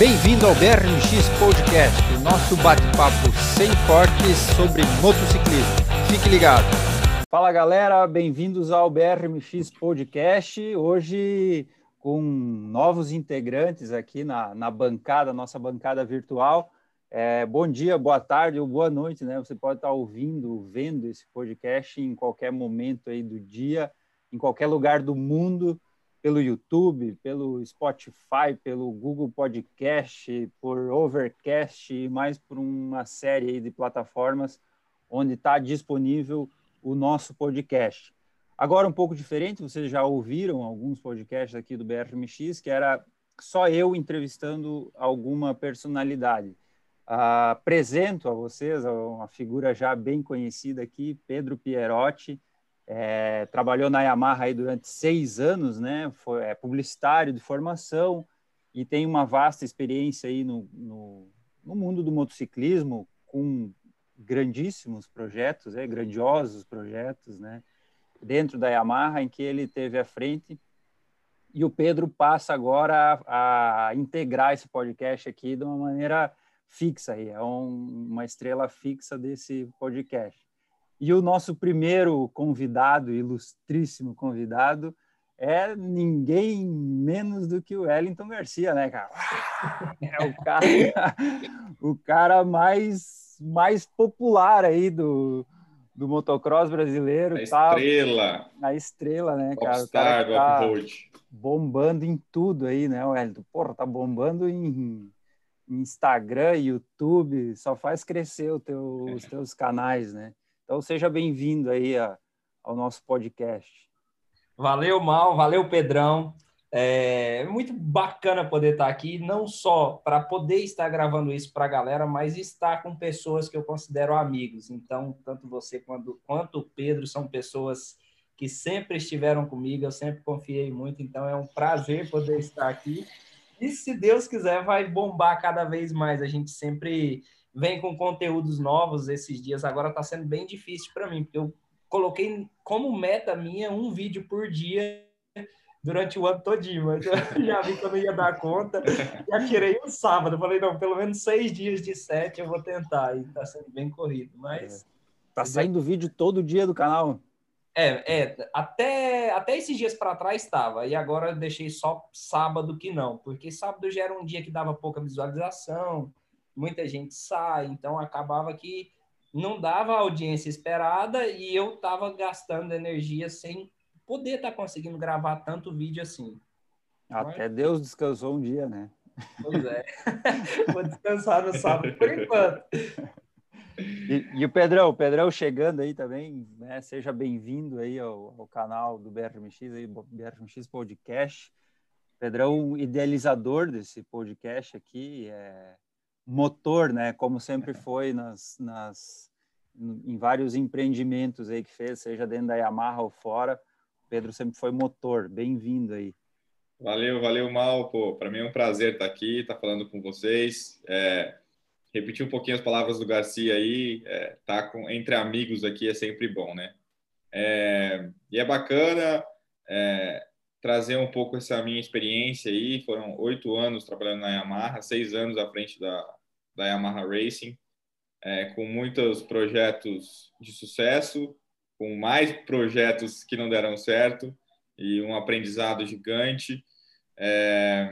Bem-vindo ao BRMX Podcast, o nosso bate-papo sem cortes sobre motociclismo. Fique ligado. Fala galera, bem-vindos ao BRMX Podcast. Hoje com novos integrantes aqui na, na bancada, nossa bancada virtual. É, bom dia, boa tarde ou boa noite, né? Você pode estar ouvindo, vendo esse podcast em qualquer momento aí do dia, em qualquer lugar do mundo, pelo YouTube, pelo Spotify, pelo Google Podcast, por Overcast e mais por uma série de plataformas onde está disponível o nosso podcast. Agora um pouco diferente, vocês já ouviram alguns podcasts aqui do BRMX, que era só eu entrevistando alguma personalidade. Uh, apresento a vocês uma figura já bem conhecida aqui, Pedro Pierotti. É, trabalhou na Yamaha aí durante seis anos, né? Foi é, publicitário de formação e tem uma vasta experiência aí no, no, no mundo do motociclismo, com grandíssimos projetos, é, grandiosos projetos, né? Dentro da Yamaha, em que ele teve à frente. E o Pedro passa agora a, a integrar esse podcast aqui de uma maneira fixa aí, é um, uma estrela fixa desse podcast. E o nosso primeiro convidado, ilustríssimo convidado, é ninguém menos do que o Wellington Garcia, né, cara? É o cara, o cara mais, mais popular aí do, do motocross brasileiro. A tá, estrela. A estrela, né, cara? Popstar do tá bombando em tudo aí, né, Wellington? Porra, tá bombando em Instagram, YouTube, só faz crescer teu, os teus canais, né? Então seja bem-vindo aí a, ao nosso podcast. Valeu, Mal, valeu, Pedrão. É muito bacana poder estar aqui, não só para poder estar gravando isso para a galera, mas estar com pessoas que eu considero amigos. Então, tanto você quanto, quanto o Pedro são pessoas que sempre estiveram comigo, eu sempre confiei muito, então é um prazer poder estar aqui e se Deus quiser, vai bombar cada vez mais. A gente sempre vem com conteúdos novos esses dias. Agora está sendo bem difícil para mim, porque eu coloquei como meta minha um vídeo por dia durante o ano todinho, mas eu já vi que eu não ia dar conta. Já tirei um sábado. Falei, não, pelo menos seis dias de sete eu vou tentar. E está sendo bem corrido, mas... Tá saindo vídeo todo dia do canal? É, é até, até esses dias para trás estava, e agora deixei só sábado que não, porque sábado já era um dia que dava pouca visualização, muita gente sai, então acabava que não dava a audiência esperada e eu estava gastando energia sem poder estar tá conseguindo gravar tanto vídeo assim. Até Deus descansou um dia, né? Pois é. Vou descansar no sábado por enquanto. E, e, o Pedrão, o Pedrão chegando aí também, né? Seja bem-vindo aí ao, ao, canal do BRMX, aí, BRMX Podcast. Pedrão, idealizador desse podcast aqui, é motor, né? Como sempre foi nas, nas, em vários empreendimentos aí que fez, seja dentro da Yamaha ou fora. Pedro sempre foi motor. Bem-vindo aí. Valeu, valeu, Mal. Pô, para mim é um prazer estar aqui, estar falando com vocês. É repetir um pouquinho as palavras do Garcia aí, é, tá com, entre amigos aqui é sempre bom, né? É, e é bacana é, trazer um pouco essa minha experiência aí. Foram oito anos trabalhando na Yamaha, seis anos à frente da, da Yamaha Racing, é, com muitos projetos de sucesso, com mais projetos que não deram certo e um aprendizado gigante. É,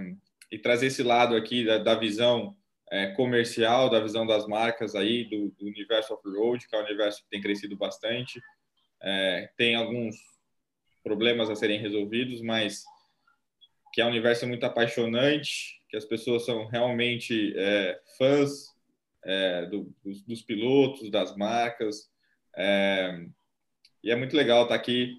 e trazer esse lado aqui da, da visão é, comercial, da visão das marcas aí, do, do universo off-road, que é um universo que tem crescido bastante. É, tem alguns problemas a serem resolvidos, mas que é um universo muito apaixonante, que as pessoas são realmente é, fãs é, do, dos, dos, pilotos, das marcas. É, e é muito legal estar aqui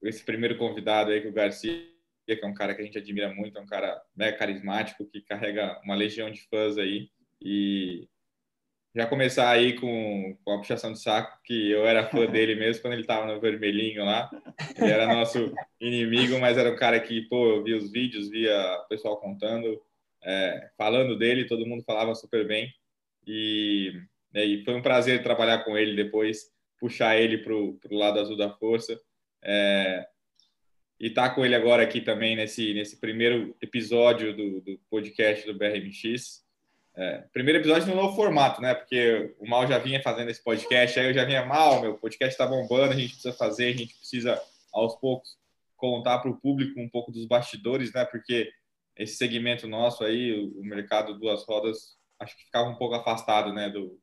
com esse primeiro convidado aí, com o Garcia, que é um cara que a gente admira muito, é um cara mega carismático, que carrega uma legião de fãs aí. E já começar aí com, com a puxação de saco, que eu era fã dele mesmo quando ele estava no vermelhinho lá. Ele era nosso inimigo, mas era um cara que, pô, eu via os vídeos, via o pessoal contando, é, falando dele, todo mundo falava super bem. E, né, e foi um prazer trabalhar com ele depois, puxar ele para o lado azul da força. É, e tá com ele agora aqui também nesse, nesse primeiro episódio do, do podcast do BRMX. É, primeiro episódio no novo formato, né? Porque o Mal já vinha fazendo esse podcast, aí eu já vinha mal, meu podcast está bombando, a gente precisa fazer, a gente precisa aos poucos contar para o público um pouco dos bastidores, né? Porque esse segmento nosso aí, o, mercado duas rodas, acho que ficava um pouco afastado, né? Do,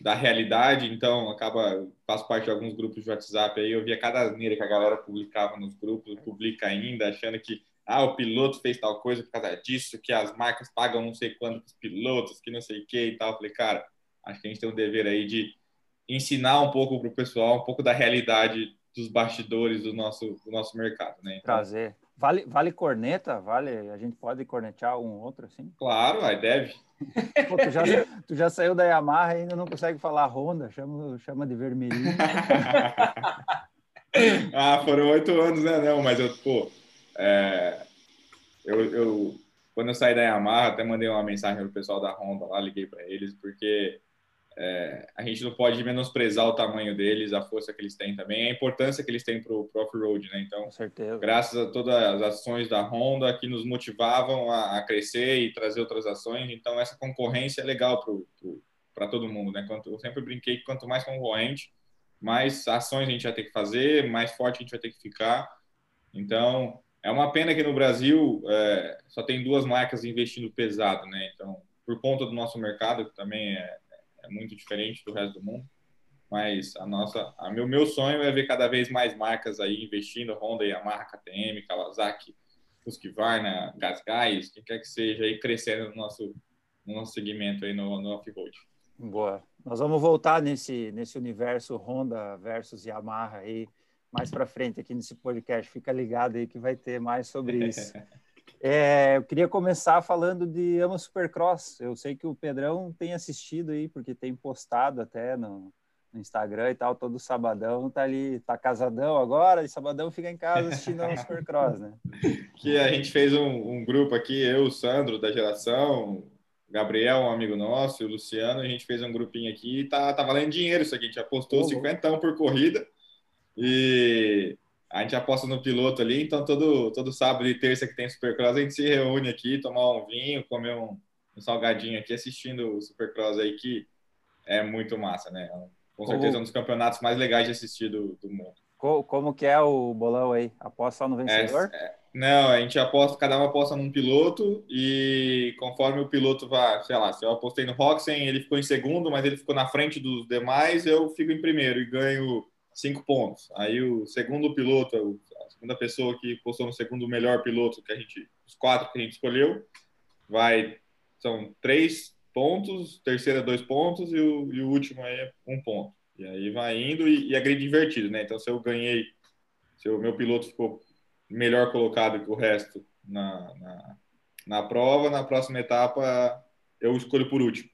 da realidade, então acaba faço parte de alguns grupos de WhatsApp aí, eu via cada asneira que a galera publicava nos grupos, publica ainda, achando que ah, o piloto fez tal coisa por causa disso, que as marcas pagam não sei quantos pilotos, que não sei o que e tal. Eu falei, cara, acho que a gente tem um dever aí de ensinar um pouco para o pessoal, um pouco da realidade dos bastidores do nosso, do nosso mercado, né? Então, Prazer. Vale, vale corneta? Vale? A gente pode cornetear um outro assim? Claro, vai, deve. Pô, tu, já, tu já saiu da Yamaha e ainda não consegue falar Honda, chama, chama de vermelhinho. ah, foram oito anos, né? Não, mas eu, pô, é, eu, eu, quando eu saí da Yamaha, até mandei uma mensagem pro pessoal da Honda lá, liguei para eles, porque é, a gente não pode menosprezar o tamanho deles, a força que eles têm também, a importância que eles têm para o off-road, né? Então, graças a todas as ações da Honda que nos motivavam a, a crescer e trazer outras ações, então essa concorrência é legal para todo mundo, né? Quanto, eu sempre brinquei que quanto mais concorrente, mais ações a gente vai ter que fazer, mais forte a gente vai ter que ficar. Então, é uma pena que no Brasil é, só tem duas marcas investindo pesado, né? Então, por conta do nosso mercado, que também é é muito diferente do resto do mundo. Mas a nossa, a meu, meu sonho é ver cada vez mais marcas aí investindo, Honda, Yamaha, KTM, Kawasaki, Husqvarna, Gasgais, quem quer que seja, aí crescendo no nosso, no nosso segmento aí no, no off-road. Boa. Nós vamos voltar nesse, nesse universo Honda versus Yamaha aí mais para frente aqui nesse podcast. Fica ligado aí que vai ter mais sobre isso. É, eu queria começar falando de Ama Supercross. Eu sei que o Pedrão tem assistido aí, porque tem postado até no, no Instagram e tal, todo sabadão tá ali, tá casadão agora, e sabadão fica em casa assistindo Ama Supercross, né? Que a gente fez um, um, grupo aqui, eu, o Sandro, da geração, Gabriel, um amigo nosso, e o Luciano, a gente fez um grupinho aqui e tá, tá valendo dinheiro isso aqui, a gente apostou 50 por corrida, e a gente aposta no piloto ali, então todo, todo sábado e terça que tem Supercross, a gente se reúne aqui, tomar um vinho, comer um, um salgadinho aqui, assistindo o Supercross aí, que é muito massa, né? Com certeza é um dos campeonatos mais legais de assistir do, do mundo. Como que é o bolão aí? Aposta só no vencedor? É, é, não, a gente aposta, cada um aposta num piloto e conforme o piloto vai, sei lá, se eu apostei no Roxen, ele ficou em segundo, mas ele ficou na frente dos demais, eu fico em primeiro e ganho cinco pontos. Aí o segundo piloto, a segunda pessoa que postou no segundo melhor piloto que a gente, os quatro que a gente escolheu, vai são três pontos, terceira dois pontos e o, e o último é um ponto. E aí vai indo e, e é grid invertido, né? Então se eu ganhei, se o meu piloto ficou melhor colocado que o resto na, na, na prova, na próxima etapa eu escolho por último.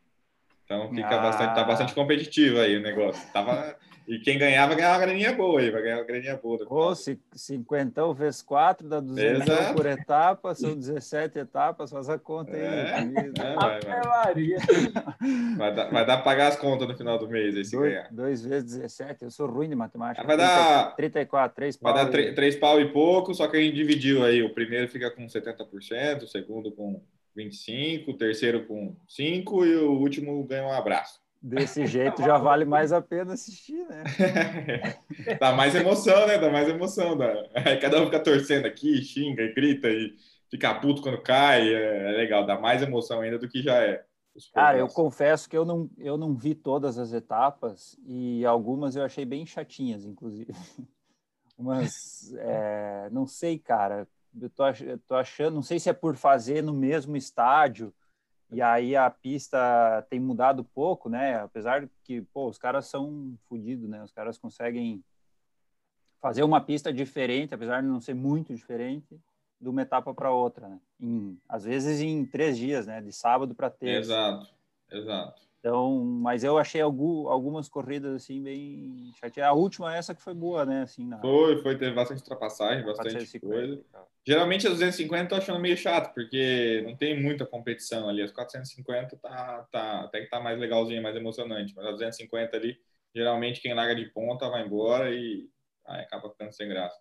Então fica ah. bastante, tá bastante competitivo aí o negócio. Tava e quem ganhava, ganhava uma graninha boa aí, vai ganhar uma graninha boa. Pô, 50 vezes 4 dá 200 Exato. por etapa, são 17 etapas, faz a conta aí. É, é, vai, vai. vai, dar, vai dar para pagar as contas no final do mês aí, se dois, ganhar. 2 vezes 17, eu sou ruim de matemática. Vai 30, dar 34, 3 pau. Vai dar 3, 3 pau e pouco, só que a gente dividiu aí. O primeiro fica com 70%, o segundo com 25%, o terceiro com 5% e o último ganha um abraço. Desse jeito já vale mais a pena assistir, né? Dá mais emoção, né? Dá mais emoção. Dá. Aí cada um fica torcendo aqui, xinga e grita e fica puto quando cai. É, é legal, dá mais emoção ainda do que já é. Cara, eu confesso que eu não, eu não vi todas as etapas e algumas eu achei bem chatinhas, inclusive. Mas é, não sei, cara. Eu tô, eu tô achando, não sei se é por fazer no mesmo estádio e aí a pista tem mudado pouco, né? Apesar que, pô, os caras são fodidos, né? Os caras conseguem fazer uma pista diferente, apesar de não ser muito diferente, de uma etapa para outra, né? Em, às vezes em três dias, né? De sábado para terça. Exato, exato. Então, mas eu achei algumas corridas assim bem chateadas. A última essa que foi boa, né? Assim, na... Foi, foi, teve bastante ultrapassagem, bastante coisa. Geralmente as 250 eu tô achando meio chato, porque não tem muita competição ali. As 450 tá, tá, até que tá mais legalzinho, mais emocionante. Mas as 250 ali, geralmente quem larga de ponta vai embora e aí acaba ficando sem graça.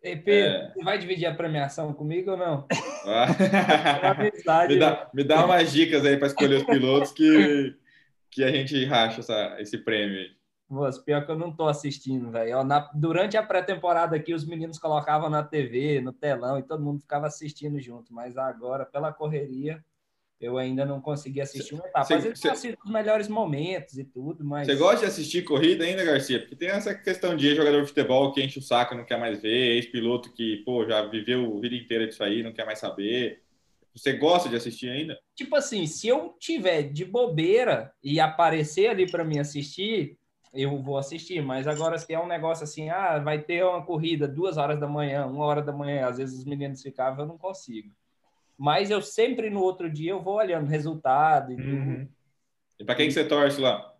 Ei, Pedro, é... você vai dividir a premiação comigo ou não? me, dá, me dá umas dicas aí para escolher os pilotos que, que a gente racha essa, esse prêmio aí. Moço, pior que eu não tô assistindo, velho. Durante a pré-temporada aqui, os meninos colocavam na TV, no telão, e todo mundo ficava assistindo junto. Mas agora, pela correria, eu ainda não consegui assistir uma etapa. Cê, mas eles cê, os melhores momentos e tudo, mas... Você gosta de assistir corrida ainda, Garcia? Porque tem essa questão de jogador de futebol que enche o saco, não quer mais ver, ex-piloto que, pô, já viveu a vida inteira disso aí, não quer mais saber. Você gosta de assistir ainda? Tipo assim, se eu tiver de bobeira e aparecer ali para mim assistir, eu vou assistir. Mas agora, se é um negócio assim, ah, vai ter uma corrida duas horas da manhã, uma hora da manhã, às vezes os meninos ficavam, eu não consigo. Mas eu sempre no outro dia eu vou olhando resultado e uhum. E para quem que você torce lá?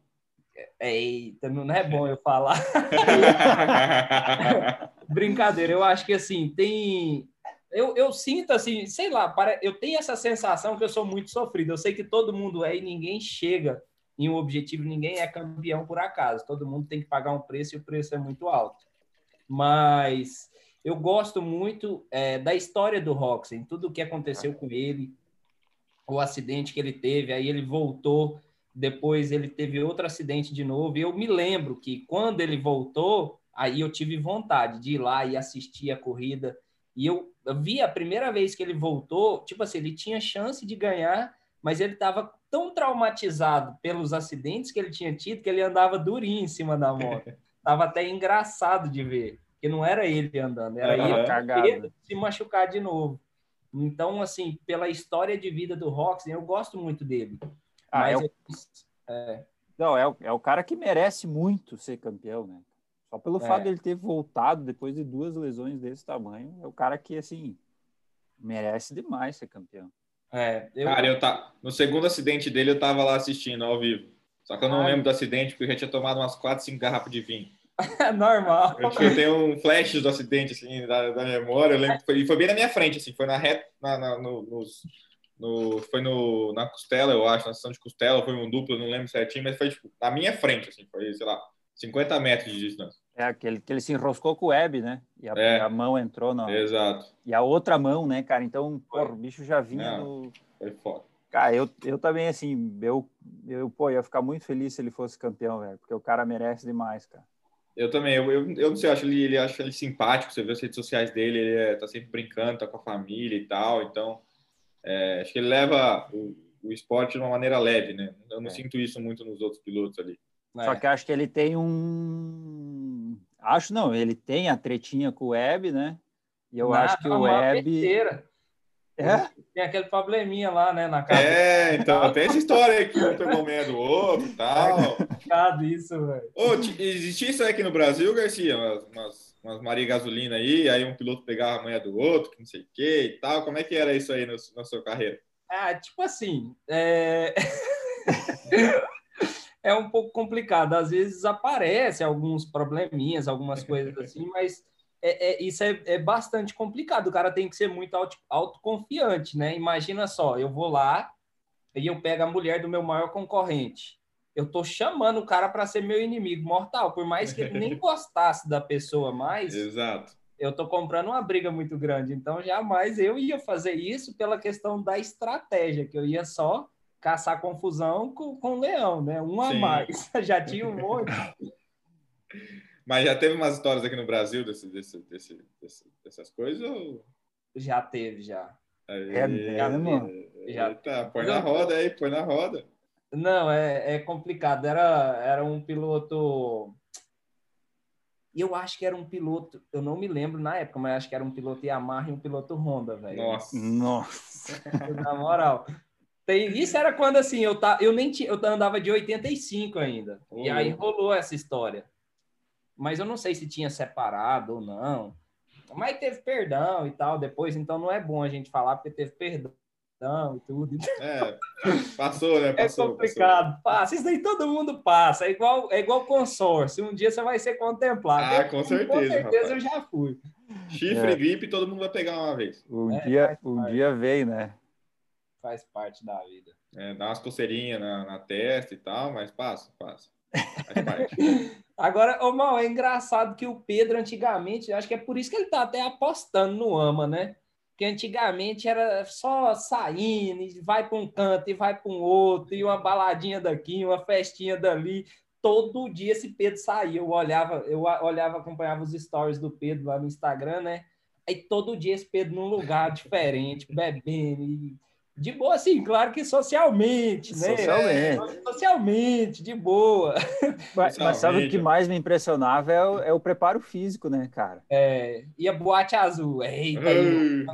Eita, não é bom eu falar. Brincadeira, eu acho que assim, tem. Eu, eu sinto assim, sei lá, para... eu tenho essa sensação que eu sou muito sofrido. Eu sei que todo mundo é e ninguém chega em um objetivo, ninguém é campeão por acaso. Todo mundo tem que pagar um preço e o preço é muito alto. Mas eu gosto muito é, da história do Roxen, tudo o que aconteceu com ele, o acidente que ele teve, aí ele voltou, depois ele teve outro acidente de novo. E eu me lembro que quando ele voltou, aí eu tive vontade de ir lá e assistir a corrida. E eu vi a primeira vez que ele voltou, tipo assim, ele tinha chance de ganhar, mas ele estava tão traumatizado pelos acidentes que ele tinha tido que ele andava durinho em cima da moto. Tava até engraçado de ver que não era ele andando, era uhum. ele se machucar de novo. Então, assim, pela história de vida do Roxy, eu gosto muito dele. Ah, é, o... é, Não, é o, é o cara que merece muito ser campeão, né? Só pelo é. fato de ele ter voltado depois de duas lesões desse tamanho, é o cara que, assim, merece demais ser campeão. É, eu... Cara, eu tá... no segundo acidente dele, eu tava lá assistindo ao vivo. Só que eu não lembro do acidente, porque eu já tinha tomado umas quatro, cinco garrafas de vinho. Normal. Eu, eu tenho um flash do acidente, assim, da, da memória. Eu lembro que foi, foi bem na minha frente, assim, foi na reta, na, na, no, nos, no, foi no, na costela, eu acho, na sessão de costela, foi um duplo, não lembro certinho, mas foi, tipo, na minha frente, assim, foi, sei lá, 50 metros de distância. É, aquele que ele se enroscou com o web, né? E a, é, a mão entrou na. Exato. E a outra mão, né, cara? Então, porra, o bicho já vinha no. Foi foda. Cara, eu, eu também, assim, eu, eu, pô, ia ficar muito feliz se ele fosse campeão, velho, porque o cara merece demais, cara. Eu também, eu, eu, eu não sei, eu acho ele, ele acho ele simpático, você vê as redes sociais dele, ele é, tá sempre brincando, tá com a família e tal, então é, acho que ele leva o, o esporte de uma maneira leve, né? Eu não é. sinto isso muito nos outros pilotos ali. Só que acho que ele tem um. Acho não, ele tem a tretinha com o Web, né? E eu Nada, acho que o Web. É? Tem aquele probleminha lá, né, na casa. É, então, tem essa história aí que um pegou meia do outro e tal. É isso, velho. Ô, existia isso aí aqui no Brasil, Garcia? Umas, umas, umas Maria Gasolina aí, aí um piloto pegava a manhã do outro, que não sei o que e tal. Como é que era isso aí no, na sua carreira? Ah, tipo assim, é... é um pouco complicado. Às vezes aparece alguns probleminhas, algumas coisas assim, mas é, é, isso é, é, bastante complicado. O cara tem que ser muito auto, autoconfiante, né? Imagina só, eu vou lá e eu pego a mulher do meu maior concorrente. Eu tô chamando o cara para ser meu inimigo mortal, por mais que ele nem gostasse da pessoa mais. Exato. Eu tô comprando uma briga muito grande, então jamais eu ia fazer isso pela questão da estratégia, que eu ia só caçar confusão com, com o leão, né? Um a mais. Já tinha um monte. Mas já teve umas histórias aqui no Brasil desse, desse, desse, desse dessas coisas? Ou... Já teve, já. Aí, é mesmo? Já. Eita, põe na roda aí, põe na roda. Não, é, é complicado. Era, era um piloto. Eu acho que era um piloto, eu não me lembro na época, mas acho que era um piloto Yamaha e um piloto Honda, velho. Nossa. Nossa. na moral. Tem, isso era quando assim, eu, tá, eu nem tinha, eu andava de 85 ainda. Uhum. E aí rolou essa história mas eu não sei se tinha separado ou não. Mas teve perdão e tal depois, então não é bom a gente falar porque teve perdão e tudo. É, passou, né? É passou, é complicado. Passou. Passa, isso aí todo mundo passa. É igual, é igual consórcio. Um dia você vai ser contemplado. Ah, com certeza. Com certeza rapaz. eu já fui. Chifre, é. gripe, todo mundo vai pegar uma vez. Um, é, dia, um dia vem, né? Faz parte da vida. É, dá umas coceirinhas na, na testa e tal, mas passa, passa. Faz parte. Agora, ô, Mal, é engraçado que o Pedro, antigamente, acho que é por isso que ele tá até apostando no AMA, né? Porque antigamente era só saindo, e vai para um canto e vai para um outro, e uma baladinha daqui, uma festinha dali. Todo dia esse Pedro saía. Eu olhava, eu olhava, acompanhava os stories do Pedro lá no Instagram, né? Aí todo dia esse Pedro num lugar diferente, bebendo, de boa, assim, claro que socialmente, né? Socialmente. Socialmente, de boa. Mas, mas sabe o que mais me impressionava é o, é o, preparo físico, né, cara? É, e a boate azul. Eita, aí,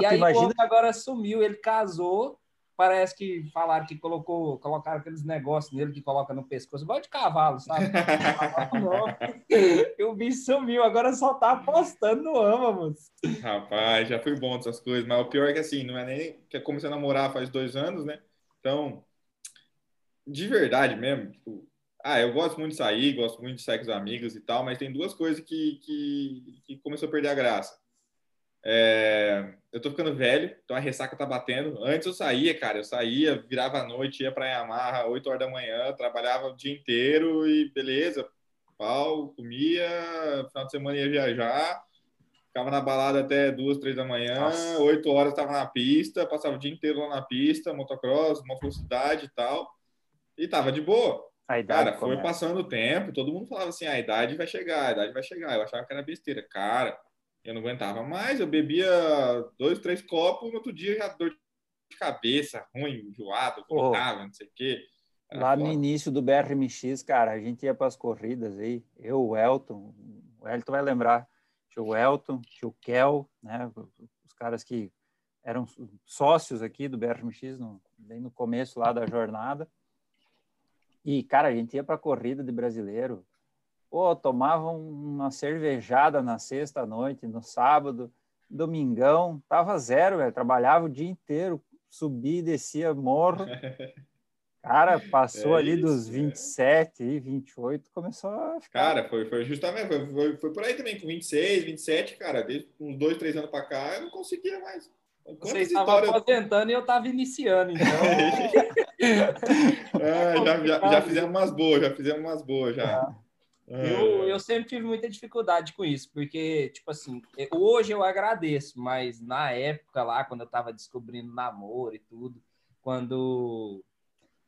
e aí imagina... o agora sumiu, ele casou, parece que falaram que colocou, colocaram aqueles negócios nele que coloca no pescoço, igual de cavalo, sabe? o bicho sumiu, agora só tá apostando no ama, moço. Rapaz, já foi bom essas coisas, mas o pior é que assim, não é nem que eu comecei a namorar faz dois anos, né? Então, de verdade mesmo, tipo, ah, eu gosto muito de sair, gosto muito de sair com os amigos e tal, mas tem duas coisas que, que, que começou a perder a graça. É, eu tô ficando velho, então a ressaca tá batendo. Antes eu saía, cara, eu saía, virava a noite, ia pra Yamaha, 8 horas da manhã, trabalhava o dia inteiro e beleza, pau, comia, final de semana ia viajar, ficava na balada até duas, três da manhã, Nossa. 8 horas tava na pista, passava o dia inteiro lá na pista, motocross, uma velocidade e tal, e tava de boa. A idade cara, foi passando o tempo, todo mundo falava assim, ah, a idade vai chegar, a idade vai chegar. Eu achava que era besteira. Cara, eu não aguentava mais, eu bebia dois, três copos, no outro dia já dor de cabeça, ruim, enjoado, vomitava, oh, não sei o quê. Lá foda. no início do BRMX, cara, a gente ia para as corridas aí, eu, o Elton, o Elton vai lembrar, tinha o Elton, tinha o Kel, né, os caras que eram sócios aqui do BRMX, no, bem no começo lá da jornada. E, cara, a gente ia para a corrida de brasileiro, pô, tomavam uma cervejada na sexta noite, no sábado, domingão, tava zero, velho, trabalhava o dia inteiro, subia e descia morro. Cara, passou é ali isso, dos 27 e 28, começou a ficar. Cara, foi, foi justamente, foi, foi, foi, por aí também, com 26, 27, cara, desde uns dois, três anos para cá, eu não conseguia mais. Quantas Você estava histórias... aposentando e eu estava iniciando, então. é, já, já, já, fizemos umas boas, já fizemos umas boas já. Eu, é. eu sempre tive muita dificuldade com isso, porque, tipo assim, hoje eu agradeço, mas na época lá, quando eu tava descobrindo namoro e tudo, quando,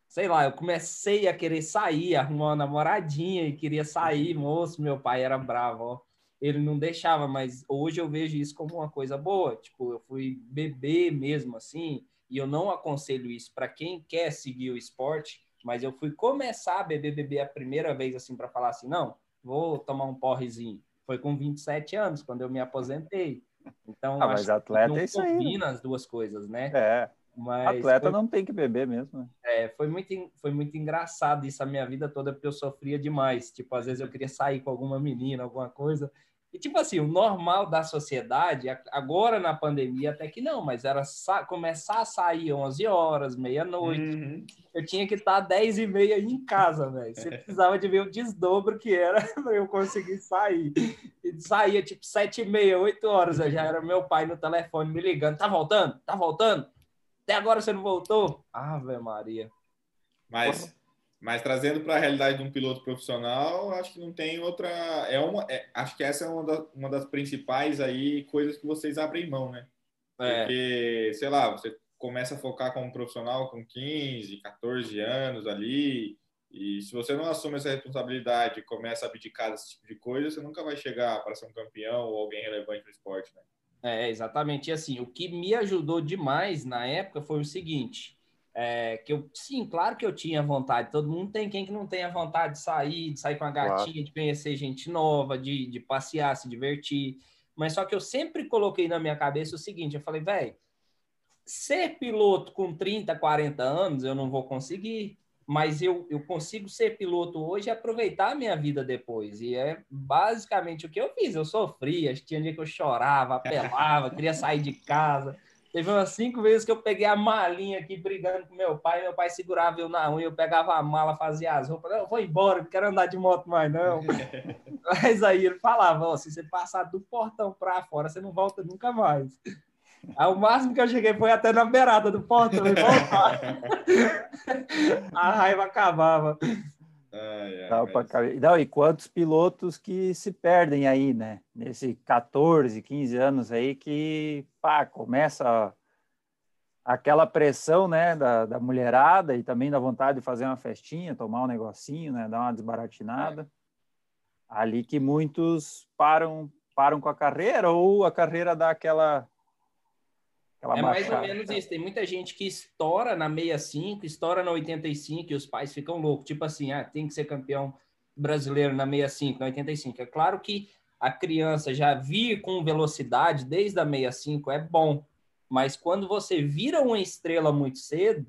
sei lá, eu comecei a querer sair, arrumar uma namoradinha e queria sair, moço, meu pai era bravo, ó. Ele não deixava, mas hoje eu vejo isso como uma coisa boa. Tipo, eu fui beber mesmo assim, e eu não aconselho isso para quem quer seguir o esporte, mas eu fui começar a beber, beber a primeira vez, assim, para falar assim, não, vou tomar um porrezinho. Foi com 27 anos, quando eu me aposentei. Então, ah, mas atleta é isso aí. Né? as duas coisas, né? É. Mas atleta foi, não tem que beber mesmo. Né? É, foi muito, foi muito engraçado isso a minha vida toda, porque eu sofria demais. Tipo, às vezes eu queria sair com alguma menina, alguma coisa, e, tipo assim, o normal da sociedade, agora na pandemia até que não, mas era começar a sair 11 horas, meia-noite. Uhum. Eu tinha que estar 10 e meia em casa, velho. Você precisava de ver o desdobro que era para eu conseguir sair. E saía, tipo, 7 e meia, 8 horas. Eu já era meu pai no telefone me ligando. Tá voltando? Tá voltando? Até agora você não voltou? Ave Maria. Mas... Mas trazendo para a realidade de um piloto profissional, acho que não tem outra. É uma, é, acho que essa é uma, da, uma das principais aí coisas que vocês abrem mão, né? É. Porque, sei lá, você começa a focar como profissional com 15, 14 anos ali, e se você não assume essa responsabilidade e começa a abdicar desse tipo de coisa, você nunca vai chegar para ser um campeão ou alguém relevante no esporte, né? É, exatamente. E assim, o que me ajudou demais na época foi o seguinte: é, que eu, sim, claro que eu tinha vontade, todo mundo tem quem que não tem a vontade de sair, de sair com a gatinha, claro. de conhecer gente nova, de, de passear, se divertir. Mas só que eu sempre coloquei na minha cabeça o seguinte: eu falei, velho, ser piloto com 30, 40 anos eu não vou conseguir, mas eu, eu consigo ser piloto hoje e aproveitar a minha vida depois. E é basicamente o que eu fiz. Eu sofria, tinha dia que eu chorava, apelava, queria sair de casa Teve umas cinco vezes que eu peguei a malinha aqui brigando com meu pai, meu pai segurava eu na unha, eu pegava a mala, fazia as roupas, não, vou embora, não quero andar de moto mais não. Mas aí ele falava, se você passar do portão para fora, você não volta nunca mais. Aí, o máximo que eu cheguei foi até na beirada do portão e voltar. a raiva acabava. Ai, ai, Dá mas- pra caber- Não, e quantos pilotos que se perdem aí, né? Nesse 14, 15 anos aí que, pá, começa aquela pressão, né, da, da mulherada e também da vontade de fazer uma festinha, tomar um negocinho, né, dar uma desbaratinada. Ali que muitos param, param com a carreira ou a carreira dá aquela aquela É mais ou menos isso. Tem muita gente que estoura na 65, estoura na 85 e os pais ficam loucos. Tipo assim, ah, tem que ser campeão brasileiro na 65, na 85. É claro que a criança já vir com velocidade desde a 65 é bom, mas quando você vira uma estrela muito cedo,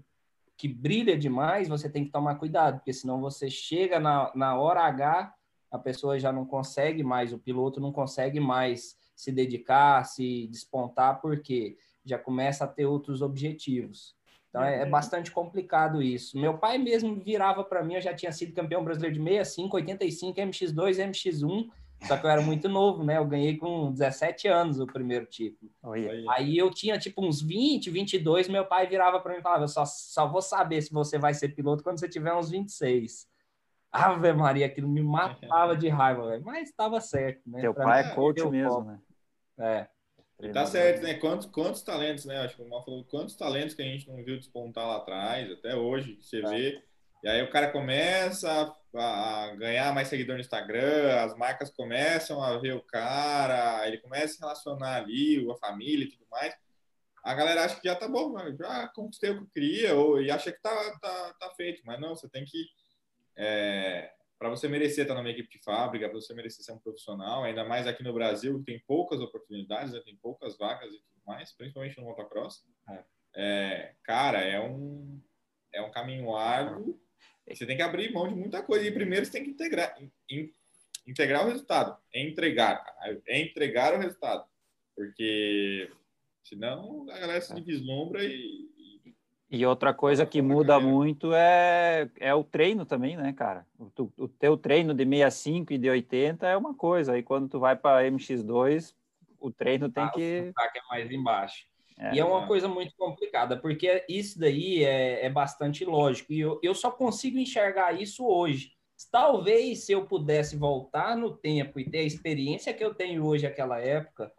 que brilha demais, você tem que tomar cuidado, porque senão você chega na, na hora H, a pessoa já não consegue mais, o piloto não consegue mais se dedicar, se despontar, porque já começa a ter outros objetivos. Então é, é bastante complicado isso. Meu pai mesmo virava para mim, eu já tinha sido campeão brasileiro de 65, 85, MX2, MX1, só que eu era muito novo, né? Eu ganhei com 17 anos o primeiro título. Olha, Aí, Aí eu tinha tipo uns 20, 22, meu pai virava para mim e falava: eu só, só vou saber se você vai ser piloto quando você tiver uns 26. Ave Maria, aquilo me matava de raiva, velho. Mas estava certo, né? teu Pra pai mim, é coach mesmo, foco. né? É. Tá certo, né? Quantos, quantos talentos, né? Acho que o Mal falou quantos talentos que a gente não viu despontar lá atrás, até hoje, que você vê. E aí o cara começa a, a ganhar mais seguidor no Instagram, as marcas começam a ver o cara, ele começa a se relacionar ali, a família e tudo mais. A galera acha que já tá bom, já conquistei o que eu queria, ou, e acha que tá, tá, tá feito. Mas não, você tem que. É, para você merecer estar numa equipe de fábrica, para você merecer ser um profissional, ainda mais aqui no Brasil, que tem poucas oportunidades, né? tem poucas vagas e tudo mais, principalmente no motocross. É. É, cara, é um, é um caminho árduo. Você tem que abrir mão de muita coisa. E primeiro você tem que integrar, in- integrar o resultado. É entregar. cara. É entregar o resultado. Porque senão a galera se vislumbra e. e- outra coisa que muda muito é, é o treino também, né, cara? O, o teu treino de 65 e de 80 é uma coisa, aí quando tu vai para MX2, o treino tem Ah, que. O é mais embaixo. É, e é uma exato. coisa muito complicada, porque isso daí é, é bastante lógico. E eu, eu só consigo enxergar isso hoje. Talvez se eu pudesse voltar no tempo e ter a experiência que eu tenho hoje naquela época,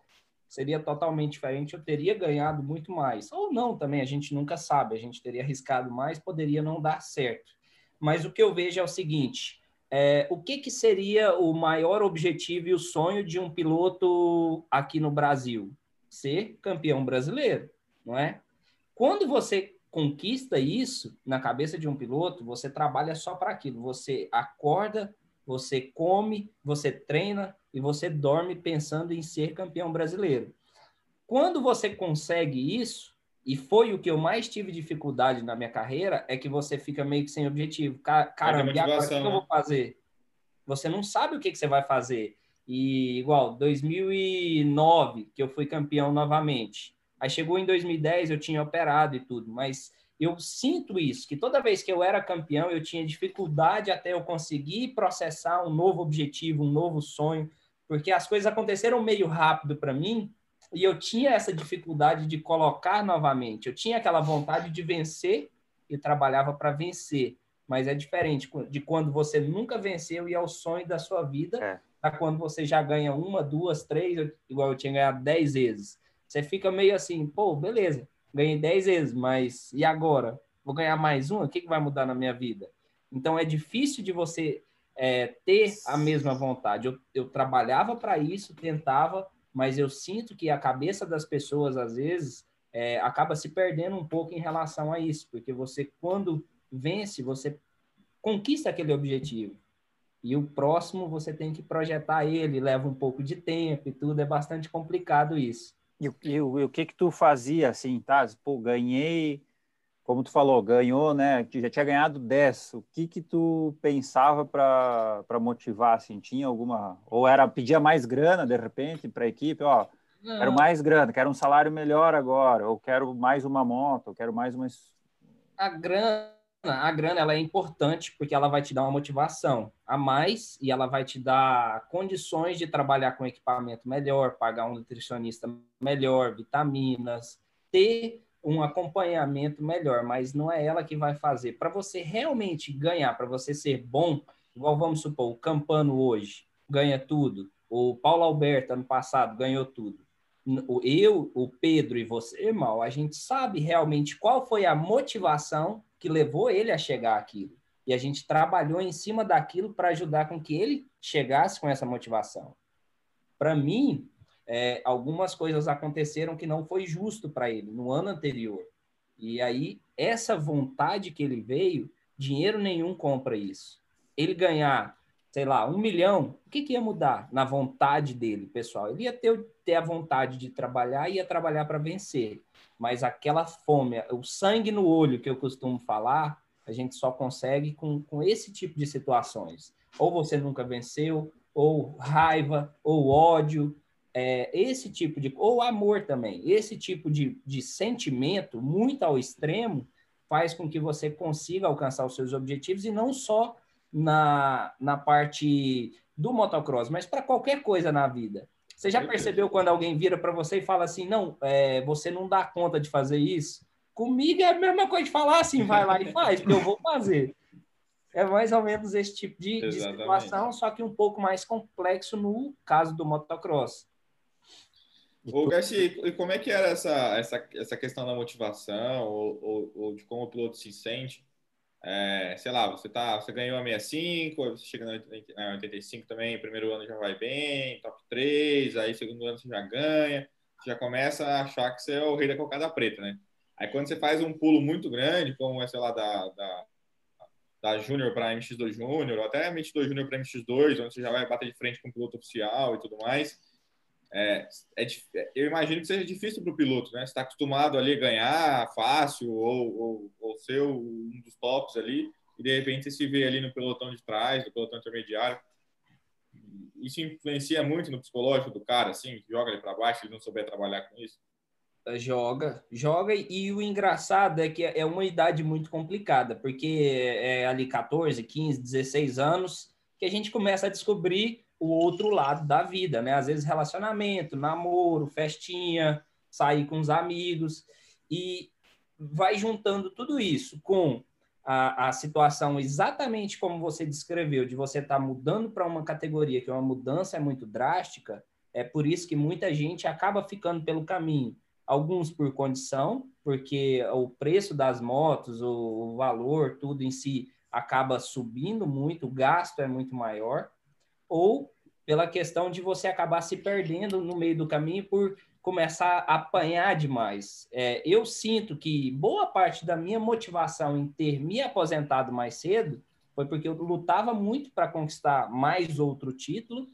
seria totalmente diferente. Eu teria ganhado muito mais. Ou não também, a gente nunca sabe. A gente teria arriscado mais, poderia não dar certo. Mas o que eu vejo é o seguinte: é, o que, que seria o maior objetivo e o sonho de um piloto aqui no Brasil? Ser campeão brasileiro, não é? Quando você conquista isso na cabeça de um piloto, você trabalha só para aquilo. Você acorda, você come, você treina e você dorme pensando em ser campeão brasileiro. Quando você consegue isso, e foi o que eu mais tive dificuldade na minha carreira, é que você fica meio que sem objetivo. Ca- Caramba, agora o que eu vou né? fazer? Você não sabe o que, que você vai fazer. E igual, 2009, que eu fui campeão novamente. Aí chegou em 2010, eu tinha operado e tudo, mas eu sinto isso, que toda vez que eu era campeão, eu tinha dificuldade até eu conseguir processar um novo objetivo, um novo sonho, porque as coisas aconteceram meio rápido para mim e eu tinha essa dificuldade de colocar novamente. Eu tinha aquela vontade de vencer e trabalhava para vencer, mas é diferente de quando você nunca venceu e é o sonho da sua vida, É. a quando você já ganha uma, duas, três, igual eu tinha ganhado dez vezes. Você fica meio assim, pô, beleza, ganhei dez vezes, mas e agora? Vou ganhar mais uma? O que, que vai mudar na minha vida? Então é difícil de você é, ter a mesma vontade. Eu, eu trabalhava para isso, tentava, mas eu sinto que a cabeça das pessoas, às vezes, é, acaba se perdendo um pouco em relação a isso, porque você, quando vence, você conquista aquele objetivo. E o próximo você tem que projetar ele, leva um pouco de tempo e tudo, é bastante complicado isso. E, o- e e o que que tu fazia assim, tá? Pô, ganhei, como tu falou, ganhou, né? Já tinha ganhado 10. O que que tu pensava para motivar assim? Tinha alguma ou era pedia mais grana de repente para a equipe, ó, quero mais grana, quero um salário melhor agora, ou quero mais uma moto, ou quero mais uma a grana, a grana ela é importante porque ela vai te dar uma motivação a mais e ela vai te dar condições de trabalhar com equipamento melhor, pagar um nutricionista melhor, vitaminas, ter um acompanhamento melhor, mas não é ela que vai fazer. Para você realmente ganhar, para você ser bom, igual vamos supor, o Campano hoje ganha tudo, o Paulo Alberto ano passado ganhou tudo. Eu, o Pedro e você, irmão, a gente sabe realmente qual foi a motivação que levou ele a chegar aquilo. E a gente trabalhou em cima daquilo para ajudar com que ele chegasse com essa motivação. Para mim, é, algumas coisas aconteceram que não foi justo para ele no ano anterior. E aí, essa vontade que ele veio, dinheiro nenhum compra isso. Ele ganhar, sei lá, um milhão, o que, que ia mudar na vontade dele, pessoal? Ele ia ter, ter a vontade de trabalhar e ia trabalhar para vencer. Mas aquela fome, o sangue no olho que eu costumo falar, a gente só consegue com, com esse tipo de situações. Ou você nunca venceu, ou raiva, ou ódio, é, esse tipo de. ou amor também, esse tipo de, de sentimento, muito ao extremo, faz com que você consiga alcançar os seus objetivos e não só na, na parte do motocross, mas para qualquer coisa na vida. Você já percebeu quando alguém vira para você e fala assim, não, é, você não dá conta de fazer isso? Comigo é a mesma coisa de falar assim, vai lá e faz, porque eu vou fazer. É mais ou menos esse tipo de, de situação, só que um pouco mais complexo no caso do motocross. Ô, Garcia, e como é que era essa, essa, essa questão da motivação ou, ou, ou de como o piloto se sente? É, sei lá, você, tá, você ganhou a 65, você chega na 85 também, primeiro ano já vai bem, top 3, aí segundo ano você já ganha, você já começa a achar que você é o rei da cocada preta, né? Aí quando você faz um pulo muito grande, como é, sei lá, da, da, da Júnior para MX2 Júnior, ou até MX2 Júnior para MX2, onde você já vai bater de frente com o piloto oficial e tudo mais, é, é, eu imagino que seja difícil para o piloto, né? Está acostumado ali a ganhar fácil ou, ou, ou, ser um dos tops ali e de repente você se vê ali no pelotão de trás, no pelotão intermediário. Isso influencia muito no psicológico do cara, assim, joga ele para baixo, ele não souber trabalhar com isso. Joga, joga, e o engraçado é que é uma idade muito complicada, porque é ali 14, 15, 16 anos que a gente começa a descobrir o outro lado da vida, né? Às vezes relacionamento, namoro, festinha, sair com os amigos e vai juntando tudo isso com a, a situação exatamente como você descreveu, de você estar tá mudando para uma categoria que é uma mudança é muito drástica, é por isso que muita gente acaba ficando pelo caminho. Alguns por condição, porque o preço das motos, o, o valor, tudo em si acaba subindo muito, o gasto é muito maior ou pela questão de você acabar se perdendo no meio do caminho por começar a apanhar demais. É, eu sinto que boa parte da minha motivação em ter me aposentado mais cedo foi porque eu lutava muito para conquistar mais outro título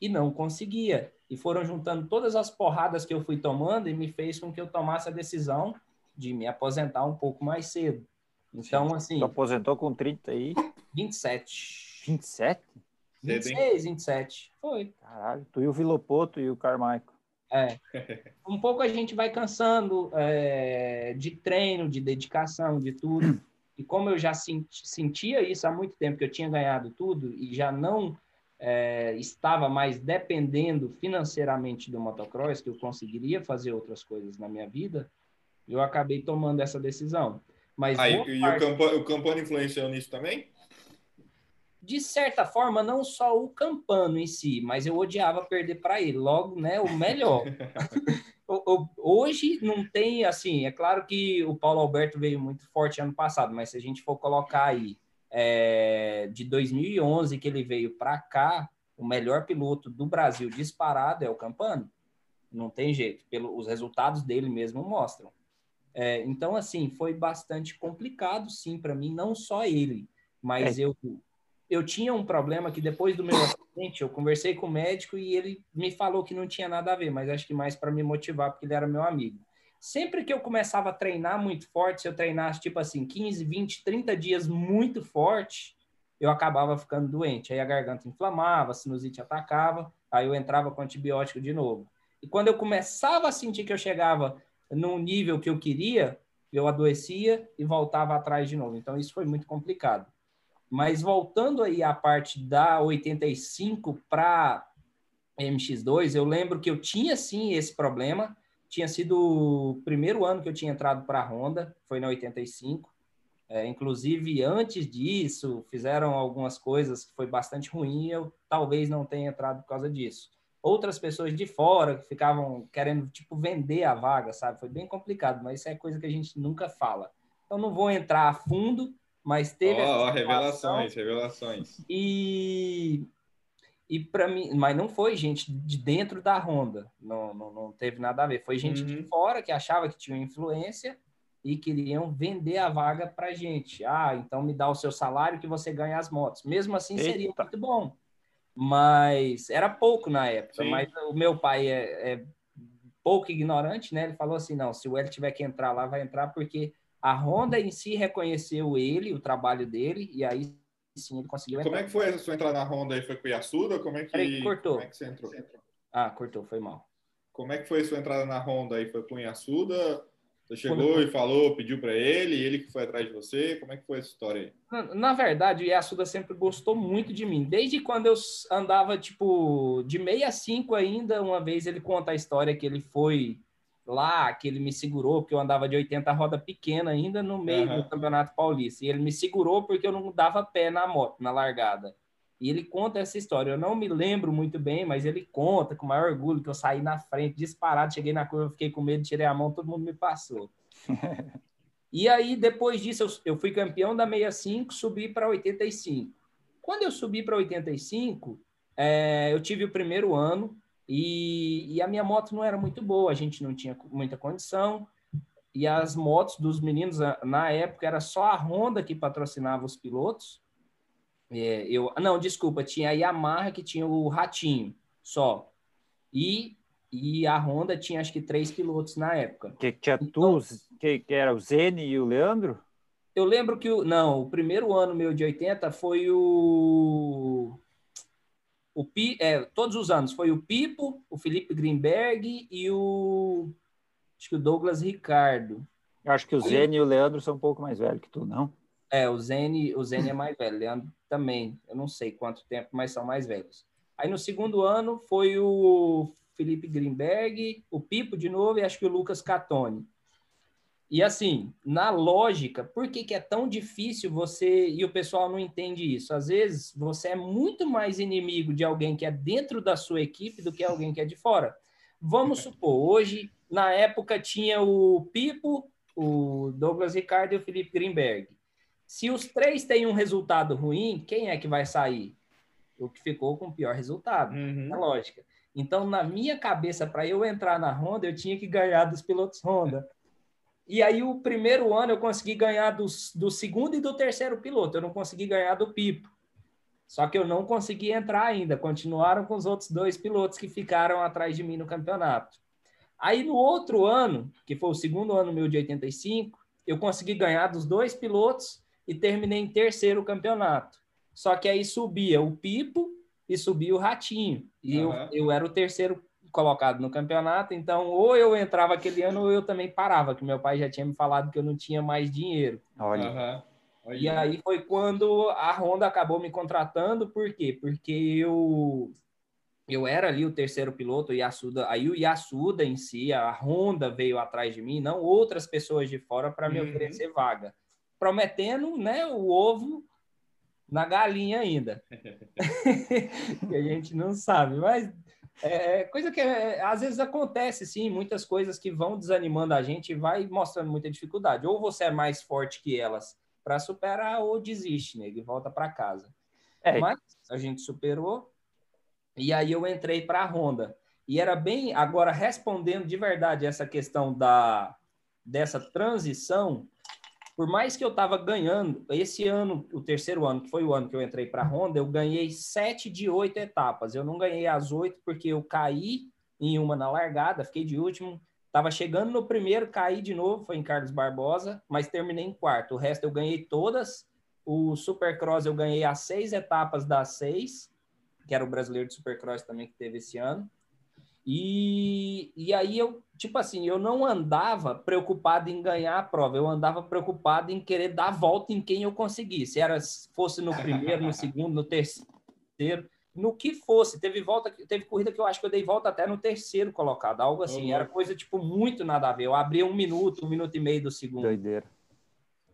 e não conseguia. E foram juntando todas as porradas que eu fui tomando e me fez com que eu tomasse a decisão de me aposentar um pouco mais cedo. Então, assim. Tu aposentou com 30 aí? 27. 27? 26, 27. Foi. Caralho, tu e o Vilopoto e o Carmichael. É. Um pouco a gente vai cansando é, de treino, de dedicação, de tudo. E como eu já senti, sentia isso há muito tempo, que eu tinha ganhado tudo e já não é, estava mais dependendo financeiramente do motocross, que eu conseguiria fazer outras coisas na minha vida, eu acabei tomando essa decisão. Mas ah, e, parte... o, Campano, o Campano influenciou nisso também? De certa forma, não só o Campano em si, mas eu odiava perder para ele, logo, né, o melhor. Hoje não tem, assim, é claro que o Paulo Alberto veio muito forte ano passado, mas se a gente for colocar aí é, de 2011 que ele veio para cá, o melhor piloto do Brasil disparado é o Campano. Não tem jeito, pelo, os resultados dele mesmo mostram. É, então, assim, foi bastante complicado, sim, para mim, não só ele, mas é. eu eu tinha um problema que depois do meu acidente, eu conversei com o médico e ele me falou que não tinha nada a ver, mas acho que mais para me motivar, porque ele era meu amigo. Sempre que eu começava a treinar muito forte, se eu treinasse tipo assim, 15, 20, 30 dias muito forte, eu acabava ficando doente. Aí a garganta inflamava, a sinusite atacava, aí eu entrava com antibiótico de novo. E quando eu começava a sentir que eu chegava num nível que eu queria, eu adoecia e voltava atrás de novo. Então isso foi muito complicado. Mas voltando aí à parte da 85 para MX2, eu lembro que eu tinha sim esse problema. Tinha sido o primeiro ano que eu tinha entrado para a Honda, foi na 85. É, inclusive, antes disso, fizeram algumas coisas que foi bastante ruim eu talvez não tenha entrado por causa disso. Outras pessoas de fora que ficavam querendo, tipo, vender a vaga, sabe? Foi bem complicado, mas isso é coisa que a gente nunca fala. Então, não vou entrar a fundo, mas teve... Ó, oh, revelações, revelações. E... E para mim, mas não foi gente de dentro da Honda, não, não, não teve nada a ver. Foi gente uhum. de fora que achava que tinha influência e queriam vender a vaga para gente. Ah, então me dá o seu salário que você ganha as motos. Mesmo assim, Eita. seria muito bom. Mas era pouco na época. Sim. Mas o meu pai é, é, pouco ignorante, né? Ele falou assim: não, se o Hélio tiver que entrar lá, vai entrar, porque a Honda em si reconheceu ele, o trabalho dele, e aí sim ele conseguiu entrar. Como é que foi a sua entrada na Honda aí? Foi com o Yasuda? Como é que, Peraí, cortou. Como é que você entrou? Ah, cortou, foi mal. Como é que foi a sua entrada na Honda aí? Foi com o Yasuda? Você chegou e falou, pediu para ele, ele que foi atrás de você? Como é que foi essa história aí? Na, na verdade, o Yasuda sempre gostou muito de mim. Desde quando eu andava, tipo, de 65 ainda, uma vez ele conta a história que ele foi lá, que ele me segurou, porque eu andava de 80 roda pequena ainda no meio uhum. do Campeonato Paulista. E ele me segurou porque eu não dava pé na moto, na largada. E ele conta essa história. Eu não me lembro muito bem, mas ele conta com maior orgulho que eu saí na frente, disparado, cheguei na curva, fiquei com medo, tirei a mão, todo mundo me passou. e aí, depois disso, eu, eu fui campeão da 65, subi para 85. Quando eu subi para 85, é, eu tive o primeiro ano e, e a minha moto não era muito boa, a gente não tinha muita condição. E as motos dos meninos, na época, era só a Honda que patrocinava os pilotos. É, eu, não, desculpa, tinha a Yamaha que tinha o Ratinho só. E, e a Honda tinha acho que três pilotos na época. Que tinha então, tu, que, que era o Zene e o Leandro? Eu lembro que o, não, o primeiro ano meu de 80 foi o o Pi, é, todos os anos foi o Pipo, o Felipe Greenberg e o acho que o Douglas Ricardo. Eu acho que o Zene e o Leandro são um pouco mais velhos que tu, não? É, o Zene, o Zene é mais velho, Leandro também, eu não sei quanto tempo, mas são mais velhos. Aí no segundo ano foi o Felipe Greenberg, o Pipo de novo e acho que o Lucas Catone. E assim, na lógica, por que, que é tão difícil você. E o pessoal não entende isso? Às vezes você é muito mais inimigo de alguém que é dentro da sua equipe do que alguém que é de fora. Vamos supor, hoje, na época, tinha o Pipo, o Douglas Ricardo e o Felipe Greenberg. Se os três têm um resultado ruim, quem é que vai sair? O que ficou com o pior resultado. Uhum. É lógica. Então, na minha cabeça, para eu entrar na Honda, eu tinha que ganhar dos pilotos Honda. E aí, o primeiro ano, eu consegui ganhar dos, do segundo e do terceiro piloto. Eu não consegui ganhar do Pipo. Só que eu não consegui entrar ainda. Continuaram com os outros dois pilotos que ficaram atrás de mim no campeonato. Aí, no outro ano, que foi o segundo ano meu de 85, eu consegui ganhar dos dois pilotos e terminei em terceiro campeonato. Só que aí subia o Pipo e subia o Ratinho. E uhum. eu, eu era o terceiro colocado no campeonato, então ou eu entrava aquele ano ou eu também parava, que meu pai já tinha me falado que eu não tinha mais dinheiro. Olha. Uhum. E aí foi quando a Honda acabou me contratando, por quê? Porque eu eu era ali o terceiro piloto, o Yasuda, aí o Yasuda em si, a Honda veio atrás de mim, não outras pessoas de fora para me uhum. oferecer vaga prometendo né, o ovo na galinha ainda. que a gente não sabe, mas é, é coisa que é, às vezes acontece, sim, muitas coisas que vão desanimando a gente e vai mostrando muita dificuldade. Ou você é mais forte que elas para superar, ou desiste, né? E volta para casa. É. Mas a gente superou, e aí eu entrei para a Honda. E era bem, agora respondendo de verdade essa questão da dessa transição, por mais que eu estava ganhando, esse ano, o terceiro ano, que foi o ano que eu entrei para a Honda, eu ganhei sete de oito etapas. Eu não ganhei as oito porque eu caí em uma na largada, fiquei de último. Estava chegando no primeiro, caí de novo, foi em Carlos Barbosa, mas terminei em quarto. O resto eu ganhei todas. O Supercross eu ganhei as seis etapas das seis, que era o brasileiro de Supercross também que teve esse ano. E, e aí eu, tipo assim, eu não andava preocupado em ganhar a prova, eu andava preocupado em querer dar a volta em quem eu conseguisse. Era fosse no primeiro, no segundo, no terceiro, no que fosse. Teve volta, teve corrida que eu acho que eu dei volta até no terceiro colocado, algo assim. Era coisa tipo muito nada a ver. Eu abria um minuto, um minuto e meio do segundo. Doideira.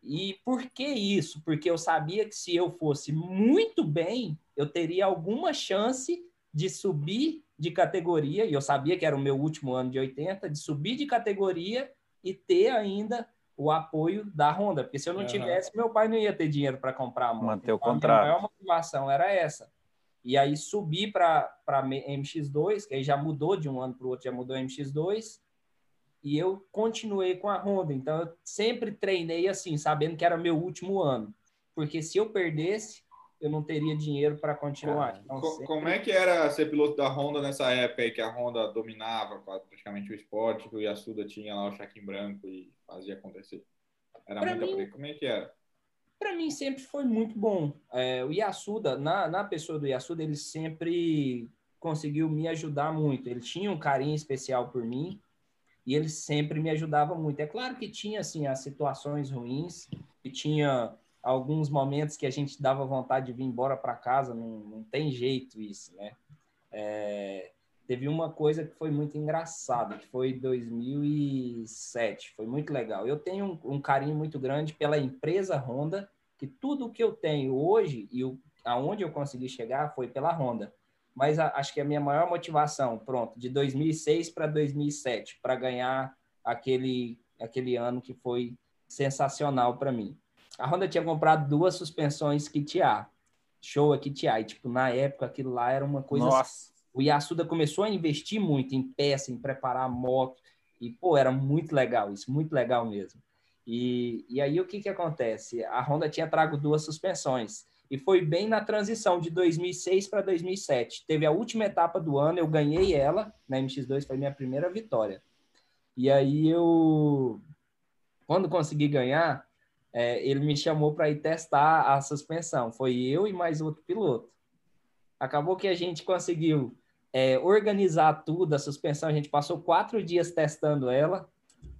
E por que isso? Porque eu sabia que se eu fosse muito bem, eu teria alguma chance de subir de categoria, e eu sabia que era o meu último ano de 80, de subir de categoria e ter ainda o apoio da Honda, porque se eu não uhum. tivesse, meu pai não ia ter dinheiro para comprar a moto. Manter o então, contrato. A maior motivação era essa. E aí subi para MX2, que aí já mudou de um ano para o outro, já mudou MX2, e eu continuei com a Honda. Então eu sempre treinei assim, sabendo que era meu último ano, porque se eu perdesse, eu não teria dinheiro para continuar. Então, sempre... Como é que era ser piloto da Honda nessa época aí que a Honda dominava praticamente o esporte, que o Yasuda tinha lá o cheque branco e fazia acontecer? Era pra muita mim, Como é que era? Para mim sempre foi muito bom. É, o Yasuda, na, na pessoa do Yasuda, ele sempre conseguiu me ajudar muito. Ele tinha um carinho especial por mim e ele sempre me ajudava muito. É claro que tinha assim as situações ruins e tinha alguns momentos que a gente dava vontade de vir embora para casa, não, não, tem jeito isso, né? É, teve uma coisa que foi muito engraçada, que foi 2007, foi muito legal. Eu tenho um, um, carinho muito grande pela empresa Honda, que tudo que eu tenho hoje e o, aonde eu consegui chegar foi pela Honda. Mas a, acho que a minha maior motivação, pronto, de 2006 para 2007, para ganhar aquele aquele ano que foi sensacional para mim a Honda tinha comprado duas suspensões Kit A. Show a Kit A. E, tipo, na época, aquilo lá era uma coisa... Nossa! O Yasuda começou a investir muito em peça, em preparar a moto. E, pô, era muito legal isso, muito legal mesmo. E, e aí, o que que acontece? A Honda tinha trago duas suspensões. E foi bem na transição de 2006 para 2007. Teve a última etapa do ano, eu ganhei ela na MX2, foi minha primeira vitória. E aí eu, quando consegui ganhar, é, ele me chamou para ir testar a suspensão. Foi eu e mais outro piloto. Acabou que a gente conseguiu é, organizar tudo, a suspensão. A gente passou quatro dias testando ela.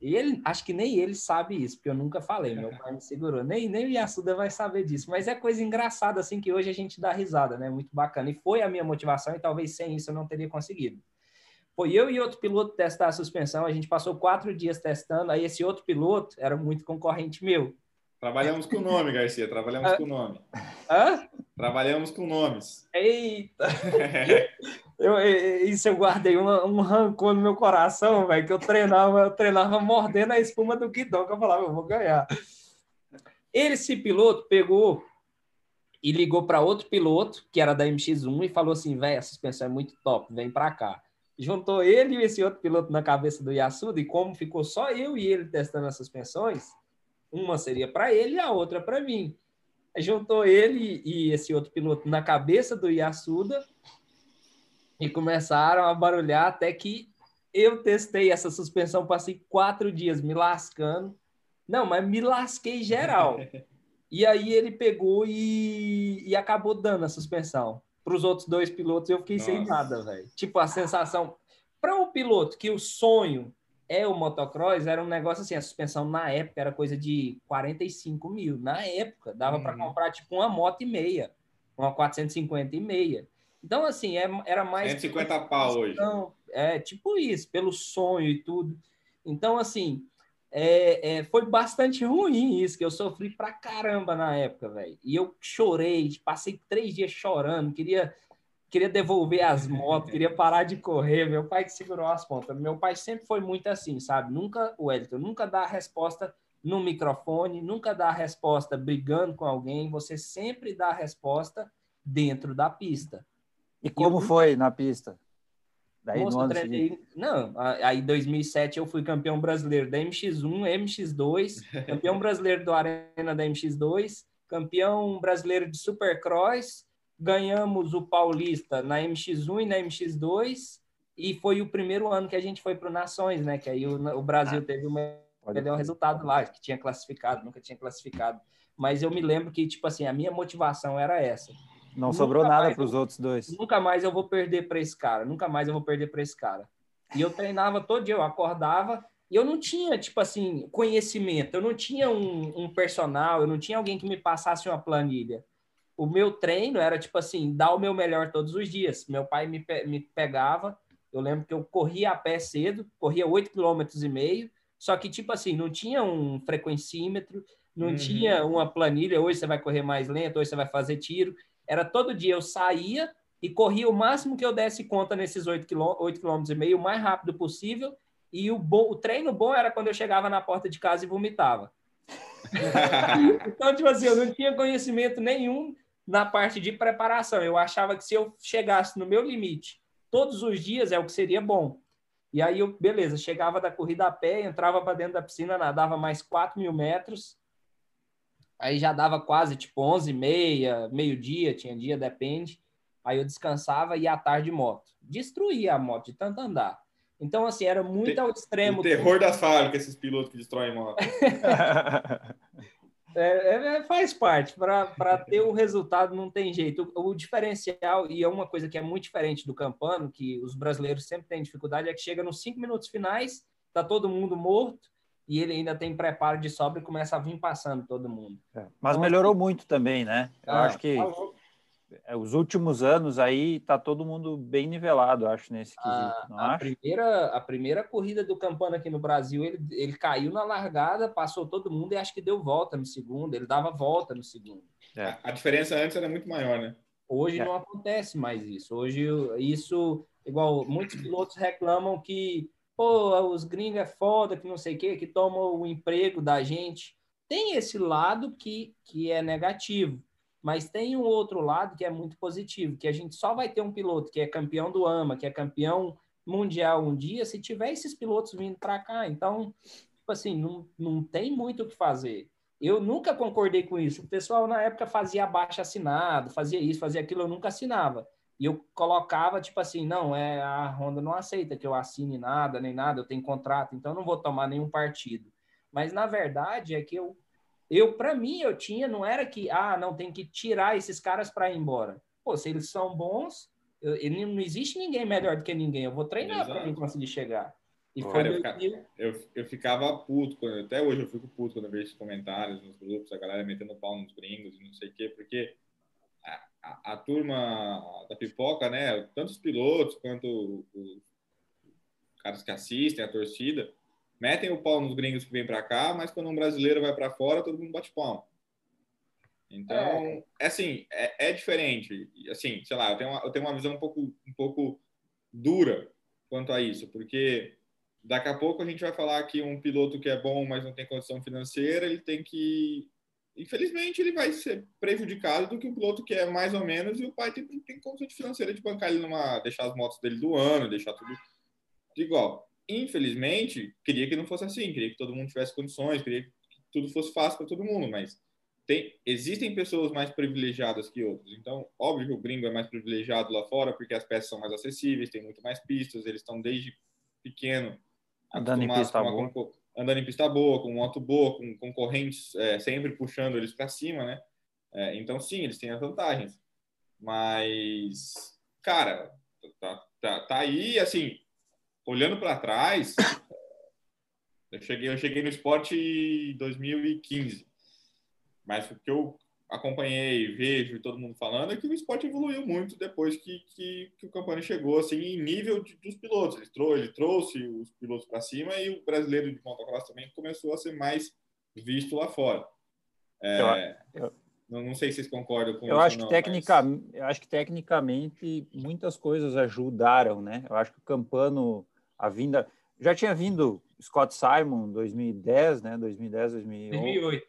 E ele, acho que nem ele sabe isso, porque eu nunca falei. Meu pai me segurou. Nem, nem o Yasuda vai saber disso. Mas é coisa engraçada, assim, que hoje a gente dá risada, né? Muito bacana. E foi a minha motivação, e talvez sem isso eu não teria conseguido. Foi eu e outro piloto testar a suspensão. A gente passou quatro dias testando. Aí esse outro piloto era muito concorrente meu. Trabalhamos com o nome, Garcia. Trabalhamos ah. com o nome. Hã? Trabalhamos com nomes. Eita! eu, isso eu guardei um, um rancor no meu coração, velho, que eu treinava, eu treinava mordendo a espuma do guidão, que eu falava, eu vou ganhar. Ele, esse piloto, pegou e ligou para outro piloto, que era da MX1, e falou assim, velho, a suspensão é muito top, vem para cá. Juntou ele e esse outro piloto na cabeça do Yasuda, e como ficou só eu e ele testando as suspensões, uma seria para ele e a outra para mim. Juntou ele e esse outro piloto na cabeça do Yasuda e começaram a barulhar até que eu testei essa suspensão, passei quatro dias me lascando. Não, mas me lasquei geral. E aí ele pegou e, e acabou dando a suspensão. Para os outros dois pilotos eu fiquei Nossa. sem nada, velho. Tipo, a sensação. Para um piloto que o sonho é o motocross, era um negócio assim, a suspensão na época era coisa de 45 mil. Na época, dava uhum. para comprar tipo uma moto e meia, uma 450 e meia. Então, assim, é, era mais. 150 pau hoje. É, tipo isso, pelo sonho e tudo. Então, assim, é, é, foi bastante ruim isso, que eu sofri pra caramba na época, velho. E eu chorei, passei três dias chorando, queria queria devolver as motos, queria parar de correr. Meu pai que segurou as pontas. Meu pai sempre foi muito assim, sabe? Nunca, o Elton, nunca dá a resposta no microfone, nunca dá a resposta brigando com alguém, você sempre dá a resposta dentro da pista. E como foi na pista? Daí Moço. Não, aí em 2007 eu fui campeão brasileiro da MX1, MX2, campeão brasileiro do Arena da MX2, campeão brasileiro de Supercross, ganhamos o Paulista na MX1 e na MX2, e foi o primeiro ano que a gente foi para o Nações, né? Que aí o, o Brasil ah, teve o melhor resultado lá, que tinha classificado, nunca tinha classificado. Mas eu me lembro que, tipo assim, a minha motivação era essa. Não nunca sobrou nada para os outros dois. Nunca mais eu vou perder para esse cara, nunca mais eu vou perder para esse cara. E eu treinava todo dia, eu acordava e eu não tinha, tipo assim, conhecimento, eu não tinha um, um personal, eu não tinha alguém que me passasse uma planilha o meu treino era tipo assim, dar o meu melhor todos os dias. Meu pai me, me pegava, eu lembro que eu corria a pé cedo, corria 8 km e meio, só que tipo assim, não tinha um frequencímetro, não uhum. tinha uma planilha, hoje você vai correr mais lento, hoje você vai fazer tiro. Era todo dia eu saía e corria o máximo que eu desse conta nesses 8 km, e meio, o mais rápido possível. E o, bom, o treino bom era quando eu chegava na porta de casa e vomitava. então, tipo assim, eu não tinha conhecimento nenhum na parte de preparação. Eu achava que se eu chegasse no meu limite todos os dias é o que seria bom. E aí eu, beleza, chegava da corrida a pé, entrava para dentro da piscina, nadava mais 4 mil metros, aí já dava quase tipo 11 e meia, meio-dia, tinha dia, depende. Aí eu descansava e ia à tarde de moto. Destruía a moto de tanto andar. Então, assim, era muito ao extremo. O terror das fábricas, esses pilotos que destroem moto. É, é, é, faz parte. Para ter o resultado, não tem jeito. O, o, diferencial, e é uma coisa que é muito diferente do Campano, que os brasileiros sempre têm dificuldade, é que chega nos cinco minutos finais, tá todo mundo morto, e ele ainda tem preparo de sobra e começa a vir passando todo mundo. É, mas então, melhorou assim, muito também, né? Eu ah, acho que. Falou os últimos anos aí tá todo mundo bem nivelado, acho, nesse quesito, não a, Primeira, a primeira corrida do Campana aqui no Brasil, ele, ele caiu na largada, passou todo mundo e acho que deu volta no segundo, ele dava volta no segundo. É. A diferença antes era muito maior, né? Hoje é. não acontece mais isso. Hoje isso, igual muitos pilotos reclamam que, pô, os gringos é foda, que não sei o quê, que tomam o emprego da gente. Tem esse lado que, que é negativo mas tem um outro lado que é muito positivo, que a gente só vai ter um piloto que é campeão do AMA, que é campeão mundial um dia, se tiver esses pilotos vindo para cá. Então, tipo assim, não, não tem muito o que fazer. Eu nunca concordei com isso. O pessoal na época fazia abaixo assinado, fazia isso, fazia aquilo, eu nunca assinava. E eu colocava, tipo assim, não, é a Honda não aceita que eu assine nada, nem nada, eu tenho contrato, então não vou tomar nenhum partido. Mas na verdade é que eu eu, para mim, eu tinha, não era que, ah, não, tem que tirar esses caras para ir embora. Pô, se eles são bons, eu, ele, não existe ninguém melhor do que ninguém. Eu vou treinar para mim conseguir chegar. E Pô, foi eu, ficava, eu, eu, ficava puto, quando, até hoje eu fico puto quando eu vejo esses comentários nos grupos, a galera metendo pau nos gringos e não sei o quê, porque a, a, a, turma da pipoca, né, tanto os pilotos quanto os caras que assistem, a torcida, metem o pau nos gringos que vêm para cá, mas quando um brasileiro vai para fora, todo mundo bate palma. Então, é. é, assim, é, é, diferente. Assim, sei lá, eu tenho, uma, eu tenho uma visão um pouco, um pouco dura quanto a isso, porque daqui a pouco a gente vai falar que um piloto que é bom, mas não tem condição financeira, ele tem que. Infelizmente, ele vai ser prejudicado do que um piloto que é mais ou menos e o pai tem, tem condição financeira de bancar ele numa. deixar as motos dele do ano, deixar tudo igual infelizmente, queria que não fosse assim, queria que todo mundo tivesse condições, queria que tudo fosse fácil para todo mundo, mas tem, existem pessoas mais privilegiadas que outras. Então, óbvio que o gringo é mais privilegiado lá fora porque as peças são mais acessíveis, tem muito mais pistas, eles estão desde pequeno andando em pista boa. Com, andando em pista boa, com moto boa, com concorrentes é, sempre puxando eles para cima, né? É, então, sim, eles têm as vantagens. Mas, cara, tá, tá, tá aí, assim, olhando para trás, eu cheguei, eu cheguei no esporte em 2015. Mas o que eu acompanhei, vejo todo mundo falando é que o esporte evoluiu muito depois que, que, que o Campani chegou assim em nível de, dos pilotos. Ele, trou ele trouxe os pilotos para cima e o brasileiro de motocross também começou a ser mais visto lá fora. É, eu, eu, não, não, sei se vocês concordam com eu isso. Acho não, que tecnica, mas... Eu acho que tecnicamente muitas coisas ajudaram, né? Eu acho que o Campano a vinda. Já tinha vindo Scott Simon em 2010, né? 2010, 2008.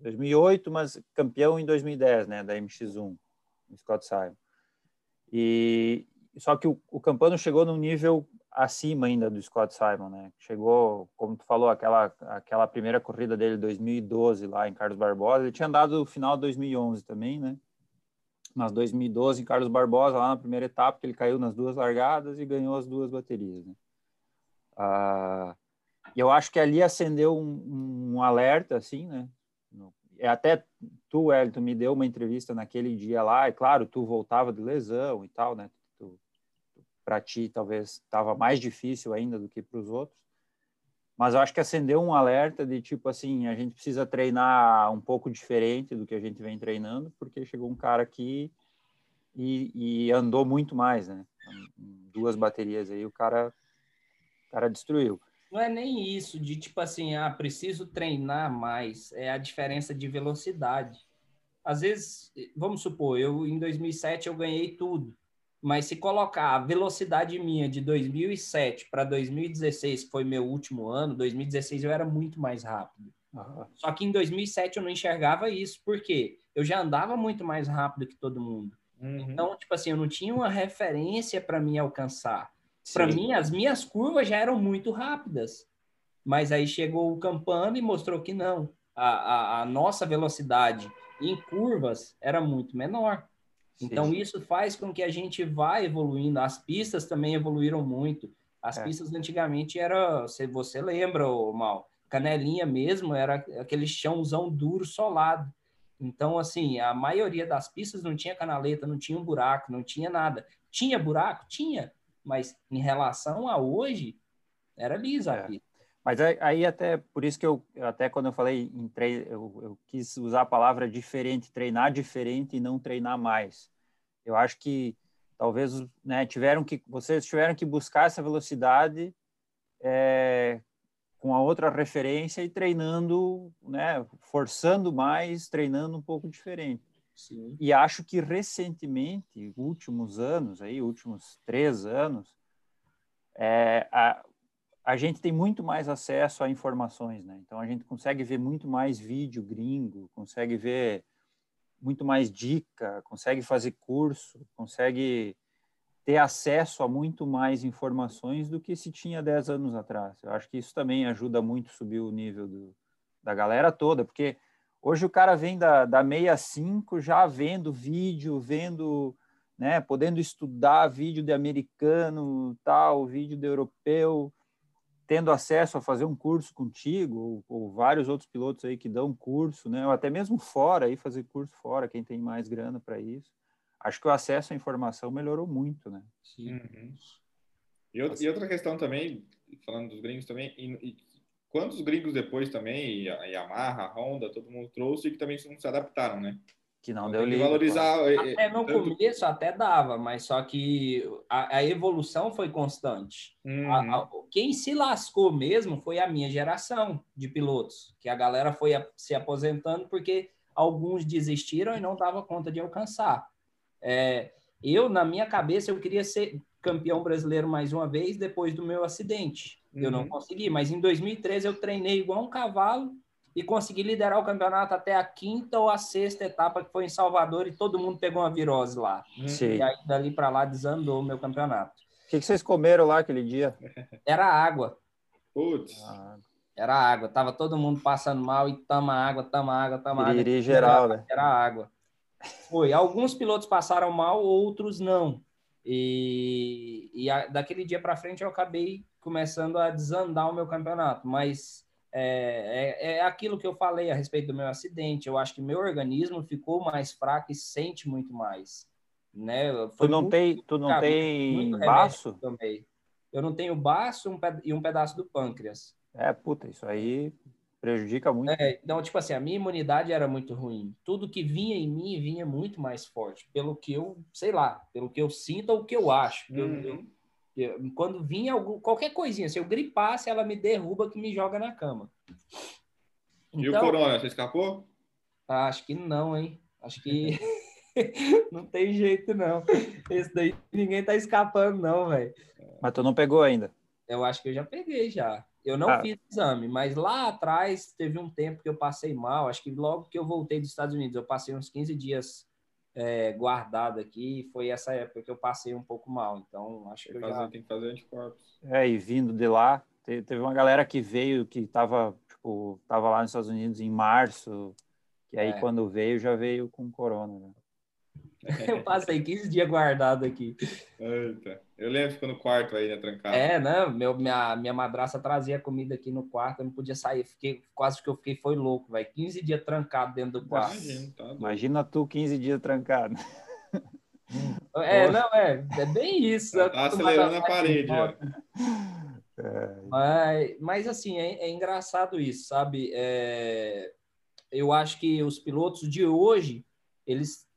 2008, mas campeão em 2010, né? Da MX1, Scott Simon. E só que o, o Campano chegou num nível acima ainda do Scott Simon, né? Chegou, como tu falou, aquela aquela primeira corrida dele 2012 lá em Carlos Barbosa. Ele tinha dado o final de 2011 também, né? Mas 2012 em Carlos Barbosa lá na primeira etapa que ele caiu nas duas largadas e ganhou as duas baterias, né? Ah, eu acho que ali acendeu um, um alerta, assim, né? É até tu, Elton, me deu uma entrevista naquele dia lá, e claro, tu voltava de lesão e tal, né? Para ti, talvez estava mais difícil ainda do que para os outros, mas eu acho que acendeu um alerta de tipo assim: a gente precisa treinar um pouco diferente do que a gente vem treinando, porque chegou um cara aqui e, e andou muito mais, né? Duas baterias aí, o cara o cara destruiu. Não é nem isso de tipo assim, ah, preciso treinar mais. É a diferença de velocidade. Às vezes, vamos supor, eu em 2007 eu ganhei tudo. Mas se colocar a velocidade minha de 2007 para 2016, que foi meu último ano, 2016 eu era muito mais rápido. Uhum. Só que em 2007 eu não enxergava isso, porque eu já andava muito mais rápido que todo mundo. Uhum. Então, tipo assim, eu não tinha uma referência para me alcançar. Para mim, as minhas curvas já eram muito rápidas. Mas aí chegou o Campano e mostrou que não. A, a, a nossa velocidade em curvas era muito menor. Então, isso faz com que a gente vá evoluindo. As pistas também evoluíram muito. As é. pistas antigamente era, se você lembra, Mal, canelinha mesmo, era aquele chãozão duro, solado. Então, assim, a maioria das pistas não tinha canaleta, não tinha um buraco, não tinha nada. Tinha buraco? Tinha. Mas em relação a hoje, era lisa é. a pista. Mas aí até, por isso que eu, até quando eu falei em treino, eu, eu, quis usar a palavra diferente, treinar diferente e não treinar mais. Eu acho que talvez, né, tiveram que, vocês tiveram que buscar essa velocidade é, com a outra referência e treinando, né, forçando mais, treinando um pouco diferente. Sim. E acho que recentemente, últimos anos, aí, últimos três anos, é, a, a gente tem muito mais acesso a informações, né? Então a gente consegue ver muito mais vídeo gringo, consegue ver muito mais dica, consegue fazer curso, consegue ter acesso a muito mais informações do que se tinha 10 anos atrás. Eu acho que isso também ajuda muito a subir o nível do, da galera toda, porque hoje o cara vem da, da 65 já vendo vídeo, vendo, né, podendo estudar vídeo de americano, tal, vídeo de europeu, tendo acesso a fazer um curso contigo, ou, ou, vários outros pilotos aí que dão curso, né, ou até mesmo fora, aí fazer curso fora, quem tem mais grana para isso acho que o acesso à informação melhorou muito, né? Sim. Uhum. E, outra, e, outra questão também, falando dos gringos também, e, e quantos gringos depois também, a Yamaha, a Honda, todo mundo trouxe e que também não se adaptaram, né? Que não deu liga. Valorizar. Até no tanto... começo até dava, mas só que a, a evolução foi constante. Uhum. A, a, quem se lascou mesmo foi a minha geração de pilotos, que a galera foi se aposentando porque alguns desistiram e não dava conta de alcançar. É, eu, na minha cabeça, eu queria ser campeão brasileiro mais uma vez depois do meu acidente. Uhum. Eu não uhum. consegui, mas em 2013 eu treinei igual um cavalo e consegui liderar o campeonato até a quinta ou a sexta etapa, que foi em Salvador, e todo mundo pegou uma virose lá. Uhum. Sim. E aí, dali para lá, desandou o meu campeonato. O que, que, vocês comeram lá aquele dia? Era água. Putz. Ah. Era água. Tava todo mundo passando mal e tama água, tama água, tama água. geral, né? Era água. Foi. Alguns pilotos passaram mal, outros não. E, e a, daquele dia para frente eu acabei começando a desandar o meu campeonato. Mas é, é, é, aquilo que eu falei a respeito do meu acidente. Eu acho que meu organismo ficou mais fraco e sente muito mais. Né? Foi tu não muito, tem, tu não tem baço? Também. Eu não tenho baço um e um pedaço do pâncreas. É, puta, isso aí Prejudica muito. É, então, tipo assim, a minha imunidade era muito ruim. Tudo que vinha em mim vinha muito mais forte, pelo que eu, sei lá, pelo que eu sinto ou o que eu acho. Uhum. Eu, eu, eu, quando vinha algum, qualquer coisinha, se eu gripasse, ela me derruba que me joga na cama. Então, e o então corona, você escapou? Acho que não, hein? Acho que não tem jeito, não. Esse daí ninguém tá escapando, não, velho. Mas tu não pegou ainda? Eu acho que eu já peguei já. Eu não ah. fiz exame, mas lá atrás teve um tempo que eu passei mal. Acho que logo que eu voltei dos Estados Unidos, eu passei uns 15 dias é, guardado aqui. Foi essa época que eu passei um pouco mal. Então, acho que fazer, já... Tem que fazer anticorpos. É, e vindo de lá, teve uma galera que veio, que estava tipo, tava lá nos Estados Unidos em março, que aí é. quando veio, já veio com corona, né? Eu passei 15 dias guardado aqui. Eita. Eu lembro ficando no quarto aí, né, trancado. É, né? Meu, minha, minha madraça trazia comida aqui no quarto, eu não podia sair. Fiquei, quase que eu fiquei, foi louco, velho. 15 dias trancado dentro do quarto. Imagina, tá Imagina tu 15 dias trancado. É, não, é, é bem isso. Tá, tá acelerando a parede. É. Mas, mas, assim, é, é engraçado isso, sabe? É, eu acho que os pilotos de hoje, eles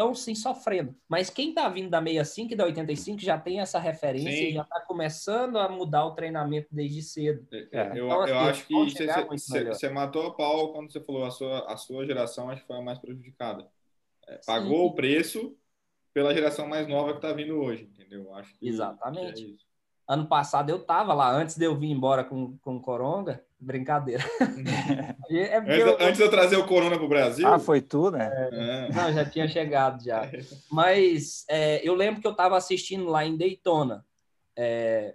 estão sim sofrendo. Mas quem está vindo da 65 e da 85 já tem essa referência sim. e já está começando a mudar o treinamento desde cedo. É, é eu, então, assim, eu acho que você, matou a pau quando você falou a sua, a sua geração acho que foi a mais prejudicada. É, pagou sim. o preço pela geração mais nova que está vindo hoje, entendeu? Acho que, Exatamente. É ano passado eu tava lá, antes de eu vir embora com, com Coronga, brincadeira. é antes, eu... antes, de eu trazer o Corona para o Brasil? Ah, foi tu, né? É, é. Não, já tinha chegado já. Mas é, eu lembro que eu estava assistindo lá em Daytona. É,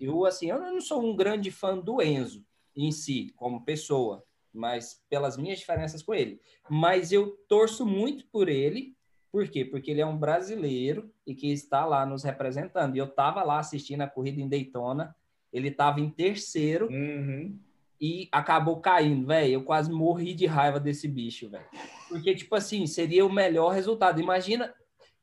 eu, assim, eu não sou um grande fã do Enzo em si, como pessoa, mas pelas minhas diferenças com ele. Mas eu torço muito por ele por quê? Porque ele é um brasileiro e que está lá nos representando. E eu estava lá assistindo a corrida em Daytona, ele estava em terceiro uhum. e acabou caindo, velho. Eu quase morri de raiva desse bicho, velho. Porque, tipo assim, seria o melhor resultado. Imagina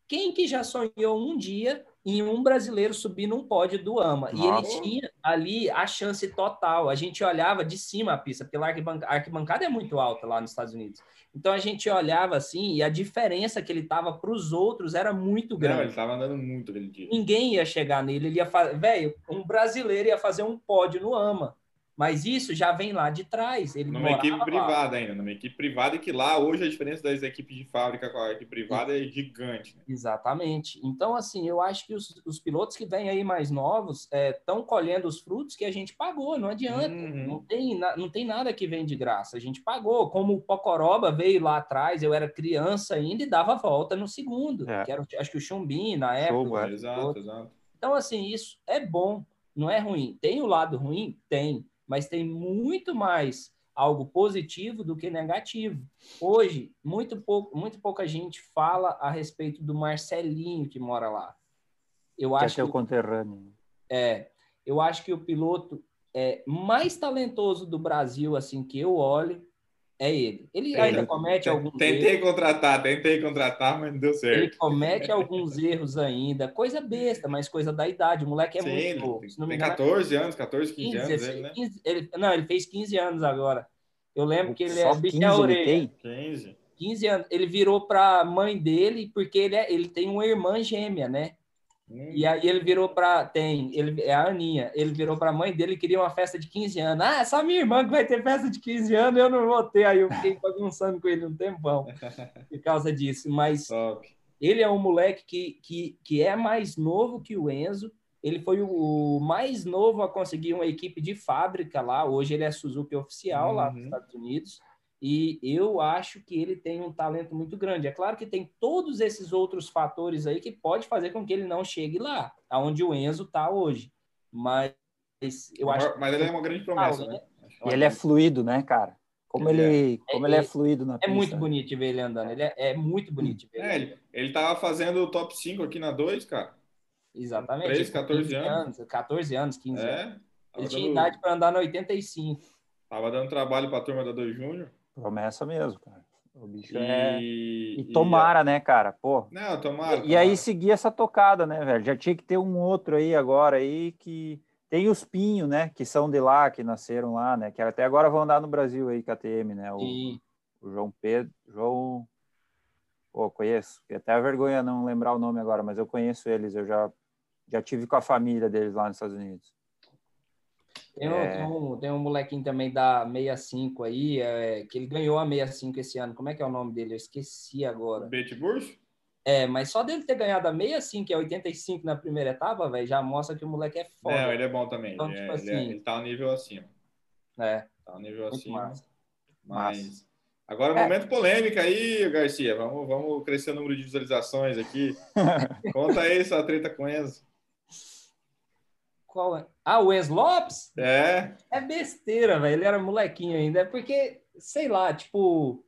quem que já sonhou um dia em um brasileiro subir num pódio do AMA. Nossa. E ele tinha ali a chance total. A gente olhava de cima a pista, porque a arquibancada é muito alta lá nos Estados Unidos. Então a gente olhava assim e a diferença que ele tava para os outros era muito grande. Não, ele tava andando muito aquele dia. Ninguém ia chegar nele, ele ia fazer, velho, um brasileiro ia fazer um pódio no AMA. Mas isso já vem lá de trás. Ele numa equipe privada ainda, numa equipe privada, e que lá hoje a diferença das equipes de fábrica com a equipe privada é gigante. Né? Exatamente. Então, assim, eu acho que os, os pilotos que vêm aí mais novos estão é, colhendo os frutos que a gente pagou, não adianta. Uhum. Não, tem, não tem nada que vem de graça. A gente pagou. Como o Pocoroba veio lá atrás, eu era criança ainda e dava volta no segundo. É. Que era, acho que o Chumbim na época. É. Exato, exato. Então, assim, isso é bom, não é ruim. Tem o lado ruim? Tem mas tem muito mais algo positivo do que negativo. Hoje, muito, pouco, muito pouca gente fala a respeito do Marcelinho que mora lá. Eu que acho que é o conterrâneo. É, eu acho que o piloto é mais talentoso do Brasil, assim que eu olho, é ele. Ele ainda comete alguns Tentei erros. contratar, tentei contratar, mas não deu certo. Ele comete alguns erros ainda, coisa besta, mas coisa da idade. O moleque é Sim, muito novo. Tem, tem 14 anos, 14, 15, 15 anos. Ele, né? 15, ele, não, ele fez 15 anos agora. Eu lembro que ele Só é bicho a orelha. 15. 15 anos. Ele virou para a mãe dele, porque ele, é, ele tem uma irmã gêmea, né? Hum. E aí ele virou para tem, ele é a Aninha, ele virou para a mãe dele e queria uma festa de 15 anos. Ah, só minha irmã que vai ter festa de 15 anos, eu não vou ter. Aí eu fiquei bagunçando com ele um tempão por causa disso, mas Top. ele é um moleque que, que, que é mais novo que o Enzo. Ele foi o mais novo a conseguir uma equipe de fábrica lá. Hoje ele é Suzuki oficial uhum. lá nos Estados Unidos. E eu acho que ele tem um talento muito grande. É claro que tem todos esses outros fatores aí que pode fazer com que ele não chegue lá, aonde o Enzo está hoje. Mas eu acho. Mas ele é uma grande promessa, ah, né? E ele é fluido, né, cara? Como ele, ele é, como ele é, é fluido na é pista. É muito bonito de ver ele andando. Ele é, é muito bonito ver é, ele. Ele tava fazendo o top 5 aqui na 2, cara. Exatamente. 3, 14 anos. anos. 14 anos, 15 é, anos. Ele tinha dando... idade para andar no 85. Tava dando trabalho para a turma da 2 Júnior. Promessa mesmo, cara. O bicho e... é. E tomara, e... né, cara? Pô. Não, tomara. E, tomara. e aí seguir essa tocada, né, velho? Já tinha que ter um outro aí agora aí que. Tem os Pinho, né? Que são de lá, que nasceram lá, né? Que até agora vão andar no Brasil aí, KTM, né? O, o João Pedro. João. Pô, conheço. E até a vergonha não lembrar o nome agora, mas eu conheço eles. Eu já, já tive com a família deles lá nos Estados Unidos. Tem um, é... tem, um, tem um molequinho também da 65 aí, é, que ele ganhou a 65 esse ano. Como é que é o nome dele? Eu esqueci agora. Betbush? É, mas só dele ter ganhado a 65, que é 85 na primeira etapa, velho, já mostra que o moleque é foda. Não, ele é bom também. Então, ele, tipo é, assim, ele, é, ele tá um nível acima. É. Tá um nível acima. Massa. Mas. Massa. Agora, é. momento polêmica aí, Garcia. Vamos, vamos crescer o número de visualizações aqui. Conta aí sua treta com Enzo. Qual é? Ah, o Enzo Lopes? É. É besteira, velho. Ele era molequinho ainda. É porque, sei lá, tipo.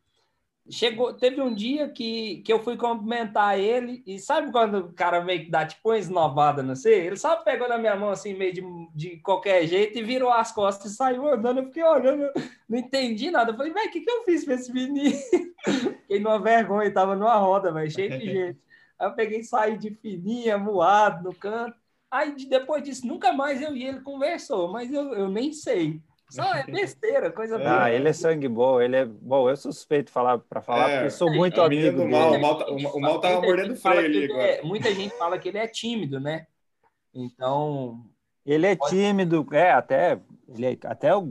Chegou, teve um dia que, que eu fui cumprimentar ele, e sabe quando o cara meio que dá tipo uma esnobada, não sei? Ele só pegou na minha mão assim, meio de, de qualquer jeito, e virou as costas e saiu andando. Eu fiquei olhando, não entendi nada. Eu falei, velho, o que, que eu fiz pra esse menino? Fiquei numa vergonha, tava numa roda, velho, cheio de gente. Aí eu peguei e saí de fininha, voado no canto. Aí depois disso, nunca mais eu e ele conversou, mas eu, eu nem sei. Só é besteira, coisa é. Ah, ele é sangue bom, ele é bom. Eu suspeito falar para falar é, porque sou muito é, amigo do mal. O mal, tá, o mal tava mordendo freio ali agora. É, muita gente fala que ele é tímido, né? Então ele é tímido, é até ele é, até o,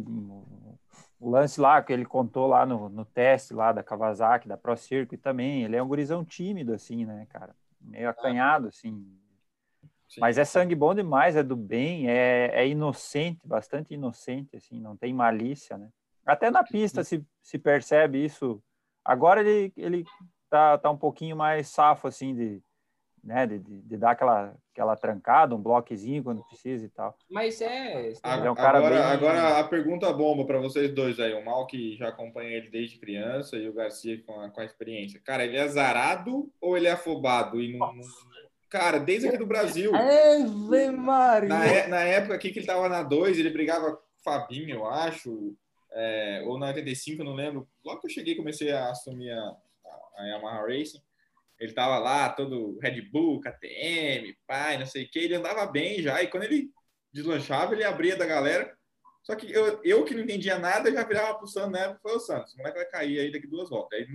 o, lance lá que ele contou lá no, no teste lá da Kawasaki, da Pro Circuit também. Ele é um gurizão tímido assim, né, cara? Meio acanhado assim Sim. Mas é sangue bom demais, é do bem, é, é, inocente, bastante inocente, assim, não tem malícia, né? Até na pista se, se percebe isso. Agora ele, ele tá, tá um pouquinho mais safo, assim, de, né, de, de, de dar aquela, aquela trancada, um bloquezinho quando precisa e tal. Mas é... é um agora, bem... agora a pergunta bomba para vocês dois aí, o Mal que já acompanha ele desde criança e o Garcia com a, com a experiência. Cara, ele é azarado ou ele é afobado e não, não Cara, desde aqui do Brasil. Ave Maria! Na, é, na, época aqui que ele tava na 2, ele brigava com o Fabinho, eu acho, é, ou na 85, não lembro. Logo que eu cheguei, comecei a assumir a, a Yamaha Racing. Ele tava lá, todo Red Bull, KTM, pai, não sei o que. Ele andava bem já, e quando ele deslanchava, ele abria da galera. Só que eu, eu que não entendia nada, já virava pro Santos, né? Foi o Santos, o moleque vai cair aí daqui duas voltas. Aí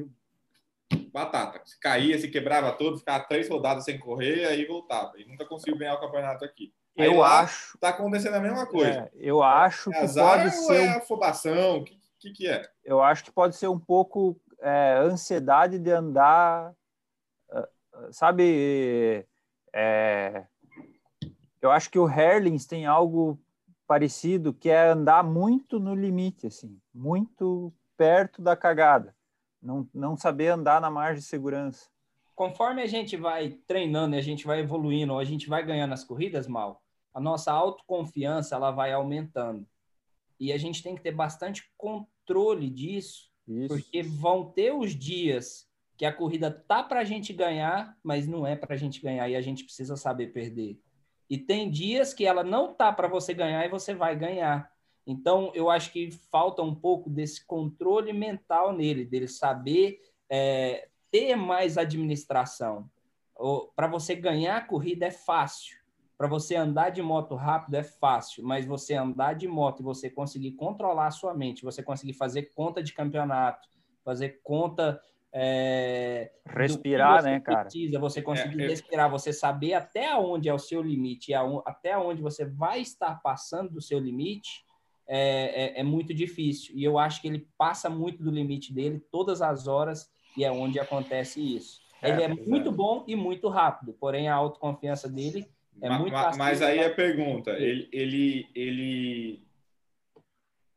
batata. Se caía, se quebrava todo, ficava três rodadas sem correr, aí voltava. E nunca conseguiu ganhar o campeonato aqui. Aí eu acho. Tá acontecendo a mesma coisa. É, eu acho é que pode ser. É afobação? O que, que, que, é? Eu acho que pode ser um pouco é, ansiedade de andar. Ah, sabe. É, eu acho que o Herlings tem algo parecido, que é andar muito no limite, assim, muito perto da cagada não, não saber andar na margem de segurança. Conforme a gente vai treinando e a gente vai evoluindo, ou a gente vai ganhando as corridas, mal, a nossa autoconfiança ela vai aumentando. E a gente tem que ter bastante controle disso, Isso. porque vão ter os dias que a corrida tá para a gente ganhar, mas não é para a gente ganhar e a gente precisa saber perder. E tem dias que ela não tá para você ganhar e você vai ganhar. Então, eu acho que falta um pouco desse controle mental nele, dele saber é, ter mais administração. Para você ganhar a corrida é fácil. Para você andar de moto rápido é fácil, mas você andar de moto e você conseguir controlar a sua mente, você conseguir fazer conta de campeonato, fazer conta é, respirar, né, cara? Precisa, você conseguir é, respirar, você saber até onde é o seu limite e até onde você vai estar passando do seu limite, é, é, é, muito difícil. E eu acho que ele passa muito do limite dele todas as horas e é onde acontece isso. É, ele é, muito bom e muito rápido, porém a autoconfiança dele é mas, muito Mas, mas aí a pergunta, ele, ele, ele,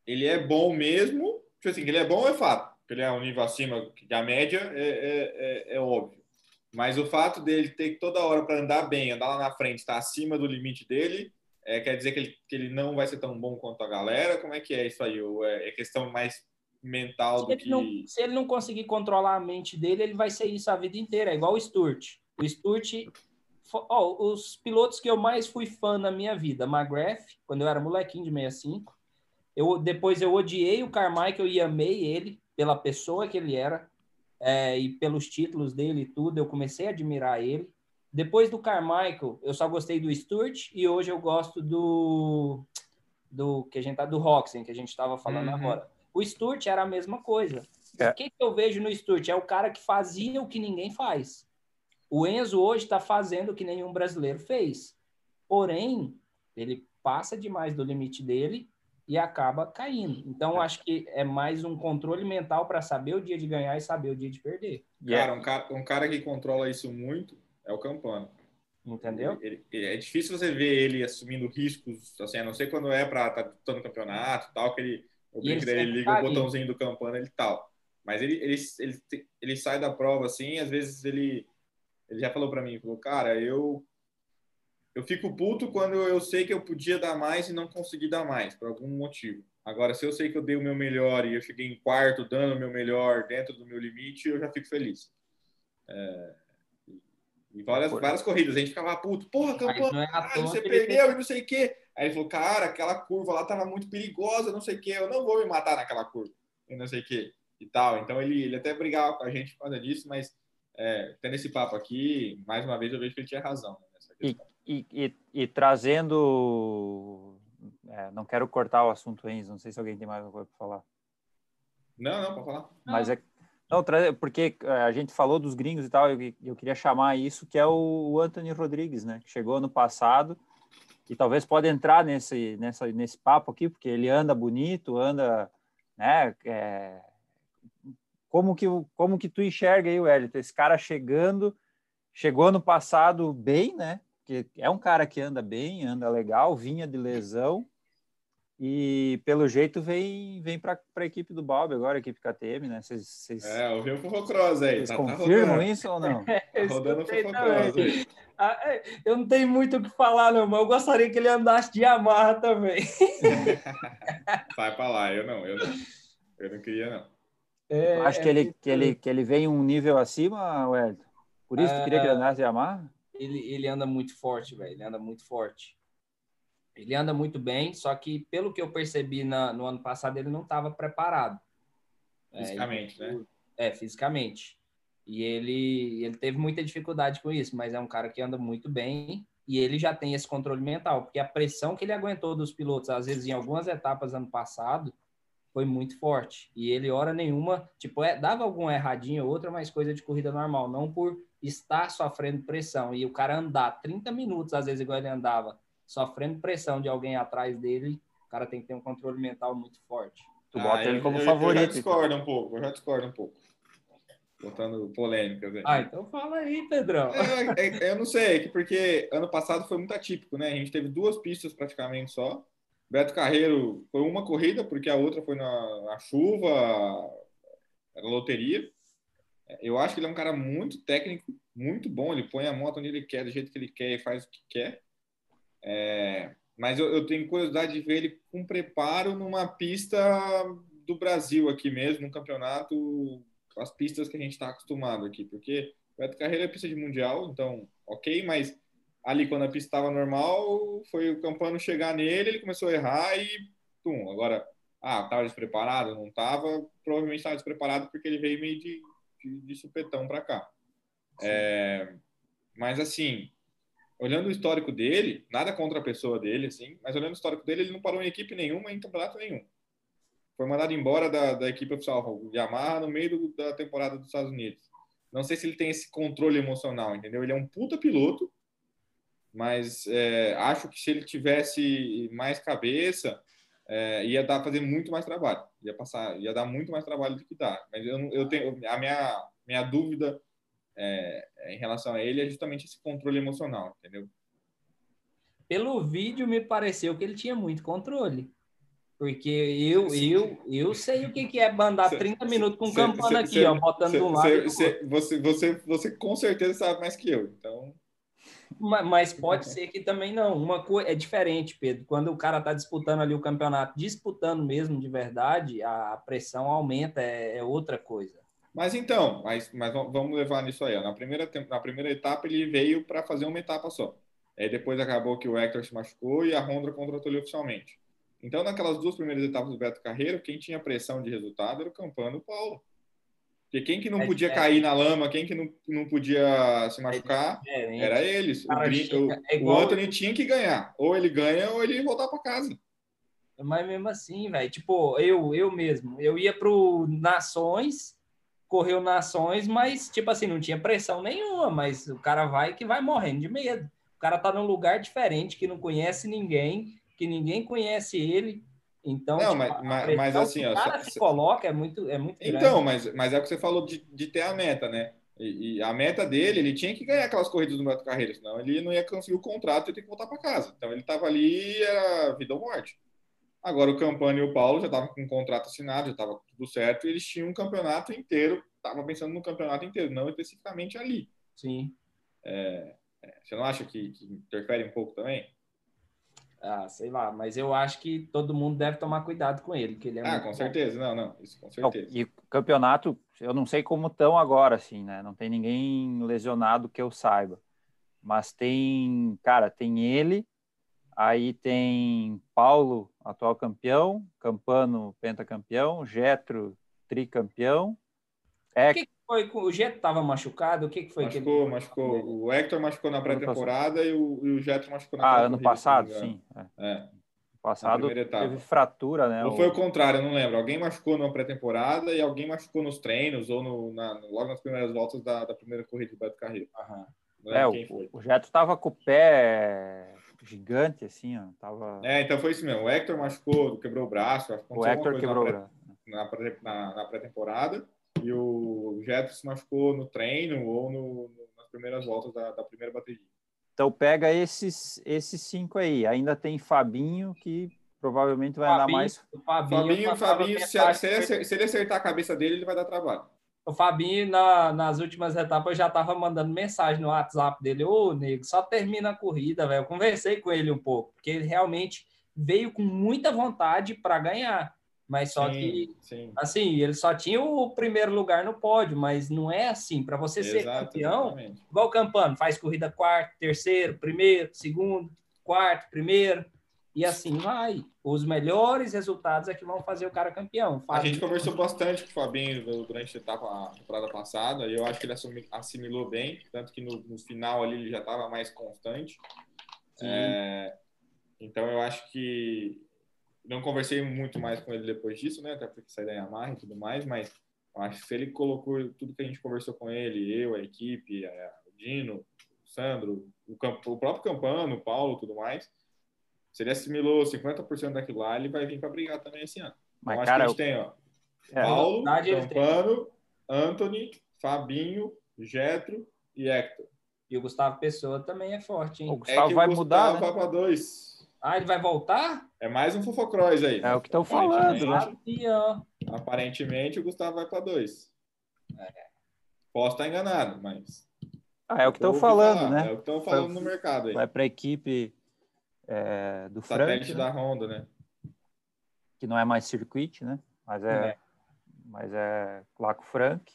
ele é bom mesmo? Tipo assim, ele é bom é fato, ele é um nível acima da média, é, é, é, é óbvio. Mas o fato dele ter que toda hora para andar bem, andar lá na frente, estar tá acima do limite dele, é, quer dizer que ele, que ele não vai ser tão bom quanto a galera? Como é que é isso aí? Ou é, é questão mais mental do que... Não, se ele não conseguir controlar a mente dele, ele vai ser isso a vida inteira. É igual o Sturt. O Sturt... Oh, os pilotos que eu mais fui fã na minha vida, McGrath, quando eu era molequinho de 65. Eu, depois eu odiei o Carmichael e amei ele pela pessoa que ele era é, e pelos títulos dele e tudo. Eu comecei a admirar ele. Depois do Carmichael, eu só gostei do Sturt e hoje eu gosto do do que a gente tá do Roxen, que a gente estava falando uhum. agora. O Sturt era a mesma coisa. É. O que, que eu vejo no Sturt? É o cara que fazia o que ninguém faz. O Enzo hoje está fazendo o que nenhum brasileiro fez. Porém, ele passa demais do limite dele e acaba caindo. Então, é. acho que é mais um controle mental para saber o dia de ganhar e saber o dia de perder. Cara, um cara, um cara que controla isso muito é o Campano. Entendeu? Ele, ele, é difícil você ver ele assumindo riscos, assim, a não ser quando é para estar tá disputando campeonato tal, que ele, o ele, ele liga tá o botãozinho do Campano ele tal. Mas ele, ele, ele, ele sai da prova assim, às vezes ele, ele já falou para mim, falou, cara, eu eu fico puto quando eu sei que eu podia dar mais e não consegui dar mais, por algum motivo. Agora, se eu sei que eu dei o meu melhor e eu cheguei em quarto dando o meu melhor dentro do meu limite, eu já fico feliz. É, em várias, várias corridas, a gente ficava puto, porra, campeão, é você perdeu e não sei o quê. Aí ele falou, cara, aquela curva lá tava muito perigosa, não sei o quê, eu não vou me matar naquela curva, e não sei o quê, e tal. Então ele, ele até brigava com a gente por causa disso, mas é, tendo esse papo aqui, mais uma vez eu vejo que ele tinha razão. Né, e, e, e, e, trazendo é, não quero cortar o assunto, Enzo. Não sei se alguém tem mais alguma coisa para falar. Não, não, pode falar. Mas é não, porque é, a gente falou dos gringos e tal, eu, eu queria chamar isso, que é o Anthony Rodrigues, né? Que chegou no passado e talvez pode entrar nesse, nessa, nesse papo aqui, porque ele anda bonito, anda, né? É, como, que, como que tu enxerga aí, Wellington? Esse cara chegando, chegou no passado bem, né? Que é um cara que anda bem, anda legal, vinha de lesão, e pelo jeito vem, vem para a equipe do Bob agora, a equipe KTM, né? Vocês, É, ouviu o Fofocross aí. Vocês tá, tá confirmam tá isso ou não? tá rodando o Fofocross aí. Ah, é, eu não tenho muito o que falar, não, mas eu gostaria que ele andasse de Yamaha também. Vai para lá, eu não, eu não. Eu não queria, não. É, acho que, ele, que, ele, que ele vem um nível acima, Wellington. Por isso tu queria que ele andasse de Yamaha? Ele, ele anda muito forte, velho. Ele anda muito forte. Ele anda muito bem, só que pelo que eu percebi na, no ano passado, ele não estava preparado. É, fisicamente, é, né? É, fisicamente. E ele, ele teve muita dificuldade com isso, mas é um cara que anda muito bem e ele já tem esse controle mental, porque a pressão que ele aguentou dos pilotos, às vezes em algumas etapas ano passado, foi muito forte. E ele, hora nenhuma, tipo, é, dava alguma erradinha ou outra, mas coisa de corrida normal, não por estar sofrendo pressão. E o cara andar 30 minutos, às vezes, igual ele andava, sofrendo pressão de alguém atrás dele, o cara tem que ter um controle mental muito forte. Tu bota ah, ele como eu, favorito. Eu já discordo então. um pouco, eu já discordo um pouco. Botando polêmicas aí. Ah, então fala aí, Pedrão. É, é, é, eu não sei, é porque ano passado foi muito atípico, né? A gente teve duas pistas praticamente só. Beto Carreiro foi uma corrida, porque a outra foi na, na chuva, era loteria. Eu acho que ele é um cara muito técnico, muito bom. Ele põe a moto onde ele quer, do jeito que ele quer e faz o que quer. É, mas eu, eu, tenho curiosidade de ver ele com preparo numa pista do Brasil aqui mesmo, num campeonato, as pistas que a gente está acostumado aqui, porque o Beto Carreira é pista de mundial, então ok, mas ali quando a pista estava normal, foi o Campano chegar nele, ele começou a errar e pum, agora ah, estava despreparado, não estava, provavelmente estava despreparado porque ele veio meio de, de, de supetão para cá. É, mas assim, olhando o histórico dele, nada contra a pessoa dele, assim, mas olhando o histórico dele, ele não parou em equipe nenhuma, em campeonato nenhum. Foi mandado embora da, da equipe oficial Yamaha no meio do, da temporada dos Estados Unidos. Não sei se ele tem esse controle emocional, entendeu? Ele é um puta piloto, mas é, acho que se ele tivesse mais cabeça, é, ia dar fazer muito mais trabalho, ia passar, ia dar muito mais trabalho do que dá. Mas eu, eu tenho a minha minha dúvida é, em relação a ele é justamente esse controle emocional, entendeu? Pelo vídeo me pareceu que ele tinha muito controle. Porque eu, eu, eu sei o que, é mandar 30 minutos com campana aqui, cê, ó, botando cê, do lado. Cê, você, você, você com certeza sabe mais que eu, então. Mas pode ser que também não. Uma coisa é diferente, Pedro. Quando o cara está disputando ali o campeonato, disputando mesmo de verdade, a pressão aumenta, é, é outra coisa. Mas então, mas, mas vamos levar nisso aí. Ó. Na, primeira, na primeira etapa, ele veio para fazer uma etapa só. Aí depois acabou que o Hector se machucou e a Honda contratou ele oficialmente. Então, naquelas duas primeiras etapas do Beto Carreiro, quem tinha pressão de resultado era o Campano o Paulo. Porque quem que não é podia cair na lama, quem que não, não podia se machucar, é era eles. O, o, é igual... o Anthony tinha que ganhar. Ou ele ganha ou ele voltar para casa. Mas mesmo assim, velho, tipo, eu, eu mesmo, eu ia pro Nações correu nações, mas, tipo assim, não tinha pressão nenhuma, mas o cara vai que vai morrendo de medo. O cara tá num lugar diferente, que não conhece ninguém, que ninguém conhece ele. Então, não, tipo, mas, mas, mas assim, o cara se coloca é muito, é muito Então, mas, mas é o que você falou de, de ter a meta, né? E, e, a meta dele, ele tinha que ganhar aquelas corridas do Beto Carreira, senão ele não ia conseguir o contrato e ter que voltar para casa. Então ele estava ali, era vida ou morte. Agora o Campani e o Paulo já estavam com um contrato assinado, já estava tudo certo, e eles tinham um campeonato inteiro, estavam pensando no campeonato inteiro, não especificamente ali. Sim. É, é, você não acha que, que, interfere um pouco também? Ah, sei lá, mas eu acho que todo mundo deve tomar cuidado com ele, que ele é Ah, com bom. certeza, não, não, isso com certeza. Não, e campeonato, eu não sei como estão agora, assim, né? Não tem ninguém lesionado que eu saiba. Mas tem, cara, tem ele, Aí tem Paulo, atual campeão, Campano, pentacampeão, Getro, tricampeão. É... O que foi? O Getro estava machucado? O que, que foi? Machucou, que machucou. O Hector machucou na pré-temporada e o, e o Getro machucou na Ah, ano passado, sim. É. é. Passado teve fratura, né? Ou foi o contrário, eu não lembro. Alguém machucou na pré-temporada e alguém machucou nos treinos ou no, na, logo nas primeiras voltas da, da primeira corrida do Beto Carreiro. Uhum. É, o, o Jeto tava com o pé gigante, assim, ó. Tava... É, então foi isso mesmo. O Hector machucou, quebrou o braço. O Hector quebrou o braço. Na, na pré-temporada. E o Jeto se machucou no treino ou no, no, nas primeiras voltas da, da primeira bateria. Então pega esses, esses cinco aí. Ainda tem Fabinho, que provavelmente vai Fabinho, andar mais. O Fabinho, Fabinho, Fabinho se, se, se, ele acertar a cabeça dele, ele vai dar trabalho. O Fabinho, na, nas últimas etapas, já estava mandando mensagem no WhatsApp dele: Ô, nego, só termina a corrida, velho. Eu conversei com ele um pouco, porque ele realmente veio com muita vontade para ganhar. Mas só sim, que, sim. assim, ele só tinha o primeiro lugar no pódio, mas não é assim. Para você Exato, ser campeão, exatamente. igual o Campano, faz corrida quarto, terceiro, primeiro, segundo, quarto, primeiro, e assim vai. Os melhores resultados é que vão fazer o cara campeão. A gente conversou bastante com o Fabinho durante a etapa, temporada passada, e eu acho que ele assimilou bem, tanto que no, no final ali ele já estava mais constante. É, então eu acho que não conversei muito mais com ele depois disso, né? Até porque saí da Yamaha e tudo mais, mas acho que se ele colocou tudo que a gente conversou com ele, eu, a equipe, a, o Dino, o Sandro, o, campo, o próprio Campano, o Paulo tudo mais, se ele assimilou 50% daquilo lá, ele vai vir para brigar também esse ano. Mas, então, cara, a gente tem, ó, é, Paulo, Campano, Anthony, Fabinho, Getro e Hector. E o Gustavo Pessoa também é forte, hein? O Gustavo é vai o mudar. Gustavo né? vai para dois. Ah, ele vai voltar? É mais um Fofocross aí. É o que estão falando, né? Aparentemente o Gustavo vai para dois. É. Posso estar enganado, mas. Ah, é o que estão falando, né? É o que estão falando vai, no mercado aí. Vai para a equipe é, do Satélite Frank, da né? Honda, né? Que não é mais circuit, né? Mas é, é. mas é lá com o Frank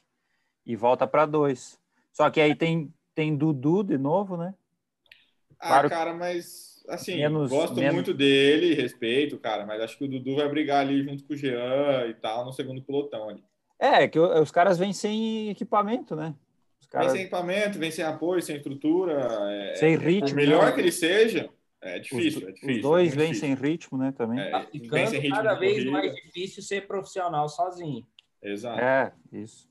e volta para dois. Só que aí tem tem Dudu de novo, né? Ah, claro, cara, mas assim, menos, gosto menos... muito dele, respeito, cara, mas acho que o Dudu vai brigar ali junto com o Jean e tal, no segundo pelotão ali. É, que os caras vêm sem equipamento, né? Os caras... Vem sem equipamento, vem sem apoio, sem estrutura. É... Sem ritmo. melhor né? que ele seja, é difícil, os, é difícil. Os dois é vêm sem ritmo, né, também. É, tá ficando cada vez mais difícil ser profissional sozinho. Exato. É, isso.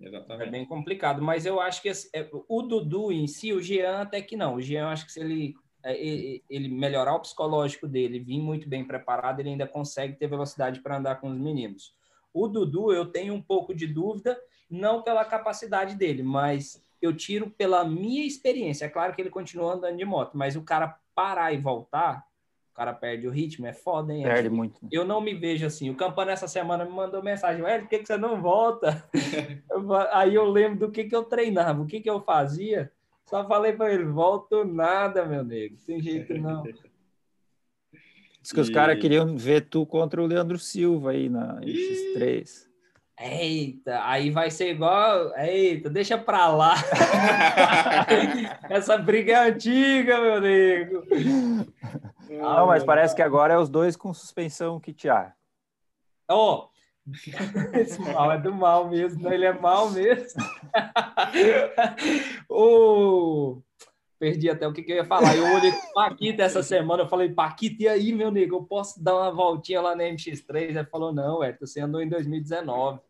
Exatamente. É bem complicado, mas eu acho que é, o Dudu em si, o Jean até que não. O Jean, acho que se ele é, ele melhorar o psicológico dele, vir muito bem preparado, ele ainda consegue ter velocidade para andar com os meninos. O Dudu, eu tenho um pouco de dúvida, não pela capacidade dele, mas eu tiro pela minha experiência. É claro que ele continua andando de moto, mas o cara parar e voltar, o cara perde o ritmo, é foda, hein? Perde muito. Né? Eu não me vejo assim. O Campana essa semana me mandou mensagem, por que, que você não volta? Aí eu lembro do que, que eu treinava, o que, que eu fazia. Só falei para ele, volto nada, meu nego. Tem jeito não. Diz que e... os caras queriam ver tu contra o Leandro Silva aí na X3. Eita, aí vai ser igual. Eita, deixa pra lá. Essa briga é antiga, meu nego. Não, mas parece que agora é os dois com suspensão kitear. Ó, oh, esse mal é do mal mesmo, né? ele é mal mesmo. o... Perdi até o que, que eu ia falar. Eu olhei o Paquita essa semana, eu falei, Paquita, e aí, meu nego, eu posso dar uma voltinha lá na MX3? Ele falou, não, é, você andou em 2019.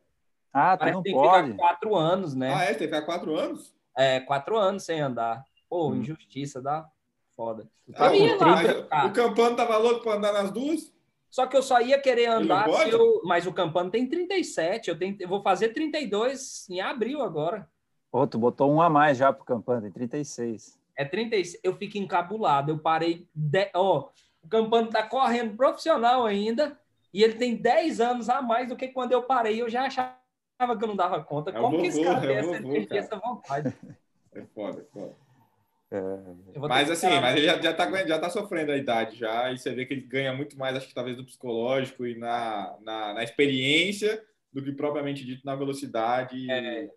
Ah, tu não tem pode. que ficar quatro anos, né? Ah, é? Tem que ficar quatro anos? É, quatro anos sem andar. Pô, hum. injustiça, dá foda. Ah, o, o Campano tava louco para andar nas duas? Só que eu só ia querer andar se eu. Mas o Campano tem 37, eu, tenho... eu vou fazer 32 em abril agora. Pô, tu botou um a mais já pro Campano, tem 36. É 36. Eu fico encabulado. Eu parei. De... Ó, o Campano tá correndo profissional ainda e ele tem 10 anos a mais do que quando eu parei. Eu já achava que eu não dava conta. É Como vovô, que esse cara é essa, essa vontade? É foda, é foda. É... Mas assim, mas ele já, já, tá, já tá sofrendo a idade já, e você vê que ele ganha muito mais, acho que talvez do psicológico e na, na, na experiência do que propriamente dito na velocidade. É,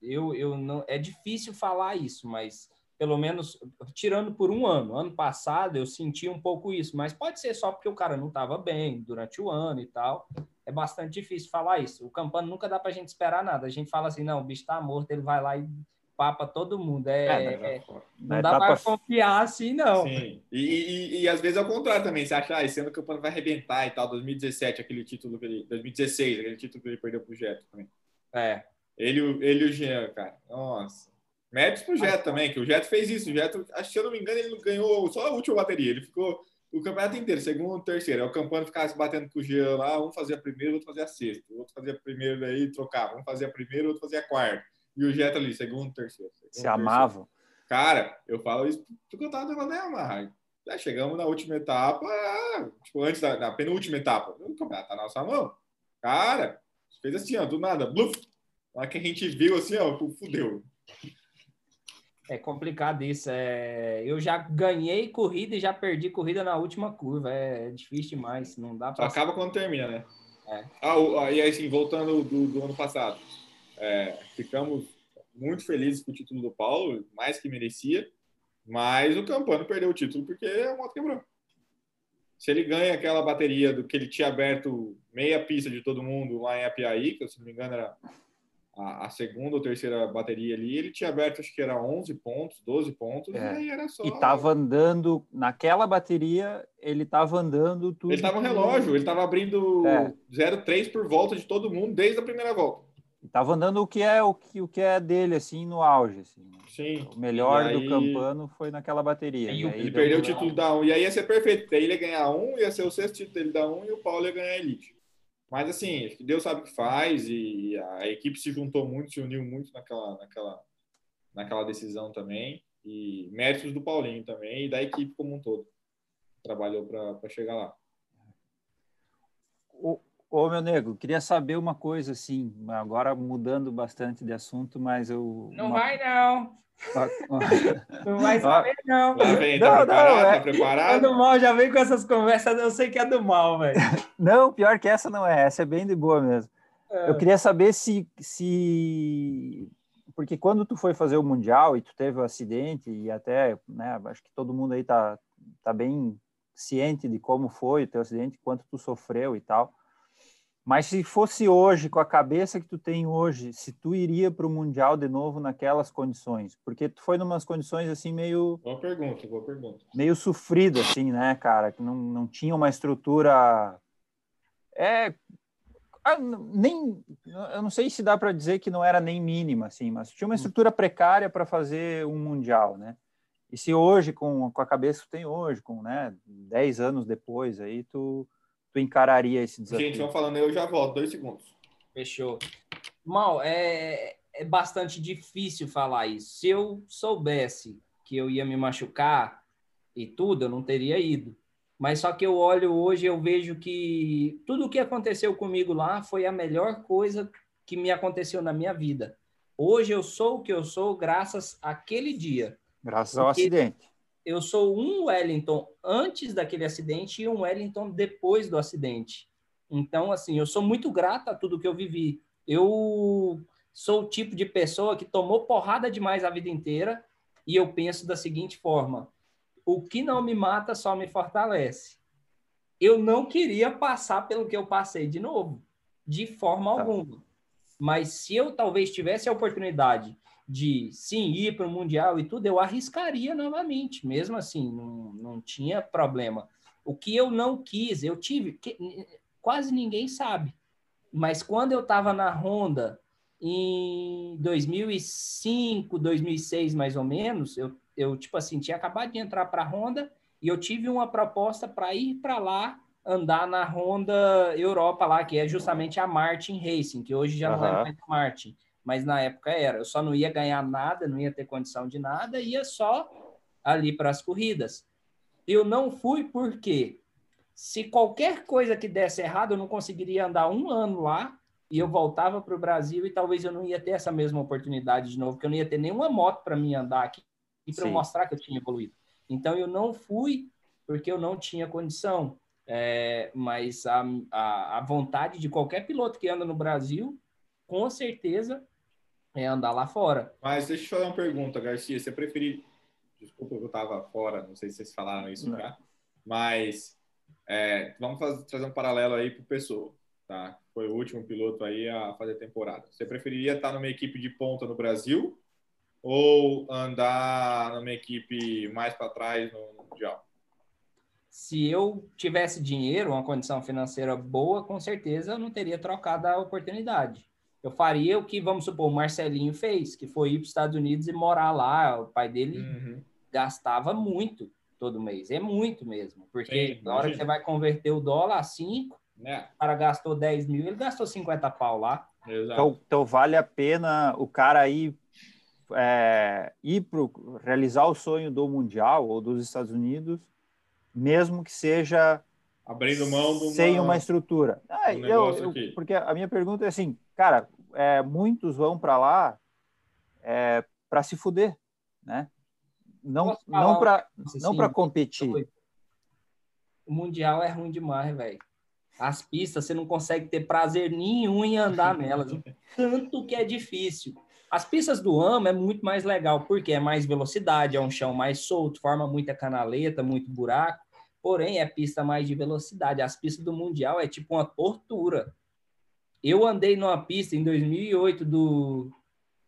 eu, eu não, é difícil falar isso, mas pelo menos tirando por um ano. Ano passado eu senti um pouco isso, mas pode ser só porque o cara não estava bem durante o ano e tal. É bastante difícil falar isso. O Campano nunca dá para a gente esperar nada. A gente fala assim, não, o bicho está morto, ele vai lá e pá para todo mundo. É, é, é não é dá para confiar assim, não. Sim. E, e, e, às vezes é o contrário também. Você acha, ah, esse ano o campeonato vai arrebentar e tal. 2017, aquele título que ele. 2016, aquele título que ele perdeu pro Jeto também. É. Ele, ele e o Jean, cara. Nossa. Méritos pro Jeto também, que o Jeto fez isso. O Jeto, acho que se eu não me engano, ele ganhou só a última bateria. Ele ficou o campeonato inteiro, segundo, terceiro. É o Campano ficava se batendo com o Jean lá, um fazia a primeira, outro fazia a sexta. O outro fazia a primeira, daí trocava. Um fazia a primeira, outro fazia a quarta. E o Jeto ali, segundo, terceiro. Segundo, se amavam. Cara, eu falo isso porque eu tava tentando amarrar. Já chegamos na última etapa, tipo, antes da, da penúltima etapa. O campeonato tá na nossa mão. Cara, fez assim, ó, do nada, bluf. Na que a gente viu assim, ó, fudeu. É complicado isso. É... Eu já ganhei corrida e já perdi corrida na última curva. É difícil demais. Não dá para. Acaba quando termina, né? É. Ah, e aí, assim, voltando do, do ano passado, é, ficamos muito felizes com o título do Paulo, mais que merecia, mas o Campano perdeu o título porque a moto quebrou. Se ele ganha aquela bateria do que ele tinha aberto meia pista de todo mundo lá em Apiaí, que se não me engano era a, a, segunda ou terceira bateria ali, ele tinha aberto, acho que era 11 pontos, 12 pontos, é. e aí era só... E tava andando, naquela bateria, ele tava andando tudo... Ele tava no relógio, ele tava abrindo é. 0,3 por volta de todo mundo desde a primeira volta. Tava andando o que é o que, o que é dele, assim, no auge. Assim. Né? Sim. O melhor aí... do Campano foi naquela bateria. E, ele perdeu o título da 1. E aí ia ser perfeito, aí ele ia ganhar um, ia ser o sexto título dele da 1 e o Paulo ia ganhar a Elite. Mas assim, Deus sabe o que faz e a equipe se juntou muito, se uniu muito naquela, naquela, naquela decisão também. E méritos do Paulinho também e da equipe como um todo. Trabalhou para chegar lá. Ô, ô, meu nego, queria saber uma coisa assim, agora mudando bastante de assunto, mas eu. Não uma... vai, não. Não vai saber, não. Lá vem, tá não, preparado? Não, é... Tá preparado? É do mal, já vem com essas conversas, eu sei que é do mal, velho. Não, pior que essa não é, essa é bem de boa mesmo. É. Eu queria saber se, se. Porque quando tu foi fazer o Mundial e tu teve o um acidente, e até, né, acho que todo mundo aí tá, tá bem ciente de como foi o teu acidente, quanto tu sofreu e tal. Mas se fosse hoje, com a cabeça que tu tem hoje, se tu iria para o Mundial de novo naquelas condições? Porque tu foi numas condições assim meio... Boa pergunta, boa pergunta. Meio sofrido, assim, né, cara? Que não, não tinha uma estrutura... É... Ah, nem... Eu não sei se dá para dizer que não era nem mínima, assim, mas tinha uma hum. estrutura precária para fazer um Mundial, né? E se hoje, com, com a cabeça que tu tem hoje, com, né, 10 anos depois, aí tu tu encararia esse desafio? Gente, vão falando, eu já volto, dois segundos. Fechou. Mal, é, é bastante difícil falar isso. Se eu soubesse que eu ia me machucar e tudo, eu não teria ido. Mas só que eu olho hoje, eu vejo que tudo o que aconteceu comigo lá foi a melhor coisa que me aconteceu na minha vida. Hoje eu sou o que eu sou graças àquele dia. Graças ao acidente eu sou um Wellington antes daquele acidente e um Wellington depois do acidente. Então, assim, eu sou muito grata a tudo que eu vivi. Eu sou o tipo de pessoa que tomou porrada demais a vida inteira e eu penso da seguinte forma: o que não me mata só me fortalece. Eu não queria passar pelo que eu passei de novo, de forma tá. alguma. Mas se eu talvez tivesse a oportunidade de sim ir para o Mundial e tudo, eu arriscaria novamente, mesmo assim, não, não tinha problema. O que eu não quis, eu tive, que, quase ninguém sabe, mas quando eu estava na Honda em 2005, 2006 mais ou menos, eu, eu tipo assim, tinha acabado de entrar para a Honda e eu tive uma proposta para ir para lá andar na Honda Europa lá, que é justamente a Martin Racing, que hoje já uhum. não é mais Martin mas na época era. Eu só não ia ganhar nada, não ia ter condição de nada, ia só ali para as corridas. Eu não fui porque se qualquer coisa que desse errado, eu não conseguiria andar um ano lá e eu voltava para o Brasil e talvez eu não ia ter essa mesma oportunidade de novo, porque eu não ia ter nenhuma moto para mim andar aqui e para mostrar que eu tinha evoluído. Então eu não fui porque eu não tinha condição. É, mas a, a, a vontade de qualquer piloto que anda no Brasil, com certeza, é andar lá fora. Mas deixa eu te fazer uma pergunta, Garcia. Você preferir. Desculpa que eu estava fora, não sei se vocês falaram isso já. Mas é, vamos fazer, trazer um paralelo aí para o Pessoa, tá? Foi o último piloto aí a fazer temporada. Você preferiria estar numa equipe de ponta no Brasil ou andar numa equipe mais para trás no Mundial? Se eu tivesse dinheiro, uma condição financeira boa, com certeza eu não teria trocado a oportunidade. Eu faria o que, vamos supor, o Marcelinho fez, que foi ir para os Estados Unidos e morar lá. O pai dele uhum. gastava muito todo mês. É muito mesmo. Porque Sim, na hora que você vai converter o dólar a 5, é. o cara gastou 10 mil, ele gastou 50 pau lá. Então, então, vale a pena o cara ir, é, ir pro, realizar o sonho do Mundial ou dos Estados Unidos, mesmo que seja abrindo mão de uma, sem uma estrutura. Ah, um eu, eu, porque a minha pergunta é assim, cara, é, muitos vão para lá é, para se fuder, né? Não, não para não para competir. O mundial é ruim demais, velho. As pistas você não consegue ter prazer nenhum em andar nelas, tanto que é difícil. As pistas do AMA é muito mais legal, porque é mais velocidade, é um chão mais solto, forma muita canaleta, muito buraco, porém é pista mais de velocidade. As pistas do Mundial é tipo uma tortura. Eu andei numa pista em 2008 do,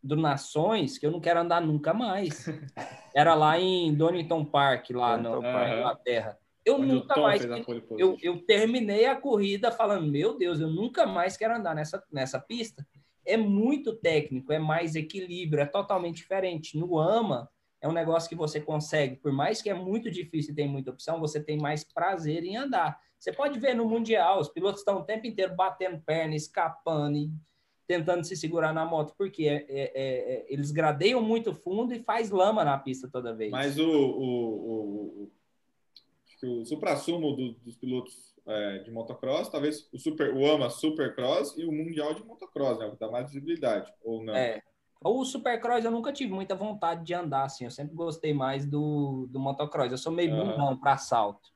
do Nações que eu não quero andar nunca mais. Era lá em Donington Park, lá no, na Inglaterra. Eu Onde nunca mais. Eu, eu terminei a corrida falando: Meu Deus, eu nunca mais quero andar nessa, nessa pista. É muito técnico, é mais equilíbrio, é totalmente diferente. No AMA, é um negócio que você consegue, por mais que é muito difícil e tem muita opção, você tem mais prazer em andar. Você pode ver no Mundial, os pilotos estão o tempo inteiro batendo perna, escapando, tentando se segurar na moto, porque é, é, é, eles gradeiam muito fundo e faz lama na pista toda vez. Mas o, o, o, o supra-sumo do, dos pilotos é, de motocross, talvez o, super, o AMA Supercross e o Mundial de motocross, né? O que dá mais visibilidade, ou não? É. O Supercross eu nunca tive muita vontade de andar, assim. Eu sempre gostei mais do, do motocross. Eu sou meio uhum. bundão para salto.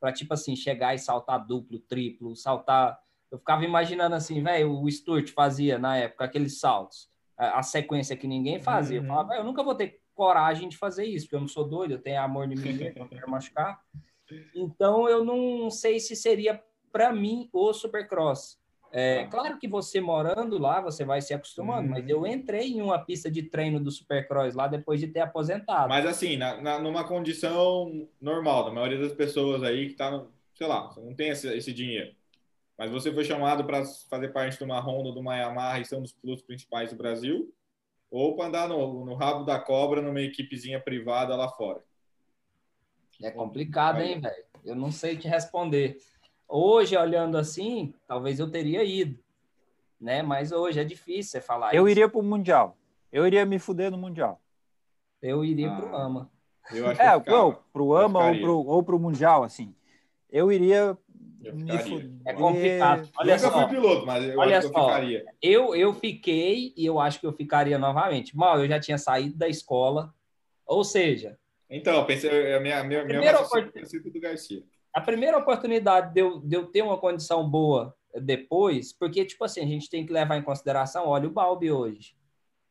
Para, tipo assim, chegar e saltar duplo, triplo, saltar... Eu ficava imaginando assim, velho, o Stuart fazia na época aqueles saltos. A, a sequência que ninguém fazia. Uhum. Eu falava, eu nunca vou ter coragem de fazer isso, porque eu não sou doido, eu tenho amor em mim, eu não quero machucar. Então, eu não sei se seria para mim o Supercross. É, claro que você morando lá, você vai se acostumando, mas eu uhum. entrei em uma pista de treino do Supercross lá depois de ter aposentado. Mas assim, na, na, numa condição normal, da maioria das pessoas aí que tá, sei lá, não tem esse, esse dinheiro. Mas você foi chamado para fazer parte de uma Honda, do uma Yamaha e são dos pilotos principais do Brasil, ou para andar no, no rabo da cobra numa equipezinha privada lá fora. É complicado, hein, velho? Eu não sei te responder. Hoje, olhando assim, talvez eu teria ido, né? Mas hoje é difícil você falar Eu isso. iria para o Mundial. Eu iria me fuder no Mundial. Eu iria ah, para o AMA. Eu acho é, para o AMA ou para o Mundial, assim. Eu iria eu me fuder. É complicado. Olha eu só. fui piloto, mas eu Olha acho que eu ficaria. Eu, eu fiquei e eu acho que eu ficaria novamente. Mal, eu já tinha saído da escola. Ou seja... Então, eu pensei... A minha, minha, minha do Garcia a primeira oportunidade de eu, de eu ter uma condição boa depois, porque, tipo assim, a gente tem que levar em consideração, olha o Balbi hoje.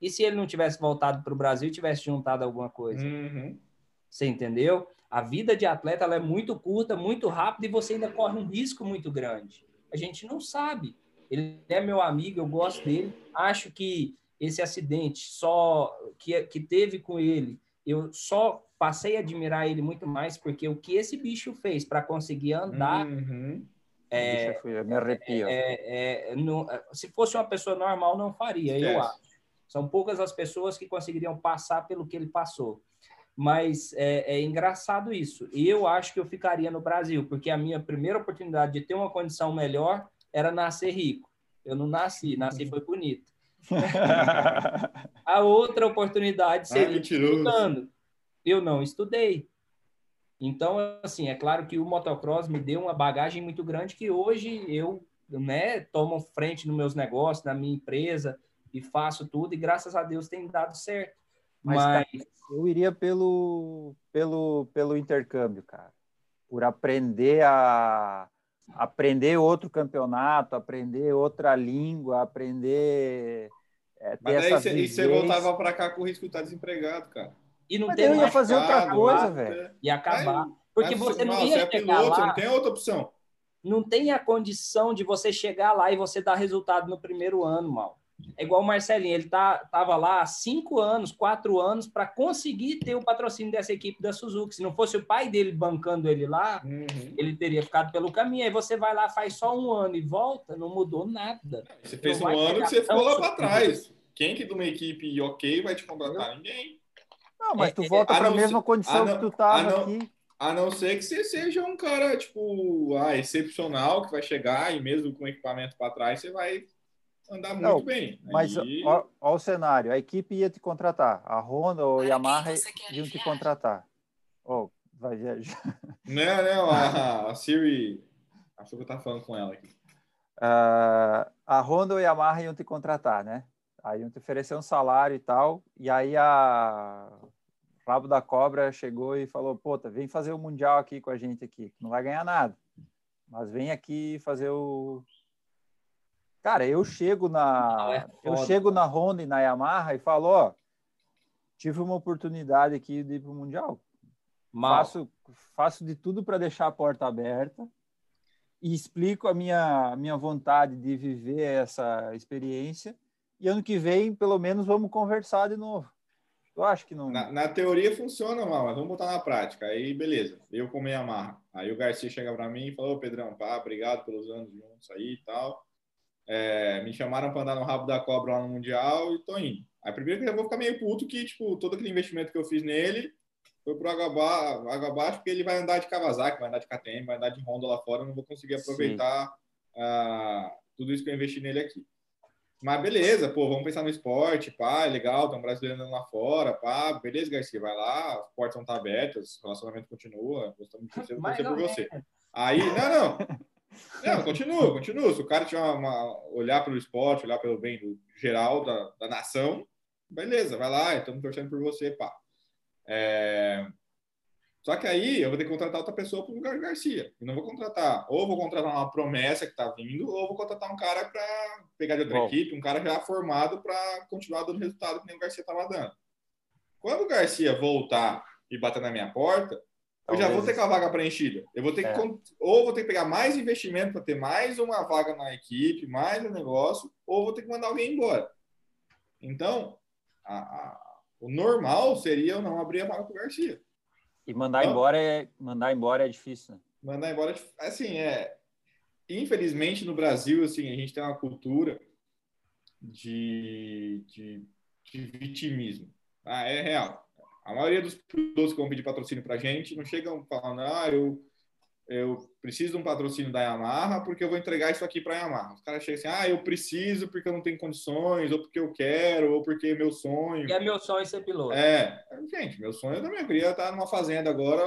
E se ele não tivesse voltado para o Brasil e tivesse juntado alguma coisa? Uhum. Você entendeu? A vida de atleta é muito curta, muito rápida e você ainda corre um risco muito grande. A gente não sabe. Ele é meu amigo, eu gosto dele. Acho que esse acidente só que, que teve com ele, eu só passei a admirar ele muito mais porque o que esse bicho fez para conseguir andar. Uhum. É, foi, me arrepio. É, é, é no, se fosse uma pessoa normal, não faria, eu acho. São poucas as pessoas que conseguiriam passar pelo que ele passou. Mas é, é, engraçado isso. Eu acho que eu ficaria no Brasil, porque a minha primeira oportunidade de ter uma condição melhor era nascer rico. Eu não nasci, nasci foi bonito. a outra oportunidade ah, seria ah, estudando eu não estudei. Então, assim, é claro que o motocross me deu uma bagagem muito grande que hoje eu, né, tomo frente nos meus negócios, na minha empresa e faço tudo e graças a Deus tem dado certo. Mas, Mas... Cara, eu iria pelo, pelo, pelo intercâmbio, cara. Por aprender a aprender outro campeonato, aprender outra língua, aprender é, Mas aí você voltava para cá com o risco de estar desempregado, cara. E não Mas ter eu ia fazer outra coisa, velho. E acabar. Porque você não ia é chegar piloto, lá... Não tem outra opção. Não tem a condição de você chegar lá e você dar resultado no primeiro ano, mal. É igual o Marcelinho, ele tá, tava lá há cinco anos, quatro anos para conseguir ter o patrocínio dessa equipe da Suzuki. Se não fosse o pai dele bancando ele lá, uhum. ele teria ficado pelo caminho. Aí você vai lá, faz só um ano e volta, não mudou nada. Você fez não um ano que você ficou lá para trás. Quem que de uma equipe ok vai te contratar? Ninguém. Não, mas tu é, volta é, para a mesma condição que tu estava aqui. A não ser que você seja um cara, tipo, ah, excepcional, que vai chegar e mesmo com equipamento para trás, você vai andar muito não, bem. Mas Aí... ó, o cenário, a equipe ia te contratar, a Honda ou a Yamaha iam te contratar. Oh, vai viajar. Não, não, a, a Siri, acho que eu tava falando com ela aqui. Uh, a Honda ou a Yamaha iam te contratar, né? Aí iam te oferecer um salário e tal, e aí a Rabo da Cobra chegou e falou, pô, vem fazer o Mundial aqui com a gente aqui, não vai ganhar nada, mas vem aqui fazer o... Cara, eu chego na é eu chego na Honda e na Yamaha e falo, ó, tive uma oportunidade aqui de ir para o Mundial. Faço, faço de tudo para deixar a porta aberta e explico a minha, minha vontade de viver essa experiência. E ano que vem, pelo menos, vamos conversar de novo. Eu acho que não. Na, na teoria funciona mal, mas vamos botar na prática. Aí, beleza. Eu com amarra. Aí o Garcia chega para mim e falou: Pedrão, pá, obrigado pelos anos juntos aí e tal. É, me chamaram para andar no rabo da cobra lá no Mundial e tô indo. Aí, primeiro que eu vou ficar meio puto que, tipo, todo aquele investimento que eu fiz nele foi pro água, ba água abaixo, porque ele vai andar de Kawasaki, vai andar de KTM, vai andar de Honda lá fora, eu não vou conseguir aproveitar uh, tudo isso que eu investi nele aqui. Mas beleza, pô, vamos pensar no esporte, pá, é legal, tem um brasileiro andando lá fora, pá, beleza, Garcia, vai lá, as portas estão abertas, o relacionamento continua, gostamos de você, você por você. Aí, não, não, não, continua, continua. Se o cara tiver uma, uma olhar pelo esporte, olhar pelo bem do geral da, da nação, beleza, vai lá, estamos torcendo por você, pá. É, só que aí eu vou ter que contratar outra pessoa para o lugar do Garcia. E não vou contratar. Ou vou contratar uma promessa que está vindo, ou vou contratar um cara para pegar de outra Bom. equipe, um cara já formado para continuar dando resultado que nem o Garcia estava dando. Quando o Garcia voltar e bater na minha porta, eu já vou ter com a vaga preenchida. Eu vou ter é. que, ou vou ter que pegar mais investimento para ter mais uma vaga na equipe, mais um negócio, ou vou ter que mandar alguém embora. Então, a, a, o normal seria eu não abrir a vaga para o Garcia. E mandar então, embora é mandar embora é difícil, né? Mandar embora, é assim, é infelizmente no Brasil, assim, a gente tem uma cultura de, de, de vitimismo. Ah, é real. A maioria dos pilotos que vão pedir patrocínio para a gente não chegam falando, ah, eu eu preciso de um patrocínio da Yamaha porque eu vou entregar isso aqui para a Yamaha. Os caras chegam assim, ah, eu preciso porque eu não tenho condições, ou porque eu quero, ou porque é meu sonho. E é meu sonho ser piloto. É, gente, meu sonho também. Eu queria estar numa fazenda agora,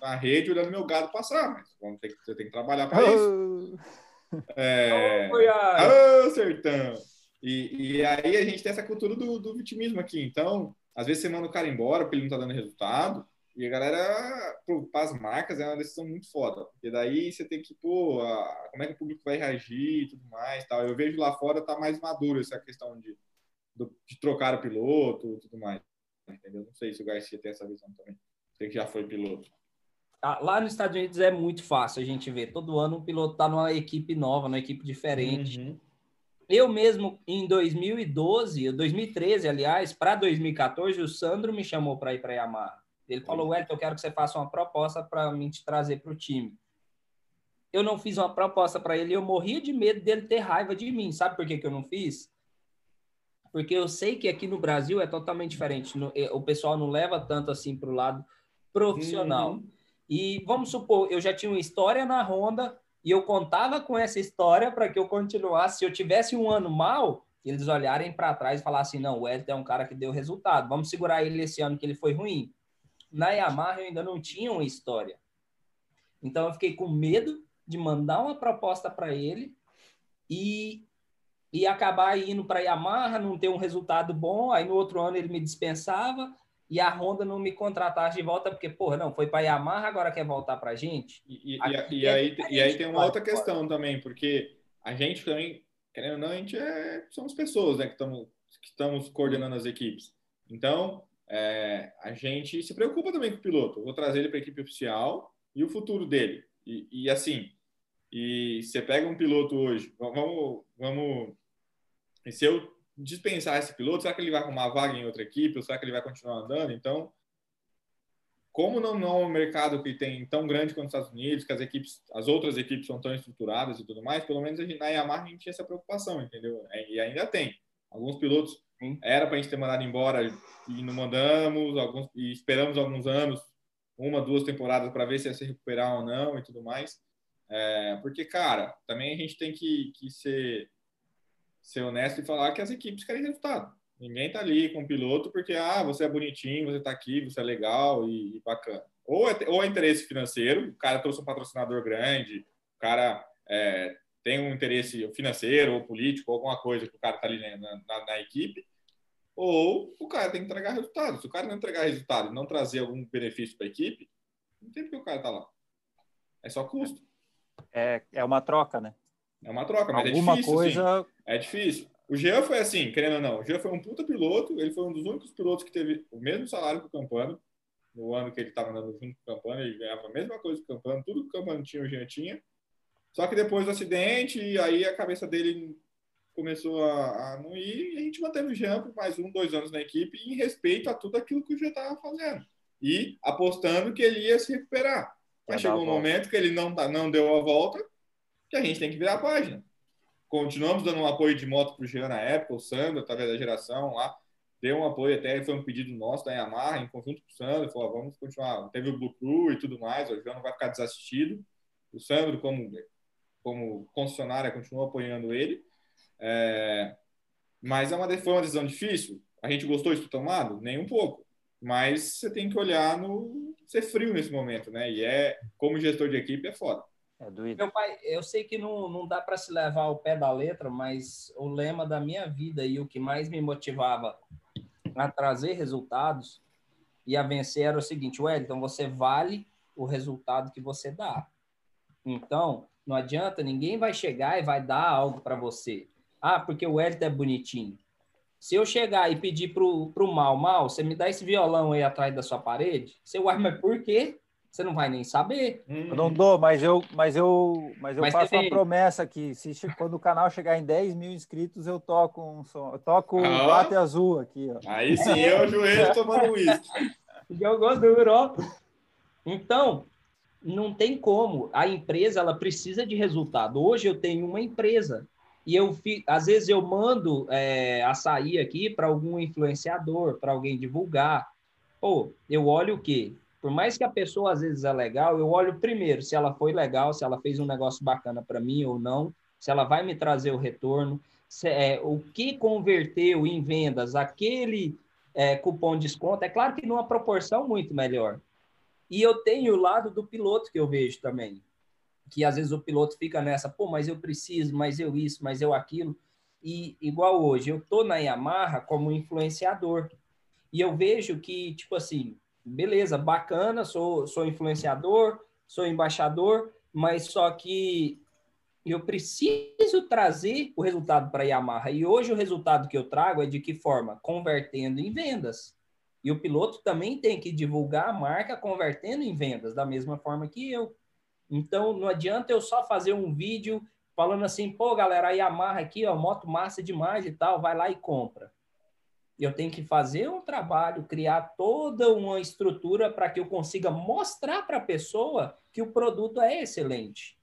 na rede, olhando meu gado passar, mas vamos ter, você tem que trabalhar para isso. É... Oh, sertão! E, e aí a gente tem essa cultura do, do vitimismo aqui. Então, às vezes você manda o cara embora porque ele não está dando resultado, e a galera, para as marcas, é uma decisão muito foda. Porque daí você tem que, pô, a, como é que o público vai reagir e tudo mais. Tal. Eu vejo lá fora tá mais maduro essa questão de, de trocar o piloto e tudo mais. Entendeu? Não sei se o Garcia tem essa visão também. Sei que já foi piloto. Ah, lá nos Estados Unidos é muito fácil a gente ver. Todo ano um piloto tá numa equipe nova, numa equipe diferente. Uhum. Eu mesmo, em 2012, 2013, aliás, para 2014, o Sandro me chamou para ir para Yamaha. Ele falou, Wellington, eu quero que você faça uma proposta para mim te trazer para o time. Eu não fiz uma proposta para ele, eu morria de medo dele ter raiva de mim. Sabe por que, que eu não fiz? Porque eu sei que aqui no Brasil é totalmente diferente. Eh, o pessoal não leva tanto assim para o lado profissional. Uhum. E vamos supor, eu já tinha uma história na Honda e eu contava com essa história para que eu continuasse. Se eu tivesse um ano mal, eles olharem para trás e falassem: não, o Wellington é um cara que deu resultado, vamos segurar ele esse ano que ele foi ruim na Yamaha eu ainda não tinha uma história. Então eu fiquei com medo de mandar uma proposta para ele e, e acabar indo para a Yamaha, não ter um resultado bom, aí no outro ano ele me dispensava e a Honda não me contratasse de volta, porque, porra, não, foi para a Yamaha, agora quer voltar para a gente. E, e, e, é aí, e aí tem uma outra questão também, porque a gente também, querendo ou não, a gente é, somos pessoas né, que, estamos, que estamos coordenando as equipes. Então, é, a gente se preocupa também com o piloto. Eu vou trazer ele para a equipe oficial e o futuro dele. E, e, assim, e você pega um piloto hoje, vamos, vamos E se eu dispensar esse piloto, será que ele vai arrumar vaga em outra equipe ou será que ele vai continuar andando? Então, como não, não é um mercado que tem tão grande quanto os Estados Unidos, que as equipes, as outras equipes são tão estruturadas e tudo mais, pelo menos a gente, na Yamaha a gente tinha essa preocupação, entendeu? É, e ainda tem. Alguns pilotos Sim. era para a gente ter mandado embora e não mandamos, alguns e esperamos alguns anos, uma, duas temporadas para ver se ia se recuperar ou não e tudo mais. É, porque, cara, também a gente tem que, que ser, ser honesto e falar que as equipes querem resultado. Ninguém tá ali com o piloto porque, ah, você é bonitinho, você tá aqui, você é legal e, e bacana. Ou é, ou é interesse financeiro, o cara trouxe um patrocinador grande, o cara é, tem um interesse financeiro ou político, alguma coisa que o cara tá ali na, na, na equipe, ou o cara tem que entregar resultado. Se o cara não entregar resultado e não trazer algum benefício para a equipe, não tem porque o cara tá lá. É só custo. É, é uma troca, né? É uma troca, mas é Alguma é difícil. Coisa... Assim. É difícil. O Jean foi assim, querendo ou não, o Jean foi um puta piloto, ele foi um dos únicos pilotos que teve o mesmo salário que o Campano, no ano que ele estava andando junto com o Campano, ele ganhava a mesma coisa que o Campano, tudo que o Campano tinha, o Jean tinha. Só que depois do acidente, aí a cabeça dele começou a, a não ir, e a gente manteve o Jean por mais um, dois anos na equipe, em respeito a tudo aquilo que o Jean estava fazendo. E apostando que ele ia se recuperar. Mas chegou um momento que ele não, não deu a volta, que a gente tem que virar a página continuamos dando um apoio de moto para o Jean na época, o Sandro, através da geração lá, deu um apoio até, foi um pedido nosso da Yamaha, em conjunto com o Sandro, falou, vamos continuar. Teve o Blue e tudo mais, o Jean não vai ficar desassistido. O Sandro, como, como concessionária, continuou apoiando ele. É, mas é uma, foi uma decisão difícil. A gente gostou ter tomado? Nem um pouco. Mas você tem que olhar no... ser frio nesse momento, né? E é, como gestor de equipe, é foda. É Meu pai, eu sei que não, não dá para se levar ao pé da letra, mas o lema da minha vida e o que mais me motivava a trazer resultados e a vencer era o seguinte, Wellington, você vale o resultado que você dá. Então, não adianta, ninguém vai chegar e vai dar algo para você. Ah, porque o Wellington é bonitinho. Se eu chegar e pedir pro, pro mal, mal, você me dá esse violão aí atrás da sua parede, você, uai, mas por quê? Você não vai nem saber. Eu não dou, mas eu, mas eu, mas eu mas faço uma promessa que se quando o canal chegar em 10 mil inscritos, eu toco um som. Eu toco ah, Bate Azul aqui, ó. Aí sim, eu joelho tomando isso. Jogou duro. Então, não tem como. A empresa ela precisa de resultado. Hoje eu tenho uma empresa e eu às vezes eu mando é, açaí aqui para algum influenciador, para alguém divulgar. Pô, eu olho o quê? Por mais que a pessoa às vezes é legal, eu olho primeiro se ela foi legal, se ela fez um negócio bacana para mim ou não, se ela vai me trazer o retorno, se, é, o que converteu em vendas aquele é, cupom de desconto. É claro que numa proporção muito melhor. E eu tenho o lado do piloto que eu vejo também, que às vezes o piloto fica nessa, pô, mas eu preciso, mas eu isso, mas eu aquilo. E igual hoje, eu tô na Yamaha como influenciador. E eu vejo que, tipo assim, beleza, bacana, sou, sou influenciador, sou embaixador, mas só que eu preciso trazer o resultado para a Yamaha. E hoje o resultado que eu trago é de que forma? Convertendo em vendas. E o piloto também tem que divulgar a marca convertendo em vendas, da mesma forma que eu. Então, não adianta eu só fazer um vídeo falando assim, pô, galera, a Yamaha aqui, ó, moto massa demais e tal, vai lá e compra eu tenho que fazer um trabalho, criar toda uma estrutura para que eu consiga mostrar para a pessoa que o produto é excelente.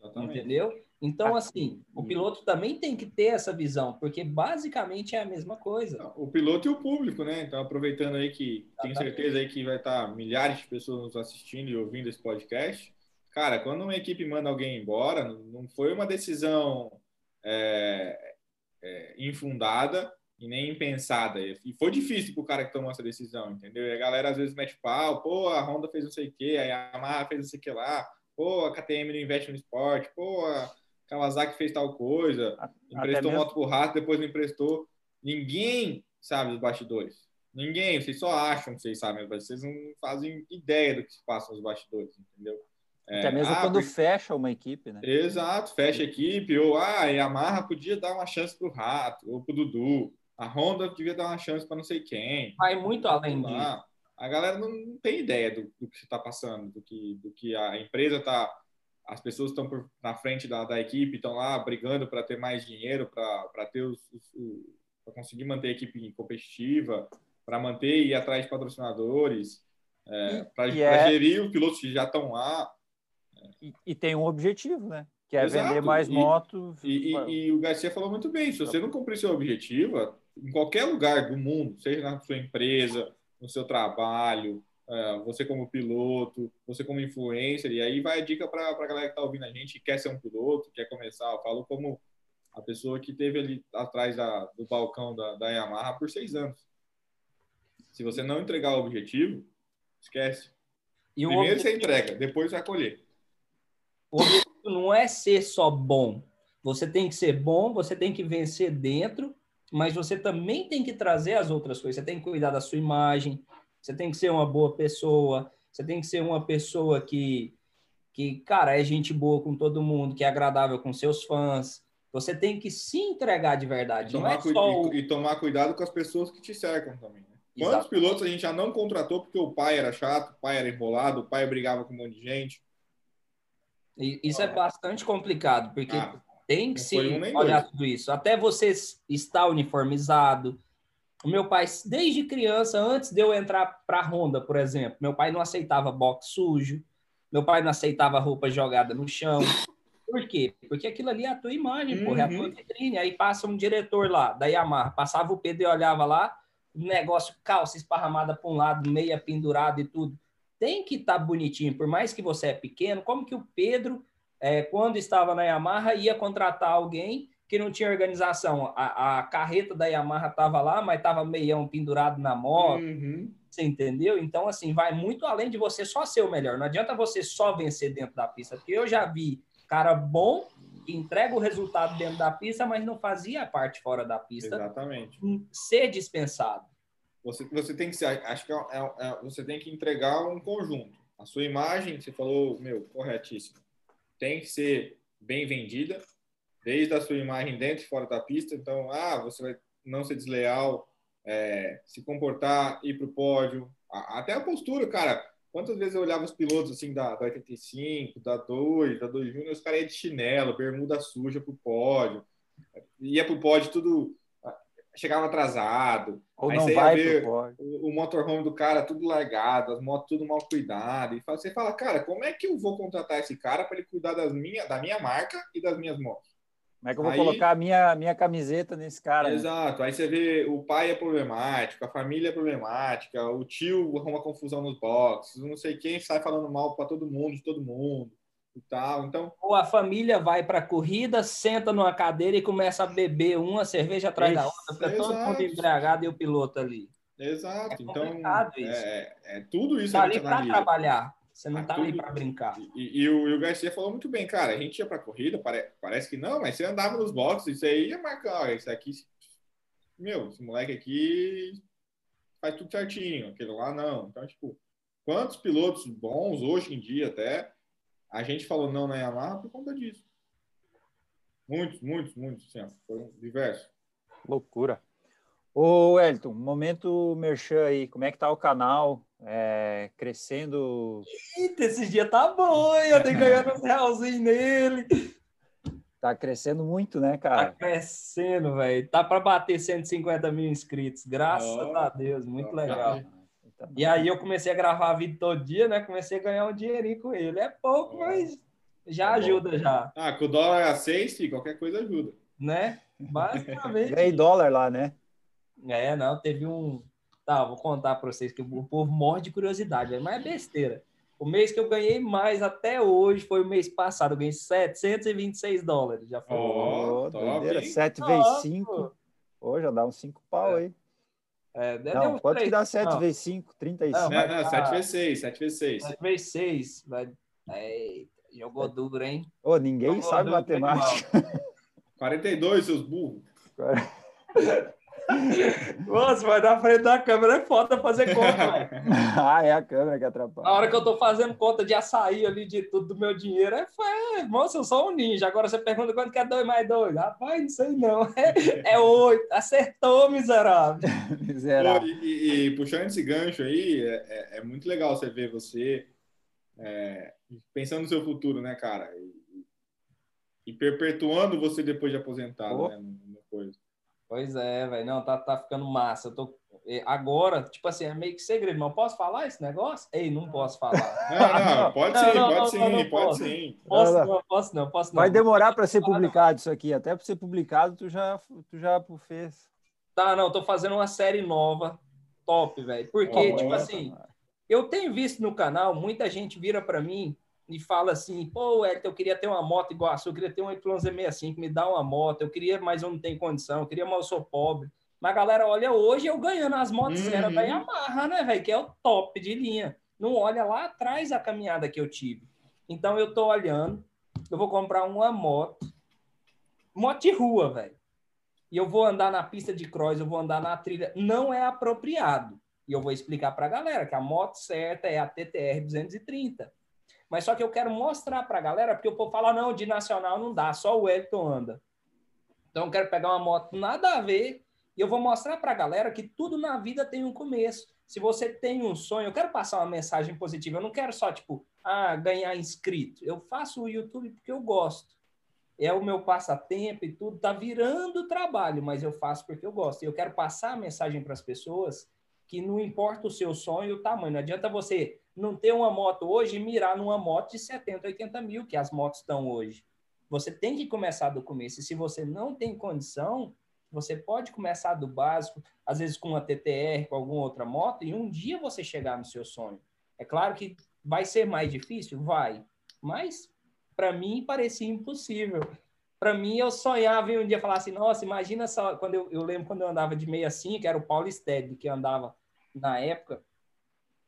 Exatamente. Entendeu? Então, assim, o piloto também tem que ter essa visão, porque basicamente é a mesma coisa. O piloto e o público, né? Então, aproveitando aí que Exatamente. tenho certeza aí que vai estar milhares de pessoas nos assistindo e ouvindo esse podcast. Cara, quando uma equipe manda alguém embora, não foi uma decisão é, é, infundada, e nem pensada. E foi difícil pro cara que tomou essa decisão, entendeu? E a galera às vezes mete pau, pô, a Honda fez não sei o quê, a Yamaha fez não sei o que lá, pô, a KTM não investe no esporte, pô, a Kawasaki fez tal coisa, emprestou moto pro rato, depois não emprestou. Ninguém sabe dos bastidores. Ninguém, vocês só acham que vocês sabem, mas vocês não fazem ideia do que se passa nos bastidores, entendeu? É, Até mesmo ah, quando porque... fecha uma equipe, né? Exato, fecha a equipe, ou ah, a Yamaha podia dar uma chance pro Rato, ou pro Dudu a Honda devia dar uma chance para não sei quem. Vai muito além disso. A galera não, tem ideia do, do que está passando, do que, do que a empresa está as pessoas estão na frente da, da equipe, estão lá brigando para ter mais dinheiro, para ter os, os, para conseguir manter a equipe competitiva, para manter e ir atrás de patrocinadores, é, para é... gerir os pilotos que já estão lá. E, e, tem um objetivo, né? Que é Exato. vender mais motos. E, e, e, o Garcia falou muito bem: se você não cumprir seu objetivo, em qualquer lugar do mundo, seja na sua empresa, no seu trabalho, é, você como piloto, você como influencer, e aí vai a dica para a galera que está ouvindo a gente, quer ser um piloto, quer começar, eu falo como a pessoa que teve ali atrás da, do balcão da, da Yamaha por seis anos. Se você não entregar o objetivo, esquece. E Primeiro objetivo... você entrega, depois vai colher. O objetivo não é ser só bom. Você tem que ser bom, você tem que vencer dentro, mas você também tem que trazer as outras coisas. Você tem que cuidar da sua imagem, você tem que ser uma boa pessoa, você tem que ser uma pessoa que, que, cara, é gente boa com todo mundo, que é agradável com seus fãs. Você tem que se entregar de verdade. E tomar, é só... e, e tomar cuidado com as pessoas que te cercam também. Né? Quantos Exato. pilotos a gente já não contratou porque o pai era chato, o pai era enrolado, o pai brigava com um monte de gente? Isso é bastante complicado, porque ah, tem que se um olhar dois. tudo isso. Até você estar uniformizado, o meu pai, desde criança, antes de eu entrar para a Honda, por exemplo, meu pai não aceitava box sujo, meu pai não aceitava roupa jogada no chão. Por quê? Porque aquilo ali é a tua imagem, uhum. porra, é a tua uhum. vitrine. Aí passa um diretor lá, da Yamaha, passava o Pedro e olhava lá, negócio, calça esparramada para um lado, meia pendurada e tudo. Tem que estar tá bonitinho, por mais que você é pequeno. Como que o Pedro, é, quando estava na Yamaha, ia contratar alguém que não tinha organização. A, a carreta da Yamaha estava lá, mas estava meião pendurado na moto. Uhum. Você entendeu? Então, assim, vai muito além de você só ser o melhor. Não adianta você só vencer dentro da pista, porque eu já vi cara bom que entrega o resultado dentro da pista, mas não fazia a parte fora da pista. Exatamente. Ser dispensado. Você, você tem que ser, acho que é, é, é, você tem que entregar um conjunto. A sua imagem, você falou, meu, corretíssimo, tem que ser bem vendida, desde a sua imagem dentro e fora da pista. Então, ah, você vai não ser desleal, é, se comportar, ir para o pódio, até a postura, cara. Quantas vezes eu olhava os pilotos assim da, da 85, da 2, da 2 Júnior, os caras iam de chinelo, bermuda suja para o pódio, ia para o pódio tudo chegava atrasado. Ou aí não vai ver o, o motorhome do cara tudo largado, as motos tudo mal cuidadas. E você fala, cara, como é que eu vou contratar esse cara para ele cuidar das minha, da minha marca e das minhas motos? Como é que eu vou aí, colocar a minha, minha camiseta nesse cara? Né? Exato. Né? Aí você vê o pai é problemático, a família é problemática, o tio arruma confusão nos boxes, não sei quem sai falando mal para todo mundo, de todo mundo e tal. Então, ou a família vai para a corrida, senta numa cadeira e começa a beber uma cerveja atrás da outra, fica todo mundo embriagado e o piloto ali. Exato. É então, é, é, tudo isso tá ali para trabalhar. Você não é tá tudo... ali para brincar. E, e, o, e, o, Garcia falou muito bem, cara. A gente ia para corrida, pare, parece que não, mas você andava nos boxes, isso aí ia marcar. Isso aqui, meu, esse moleque aqui faz tudo certinho, aquele lá não. Então, tipo, quantos pilotos bons hoje em dia até a gente falou não na Yamaha por conta disso. Muitos, muitos, muitos, sim, foram diversos. Loucura. Ô, Elton, momento merchan aí, como é que tá o canal? É, crescendo. Eita, esse dia tá bom, hein? Eu tenho ganhando uns realzinhos nele. Tá crescendo muito, né, cara? Tá crescendo, velho. Tá para bater 150 mil inscritos, graças oh, a Deus, muito oh, legal. Tá e aí eu comecei a gravar vídeo todo dia, né? Comecei a ganhar um dinheirinho com ele. É pouco, mas já tá ajuda já. Ah, com o dólar a seis, qualquer coisa ajuda. Né? Basicamente. Ganhei dólar lá, né? É, não, teve um. Tá, vou contar para vocês que o povo morre de curiosidade, mas é besteira. O mês que eu ganhei mais até hoje foi o mês passado. Eu ganhei 726 dólares. Já foi. Oh, doideira. 7 vezes 5. Pô, já dá uns 5 pau é. aí. É, não, quanto 3, que dá 7 não. vezes 5? 35. Não, não, não 7 vezes 6, 7 vezes 6. 7 vezes 6. Vai... jogou duro, hein? Ô, ninguém jogou sabe duro, matemática. 42, seus burros. Nossa, mas na frente da câmera é foda fazer conta, velho. ah, é a câmera que atrapalha. Na hora que eu tô fazendo conta de açaí ali, de tudo do meu dinheiro, é, é moça, eu sou um ninja. Agora você pergunta quanto que é 2 mais 2. Rapaz, não sei não. É 8. É Acertou, miserável. miserável. E, e, e, puxando esse gancho aí, é, é, é muito legal você ver você é, pensando no seu futuro, né, cara? E, e perpetuando você depois de aposentado, oh. né? No, coisa. Pois é, velho. Não, tá, tá ficando massa. Eu tô agora, tipo assim, é meio que segredo, mas posso falar esse negócio? Ei, não posso falar. Não, não, pode sim, pode sim, pode sim. Posso não, posso não, posso não. Vai demorar para ser publicado isso aqui, até para ser publicado tu já, tu já fez. Tá, não, tô fazendo uma série nova, top, velho. Porque, oh, tipo assim, eu tenho visto no canal, muita gente vira para mim e fala assim, pô, Elton, eu queria ter uma moto igual a sua, eu queria ter um Y65, me dá uma moto, eu queria, mas eu não tenho condição, eu queria, mas eu sou pobre. Mas galera olha hoje eu ganhando as motos uhum. da Yamaha, né, velho? Que é o top de linha. Não olha lá atrás a caminhada que eu tive. Então eu tô olhando, eu vou comprar uma moto, moto de rua, velho. E eu vou andar na pista de cross, eu vou andar na trilha. Não é apropriado. E eu vou explicar para a galera que a moto certa é a TTR 230. Mas só que eu quero mostrar para a galera, porque o povo fala, não, de nacional não dá, só o Elton anda. Então eu quero pegar uma moto nada a ver e eu vou mostrar para a galera que tudo na vida tem um começo. Se você tem um sonho, eu quero passar uma mensagem positiva. Eu não quero só, tipo, ah, ganhar inscrito. Eu faço o YouTube porque eu gosto. É o meu passatempo e tudo. Tá virando trabalho, mas eu faço porque eu gosto. E eu quero passar a mensagem para as pessoas que não importa o seu sonho e o tamanho. Não adianta você não ter uma moto hoje e mirar numa moto de 70, 80 mil, que as motos estão hoje. Você tem que começar do começo. E se você não tem condição, você pode começar do básico, às vezes com uma TTR, com alguma outra moto, e um dia você chegar no seu sonho. É claro que vai ser mais difícil? Vai. Mas, para mim, parecia impossível. Para mim, eu sonhava em um dia falar assim: nossa, imagina só. Quando eu, eu lembro quando eu andava de 65, que era o Paulo Stedley, que andava na época,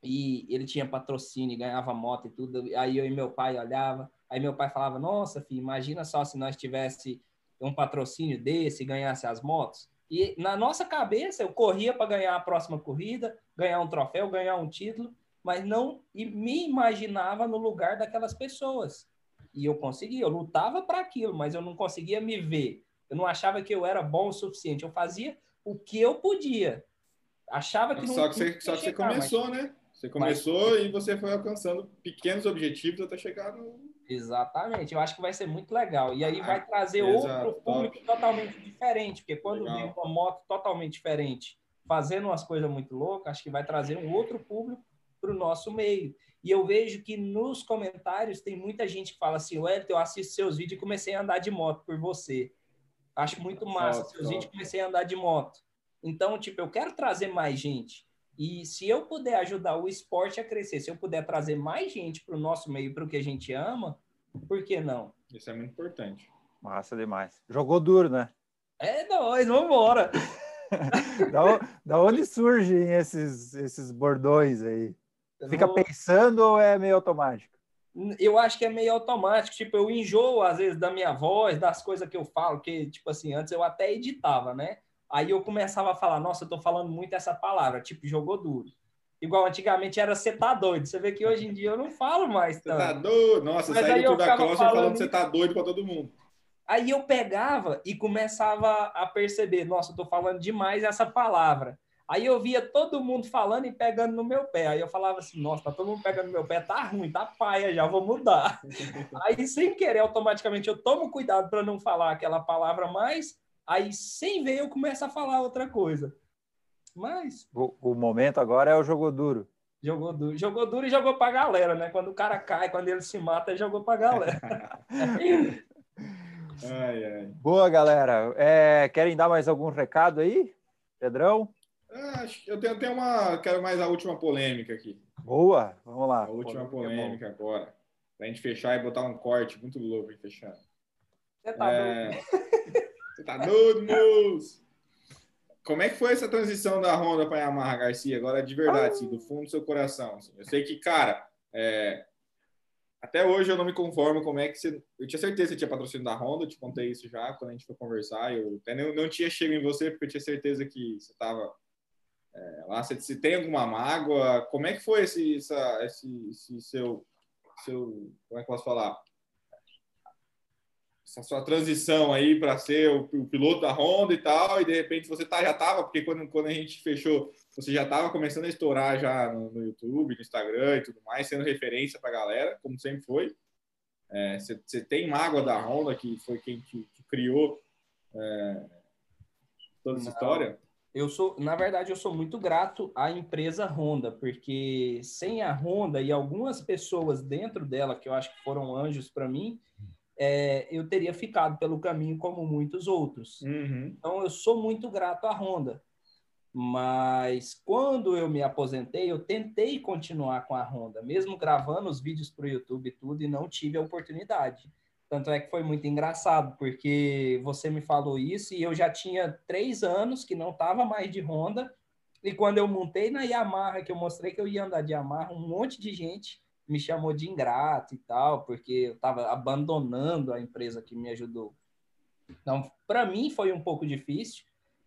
e ele tinha patrocínio, ganhava moto e tudo. Aí eu e meu pai olhava. Aí meu pai falava: Nossa, filho, imagina só se nós tivesse um patrocínio desse, ganhasse as motos. E na nossa cabeça, eu corria para ganhar a próxima corrida, ganhar um troféu, ganhar um título, mas não me imaginava no lugar daquelas pessoas. E eu conseguia, eu lutava para aquilo, mas eu não conseguia me ver. Eu não achava que eu era bom o suficiente. Eu fazia o que eu podia. Achava que não Só que você, só que você começou, mas... né? Você começou mas... e você foi alcançando pequenos objetivos até chegar no, Exatamente, eu acho que vai ser muito legal. E aí vai trazer Exato, outro público top. totalmente diferente, porque quando legal. vem uma moto totalmente diferente, fazendo umas coisas muito loucas, acho que vai trazer um outro público para o nosso meio. E eu vejo que nos comentários tem muita gente que fala assim: Wellington, eu assisto seus vídeos e comecei a andar de moto por você. Acho muito massa top, seus top. vídeos comecei a andar de moto. Então, tipo, eu quero trazer mais gente. E se eu puder ajudar o esporte a crescer, se eu puder trazer mais gente para o nosso meio, para o que a gente ama, por que não? Isso é muito importante. Massa demais. Jogou duro, né? É nós, vamos embora. da, da onde surgem esses, esses bordões aí? Fica pensando ou é meio automático? Eu acho que é meio automático. Tipo, eu enjoo, às vezes, da minha voz, das coisas que eu falo, que, tipo assim, antes eu até editava, né? Aí eu começava a falar, nossa, eu tô falando muito essa palavra, tipo, jogou duro. Igual antigamente era você tá doido. Você vê que hoje em dia eu não falo mais. Você tá doido? Nossa, Mas saí do da Costa falando, falando você tá doido para todo mundo. Aí eu pegava e começava a perceber, nossa, eu tô falando demais essa palavra. Aí eu via todo mundo falando e pegando no meu pé. Aí eu falava assim, nossa, tá todo mundo pegando no meu pé, tá ruim, tá paia, já vou mudar. Aí sem querer, automaticamente eu tomo cuidado para não falar aquela palavra mais Aí, sem ver, eu começo a falar outra coisa. Mas. O, o momento agora é o jogo duro. Jogou duro. Jogou duro e jogou pra galera, né? Quando o cara cai, quando ele se mata, jogou pra galera. ai, ai. Boa, galera. É, querem dar mais algum recado aí? Pedrão? Ah, eu tenho, tenho uma. Quero mais a última polêmica aqui. Boa, vamos lá. A última polêmica, é agora. Pra gente fechar e botar um corte muito louco e fechar. Você tá é... Você tá doido, moço? Como é que foi essa transição da Honda para a Yamaha, Garcia? Agora, de verdade, assim, do fundo do seu coração. Assim. Eu sei que, cara, é... até hoje eu não me conformo como é que você... Eu tinha certeza que tinha patrocínio da Honda, eu te contei isso já quando a gente foi conversar. Eu até não, não tinha chego em você, porque eu tinha certeza que você estava é, lá. Se, se tem alguma mágoa, como é que foi esse, essa, esse, esse seu, seu... Como é que eu posso falar? essa sua transição aí para ser o, o, piloto da Honda e tal, e de repente você tá, já estava, porque quando, quando a gente fechou, você já estava começando a estourar já no, no, YouTube, no Instagram e tudo mais, sendo referência para a galera, como sempre foi. É, você, você tem mágoa da Honda, que foi quem que, que criou é, toda essa Não. história? Eu sou, na verdade, eu sou muito grato à empresa Honda, porque sem a Honda e algumas pessoas dentro dela, que eu acho que foram anjos para mim, é, eu teria ficado pelo caminho como muitos outros. Uhum. Então, eu sou muito grato à Honda. Mas quando eu me aposentei, eu tentei continuar com a Honda, mesmo gravando os vídeos para o YouTube e tudo, e não tive a oportunidade. Tanto é que foi muito engraçado, porque você me falou isso e eu já tinha três anos que não estava mais de Honda. E quando eu montei na Yamaha, que eu mostrei que eu ia andar de Yamaha, um monte de gente me chamou de ingrato e tal, porque eu estava abandonando a empresa que me ajudou. Então, para mim foi um pouco difícil,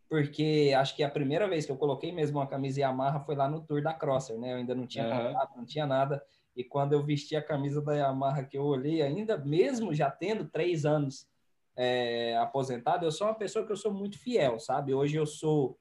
porque acho que a primeira vez que eu coloquei mesmo uma camisa Yamaha foi lá no Tour da Crosser, né? Eu ainda não tinha uhum. contato, não tinha nada. E quando eu vesti a camisa da Yamaha, que eu olhei, ainda mesmo já tendo três anos é, aposentado, eu sou uma pessoa que eu sou muito fiel, sabe? Hoje eu sou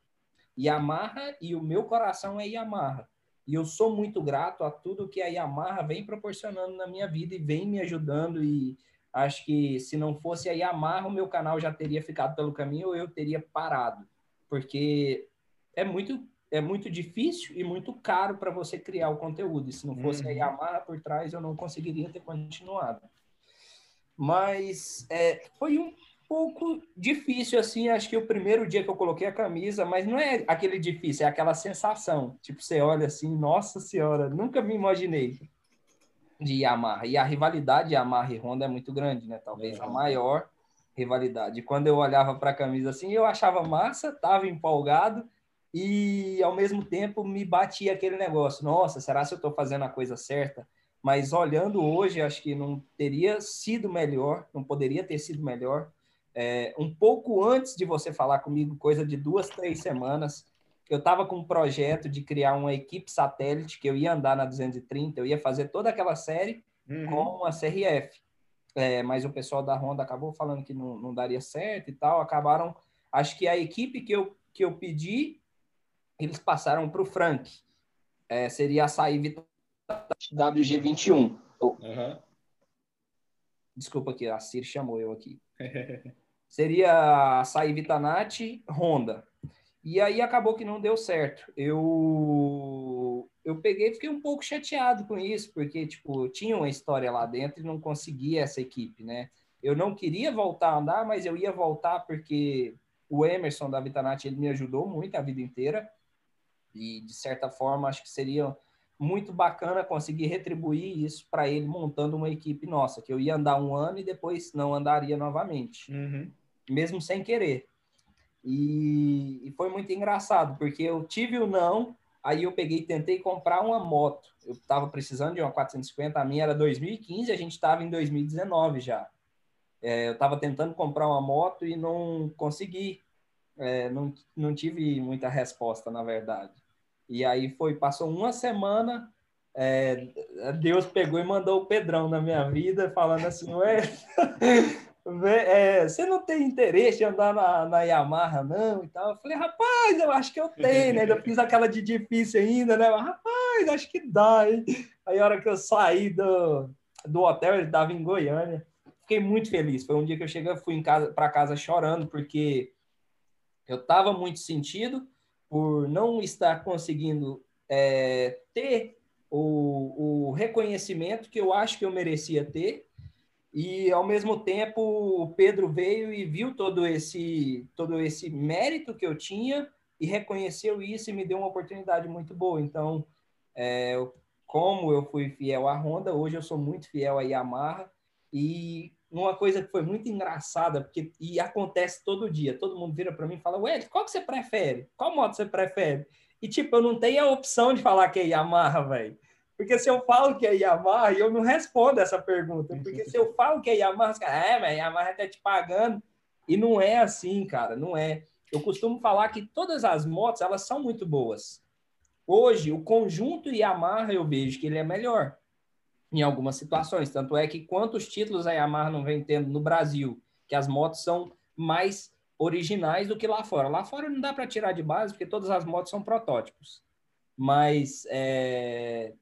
Yamaha e o meu coração é Yamaha. E eu sou muito grato a tudo que a Yamaha vem proporcionando na minha vida e vem me ajudando. E acho que se não fosse a Yamaha, o meu canal já teria ficado pelo caminho ou eu teria parado. Porque é muito, é muito difícil e muito caro para você criar o conteúdo. E se não fosse uhum. a Yamaha por trás, eu não conseguiria ter continuado. Mas é, foi um, pouco difícil, assim, acho que o primeiro dia que eu coloquei a camisa, mas não é aquele difícil, é aquela sensação. Tipo, você olha assim, nossa senhora, nunca me imaginei de Yamaha. E a rivalidade Yamaha e Honda é muito grande, né? Talvez é. a maior rivalidade. Quando eu olhava para a camisa assim, eu achava massa, tava empolgado e ao mesmo tempo me batia aquele negócio, nossa, será que eu estou fazendo a coisa certa? Mas olhando hoje, acho que não teria sido melhor, não poderia ter sido melhor é, um pouco antes de você falar comigo, coisa de duas, três semanas, eu estava com um projeto de criar uma equipe satélite que eu ia andar na 230, eu ia fazer toda aquela série uhum. com a CRF. É, mas o pessoal da Honda acabou falando que não, não daria certo e tal. Acabaram, acho que a equipe que eu, que eu pedi, eles passaram para o Frank. É, seria a Açaí WG21. Uhum. Desculpa aqui, a Cir chamou eu aqui. seria Açaí Vitanati, Honda. E aí acabou que não deu certo. Eu eu peguei e fiquei um pouco chateado com isso, porque tipo, tinha uma história lá dentro e não conseguia essa equipe, né? Eu não queria voltar a andar, mas eu ia voltar porque o Emerson da Vitanati ele me ajudou muito a vida inteira. E de certa forma, acho que seria muito bacana conseguir retribuir isso para ele montando uma equipe nossa, que eu ia andar um ano e depois não andaria novamente. Uhum mesmo sem querer. E, e, foi muito engraçado, porque eu tive o não, aí eu peguei e tentei comprar uma moto. Eu estava precisando de uma 450, a minha era 2015, a gente estava em 2019 já. É, eu estava tentando comprar uma moto e não consegui. É, não, não tive muita resposta, na verdade. E aí foi, passou uma semana, é, Deus pegou e mandou o Pedrão na minha vida, falando assim, ué, é, você não tem interesse em andar na, na Yamaha, não? E tal. Eu falei, rapaz, eu acho que eu tenho, né? Eu fiz aquela de difícil ainda, né? Mas, rapaz, acho que dá, hein? Aí, a hora que eu saí do, do hotel, ele estava em Goiânia. Fiquei muito feliz. Foi um dia que eu cheguei, fui para casa chorando, porque eu estava muito sentido por não estar conseguindo é, ter o, o reconhecimento que eu acho que eu merecia ter e ao mesmo tempo o Pedro veio e viu todo esse todo esse mérito que eu tinha e reconheceu isso e me deu uma oportunidade muito boa. Então, é, como eu fui fiel à Honda, hoje eu sou muito fiel à Yamaha e uma coisa que foi muito engraçada, porque e acontece todo dia, todo mundo vira para mim e fala: "Ué, qual que você prefere? Qual moto você prefere?" E tipo, eu não tenho a opção de falar que é Yamaha, velho. Porque se eu falo que é Yamaha, eu não respondo essa pergunta. Porque se eu falo que é Yamaha, os caras, é, mas Yamaha tá te pagando. E não é assim, cara, não é. Eu costumo falar que todas as motos, elas são muito boas. Hoje, o conjunto Yamaha, eu vejo que ele é melhor em algumas situações. Tanto é que quantos títulos a Yamaha não vem tendo no Brasil que as motos são mais originais do que lá fora. Lá fora não dá para tirar de base, porque todas as motos são protótipos. Mas é,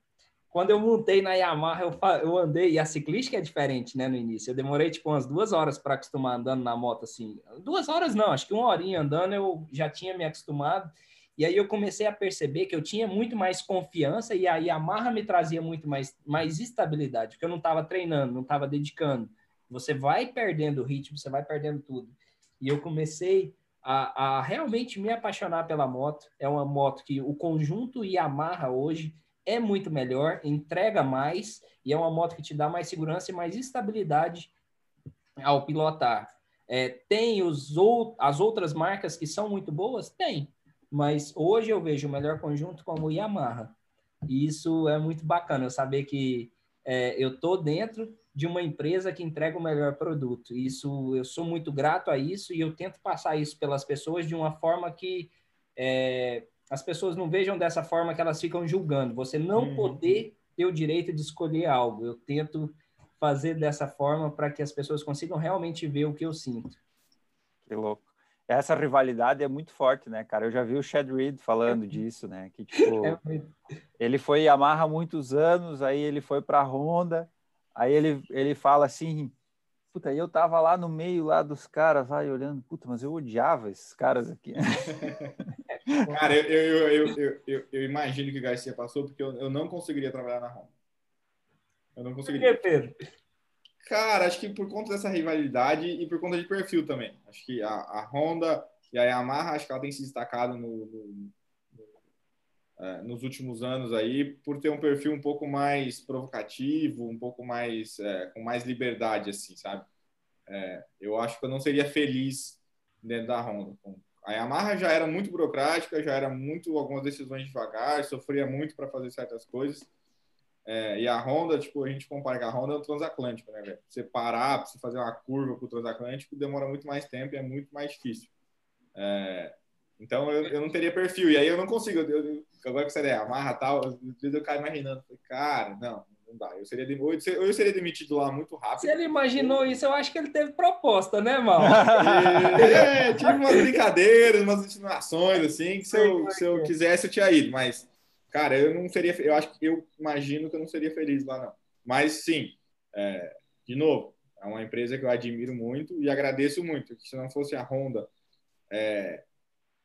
quando eu montei na Yamaha, eu, eu andei, e a ciclística é diferente, né, no início. Eu demorei, tipo, umas duas horas para acostumar andando na moto, assim. Duas horas não, acho que uma horinha andando eu já tinha me acostumado. E aí eu comecei a perceber que eu tinha muito mais confiança e a Yamaha me trazia muito mais, mais estabilidade, porque eu não estava treinando, não estava dedicando. Você vai perdendo o ritmo, você vai perdendo tudo. E eu comecei a, a realmente me apaixonar pela moto. É uma moto que o conjunto Yamaha hoje é muito melhor, entrega mais e é uma moto que te dá mais segurança e mais estabilidade ao pilotar. É, tem os ou, as outras marcas que são muito boas? Tem, mas hoje eu vejo o melhor conjunto como o Yamaha. E isso é muito bacana, eu saber que é, eu estou dentro de uma empresa que entrega o melhor produto. Isso eu sou muito grato a isso e eu tento passar isso pelas pessoas de uma forma que é, as pessoas não vejam dessa forma que elas ficam julgando. Você não uhum. poder ter o direito de escolher algo. Eu tento fazer dessa forma para que as pessoas consigam realmente ver o que eu sinto. Que louco. Essa rivalidade é muito forte, né, cara? Eu já vi o Chad Reed falando é. disso, né? Que tipo, é ele foi Yamaha há muitos anos, aí ele foi para a Honda, Aí ele, ele fala assim, puta, eu tava lá no meio lá dos caras, vai olhando, puta, mas eu odiava esses caras aqui. Cara, eu, eu, eu, eu, eu, imagino que o Garcia passou, porque eu, eu não conseguiria trabalhar na Honda. Eu não conseguiria. Por que, Pedro? Cara, acho que por conta dessa rivalidade e por conta de perfil também. Acho que a, a Honda e a Yamaha, acho que ela tem se destacado no, no, é, nos últimos anos aí por ter um perfil um pouco mais provocativo, um pouco mais é, com mais liberdade, assim, sabe? É, eu acho que eu não seria feliz dentro da Honda. A Yamaha já era muito burocrática, já era muito algumas decisões devagar, sofria muito para fazer certas coisas. É, e a Honda, tipo, a gente compara com a Honda é o transatlântico, né, velho? Você parar, você fazer uma curva para o transatlântico demora muito mais tempo e é muito mais difícil. É, então eu, eu não teria perfil. E aí eu não consigo. Eu, eu, agora que você é amarra tal, às vezes eu caio imaginando. Cara, não, não dá. Eu seria, eu seria demitido lá muito rápido. Se ele imaginou isso, eu acho que ele teve proposta, né, mal? é, tive umas brincadeiras, umas insinuações, assim, que se eu, se eu quisesse eu tinha ido. Mas, cara, eu não seria. Eu acho que eu imagino que eu não seria feliz lá, não. Mas sim, é, de novo, é uma empresa que eu admiro muito e agradeço muito. Que se não fosse a Honda. É,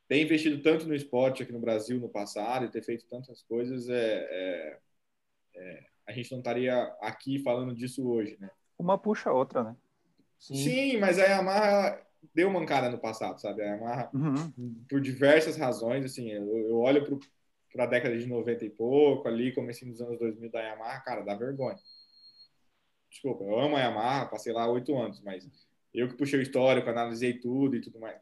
ter investido tanto no esporte aqui no Brasil no passado e ter feito tantas coisas, é, é, é, a gente não estaria aqui falando disso hoje, né? Uma puxa a outra, né? Sim, Sim mas a Yamaha deu mancada no passado, sabe? A Yamaha, uhum. por diversas razões, assim, eu, eu olho para a década de 90 e pouco, ali, comecei nos anos 2000 da Yamaha, cara, dá vergonha. Desculpa, eu amo a Yamaha, passei lá oito anos, mas eu que puxei o histórico, analisei tudo e tudo mais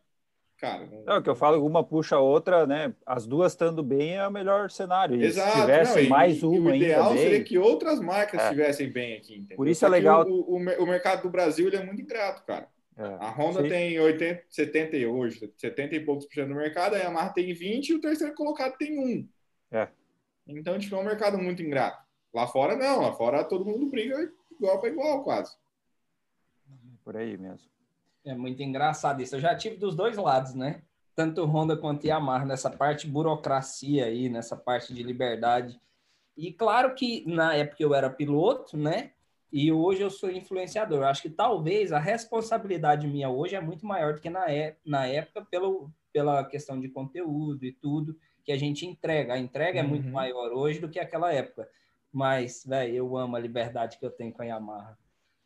cara. Não... É o que eu falo, uma puxa a outra, né? As duas estando bem é o melhor cenário. E Exato. se tivesse não, mais uma o ideal seria que outras marcas é. estivessem bem aqui. Entendeu? Por isso é legal. O, o, o, mercado do Brasil ele é muito ingrato, cara. É. A Honda Sim. tem 80, 70 hoje, 70 e poucos por cento no mercado, a Yamaha tem 20 e o terceiro colocado tem 1. É. Então, tipo, é um mercado muito ingrato. Lá fora, não. Lá fora, todo mundo briga igual para igual, quase. Por aí mesmo. É muito engraçado isso. Eu já tive dos dois lados, né? Tanto Honda quanto Yamaha, nessa parte de burocracia aí, nessa parte de liberdade. E claro que na época eu era piloto, né? E hoje eu sou influenciador. Eu acho que talvez a responsabilidade minha hoje é muito maior do que na, é, na época pelo, pela questão de conteúdo e tudo que a gente entrega. A entrega uhum. é muito uhum. maior hoje do que aquela época. Mas, velho, eu amo a liberdade que eu tenho com a Yamaha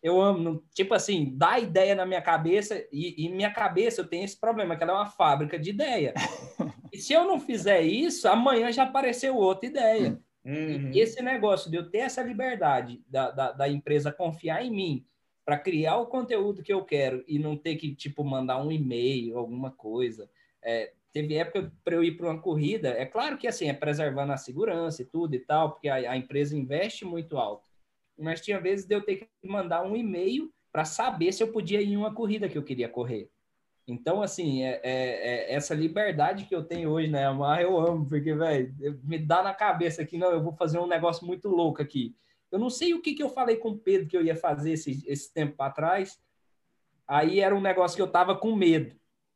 eu amo, tipo assim, dá ideia na minha cabeça, e, e, minha cabeça eu tenho esse problema, que ela é uma fábrica de ideia. e se eu não fizer isso, amanhã já apareceu outra ideia. Uhum. E esse negócio de eu ter essa liberdade da, da, da empresa confiar em mim para criar o conteúdo que eu quero e não ter que, tipo, mandar um e-mail, alguma coisa. É, teve época para eu ir para uma corrida, é claro que, assim, é preservando a segurança e tudo e tal, porque a, a empresa investe muito alto mas tinha vezes de eu ter que mandar um e-mail para saber se eu podia ir em uma corrida que eu queria correr. Então, assim, é, é, é essa liberdade que eu tenho hoje, né, Amar, eu amo, porque, velho, me dá na cabeça que, não, eu vou fazer um negócio muito louco aqui. Eu não sei o que, que eu falei com o Pedro que eu ia fazer esse, esse tempo atrás, Aí era um negócio que eu tava com medo.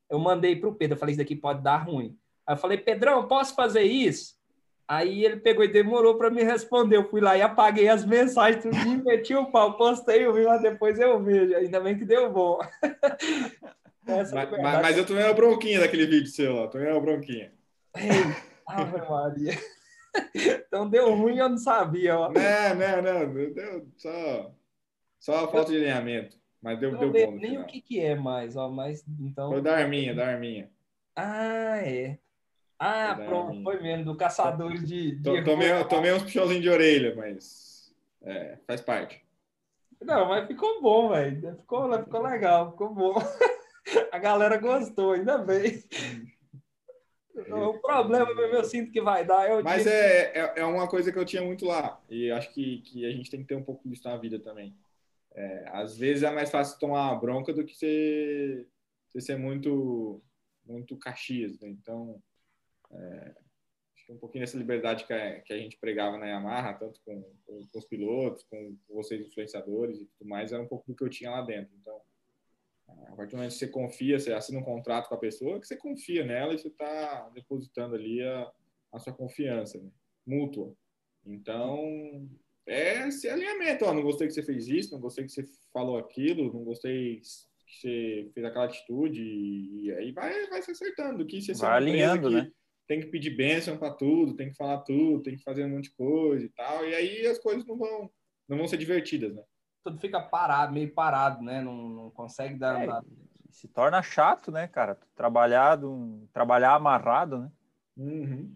Eu mandei pro Pedro, eu falei, isso daqui pode dar ruim. Aí eu falei, Pedrão, posso fazer isso? Aí ele pegou e demorou para me responder. Eu fui lá e apaguei as mensagens, tudo e meti o pau, postei o vídeo, depois eu vejo. Ainda bem que deu bom. mas, mas, mas, eu tomei uma bronquinha daquele vídeo seu lá, tomei uma bronquinha. Ei, Ave Maria. Então deu ruim, eu não sabia. Ó. Não, não, não. Deu só, só a falta de alinhamento. Mas deu, não deu bom. Nem o que, que é mais, ó. Mas então. Foi da arminha, da arminha. Ah, é. Ah, pronto, foi mesmo, do caçadores de. de tomei, tomei uns puxãozinhos de orelha, mas é, faz parte. Não, mas ficou bom, velho. Ficou, ficou legal, ficou bom. A galera gostou, ainda bem. O problema mesmo eu sinto que vai dar. Eu mas é, é, é, uma coisa que eu tinha muito lá. E acho que, que a gente tem que ter um pouco disso na vida também. É, às vezes é mais fácil tomar uma bronca do que ser, ser muito, muito caxias. Né? Então, é, acho que um pouquinho dessa liberdade que a, que a gente pregava na Yamaha, tanto com, com, com os pilotos, com, com, vocês influenciadores e tudo mais, era um pouco do que eu tinha lá dentro. Então, a partir do momento que você confia, você assina um contrato com a pessoa, que você confia nela e você está depositando ali a, a sua confiança né? mútua. Então, é esse alinhamento. Ó, não gostei que você fez isso, não gostei que você falou aquilo, não gostei que você fez aquela atitude, e aí vai, vai se acertando. Que você vai alinhando, né? tem que pedir bênção para tudo, tem que falar tudo, tem que fazer um monte de coisa e tal. E aí as coisas não vão, não vão ser divertidas, né? Tudo fica parado, meio parado, né? Não, não consegue dar. É, se torna chato, né, cara? Trabalhado, trabalhar amarrado, né? Uhum.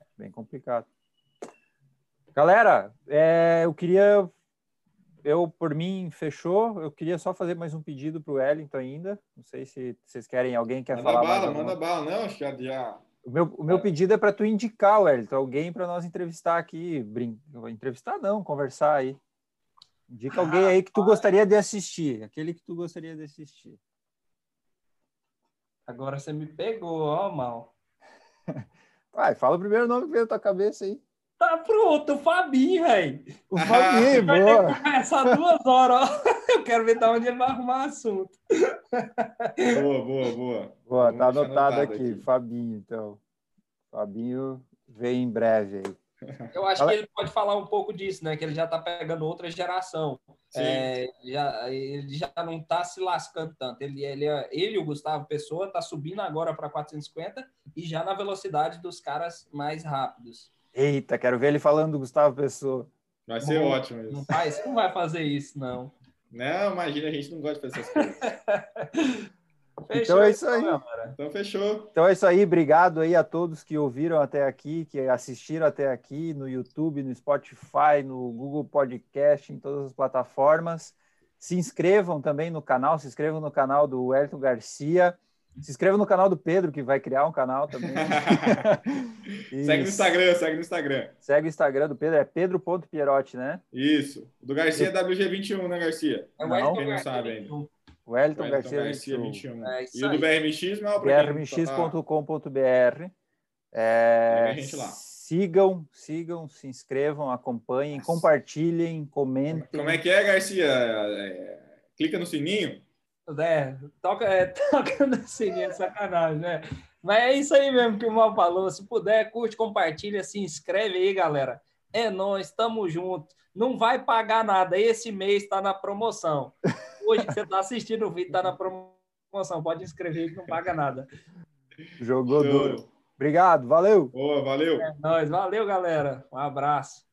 É bem complicado. Galera, é, eu queria. Eu, por mim, fechou. Eu queria só fazer mais um pedido para o Wellington ainda. Não sei se vocês querem, alguém quer manda falar. Bala, mais manda bala, não, acho que já, o meu, o meu pedido é para tu indicar, Wellington, alguém para nós entrevistar aqui. Brin... Entrevistar não, conversar aí. Indica alguém aí que tu gostaria de assistir, aquele que tu gostaria de assistir. Agora você me pegou, ó, mal. Vai, fala o primeiro nome que veio na tua cabeça aí. Tá pronto, o Fabinho, velho. O Fabinho, vai boa. Começar duas horas, ó. Eu quero ver de onde ele vai arrumar assunto. Boa, boa, boa. Boa, tá anotado, anotado aqui, aqui, Fabinho, então. Fabinho vem em breve aí. Eu acho Fala. que ele pode falar um pouco disso, né? Que ele já está pegando outra geração. É, já, ele já não está se lascando tanto. Ele, ele, ele, o Gustavo Pessoa, está subindo agora para 450 e já na velocidade dos caras mais rápidos. Eita, quero ver ele falando do Gustavo Pessoa. Vai ser não, ótimo isso. Não, faz, não vai fazer isso, não. Não, imagina, a gente não gosta de fazer essas coisas. Fechou, então é isso aí. Então fechou. Então é isso aí. Obrigado aí a todos que ouviram até aqui, que assistiram até aqui no YouTube, no Spotify, no Google Podcast, em todas as plataformas. Se inscrevam também no canal, se inscrevam no canal do Elton Garcia. Se inscreva no canal do Pedro, que vai criar um canal também. segue no Instagram, segue no Instagram. Segue o Instagram do Pedro, é pedro.pierotti, né? Isso. Do Garcia é WG21, né, Garcia? É o Quem não sabe ainda. Wellington, Wellington Garcia, Garcia 21. É e o do BRMX, não, brmx.com.br. É, sigam, sigam, se inscrevam, acompanhem, Nossa. compartilhem, comentem. Como é que é, Garcia? É, clica no sininho. É, toca, é, toca no sininho, é sacanagem, né? Mas é isso aí mesmo que o Mal falou. Se puder, curte, compartilha, se inscreve aí, galera. É nós, estamos juntos. Não vai pagar nada. Esse mês está na promoção. Hoje que você está assistindo o vídeo, está na promoção. Pode inscrever que não paga nada. Jogou duro. Obrigado, valeu. Boa, valeu. É nóis, valeu, galera. Um abraço.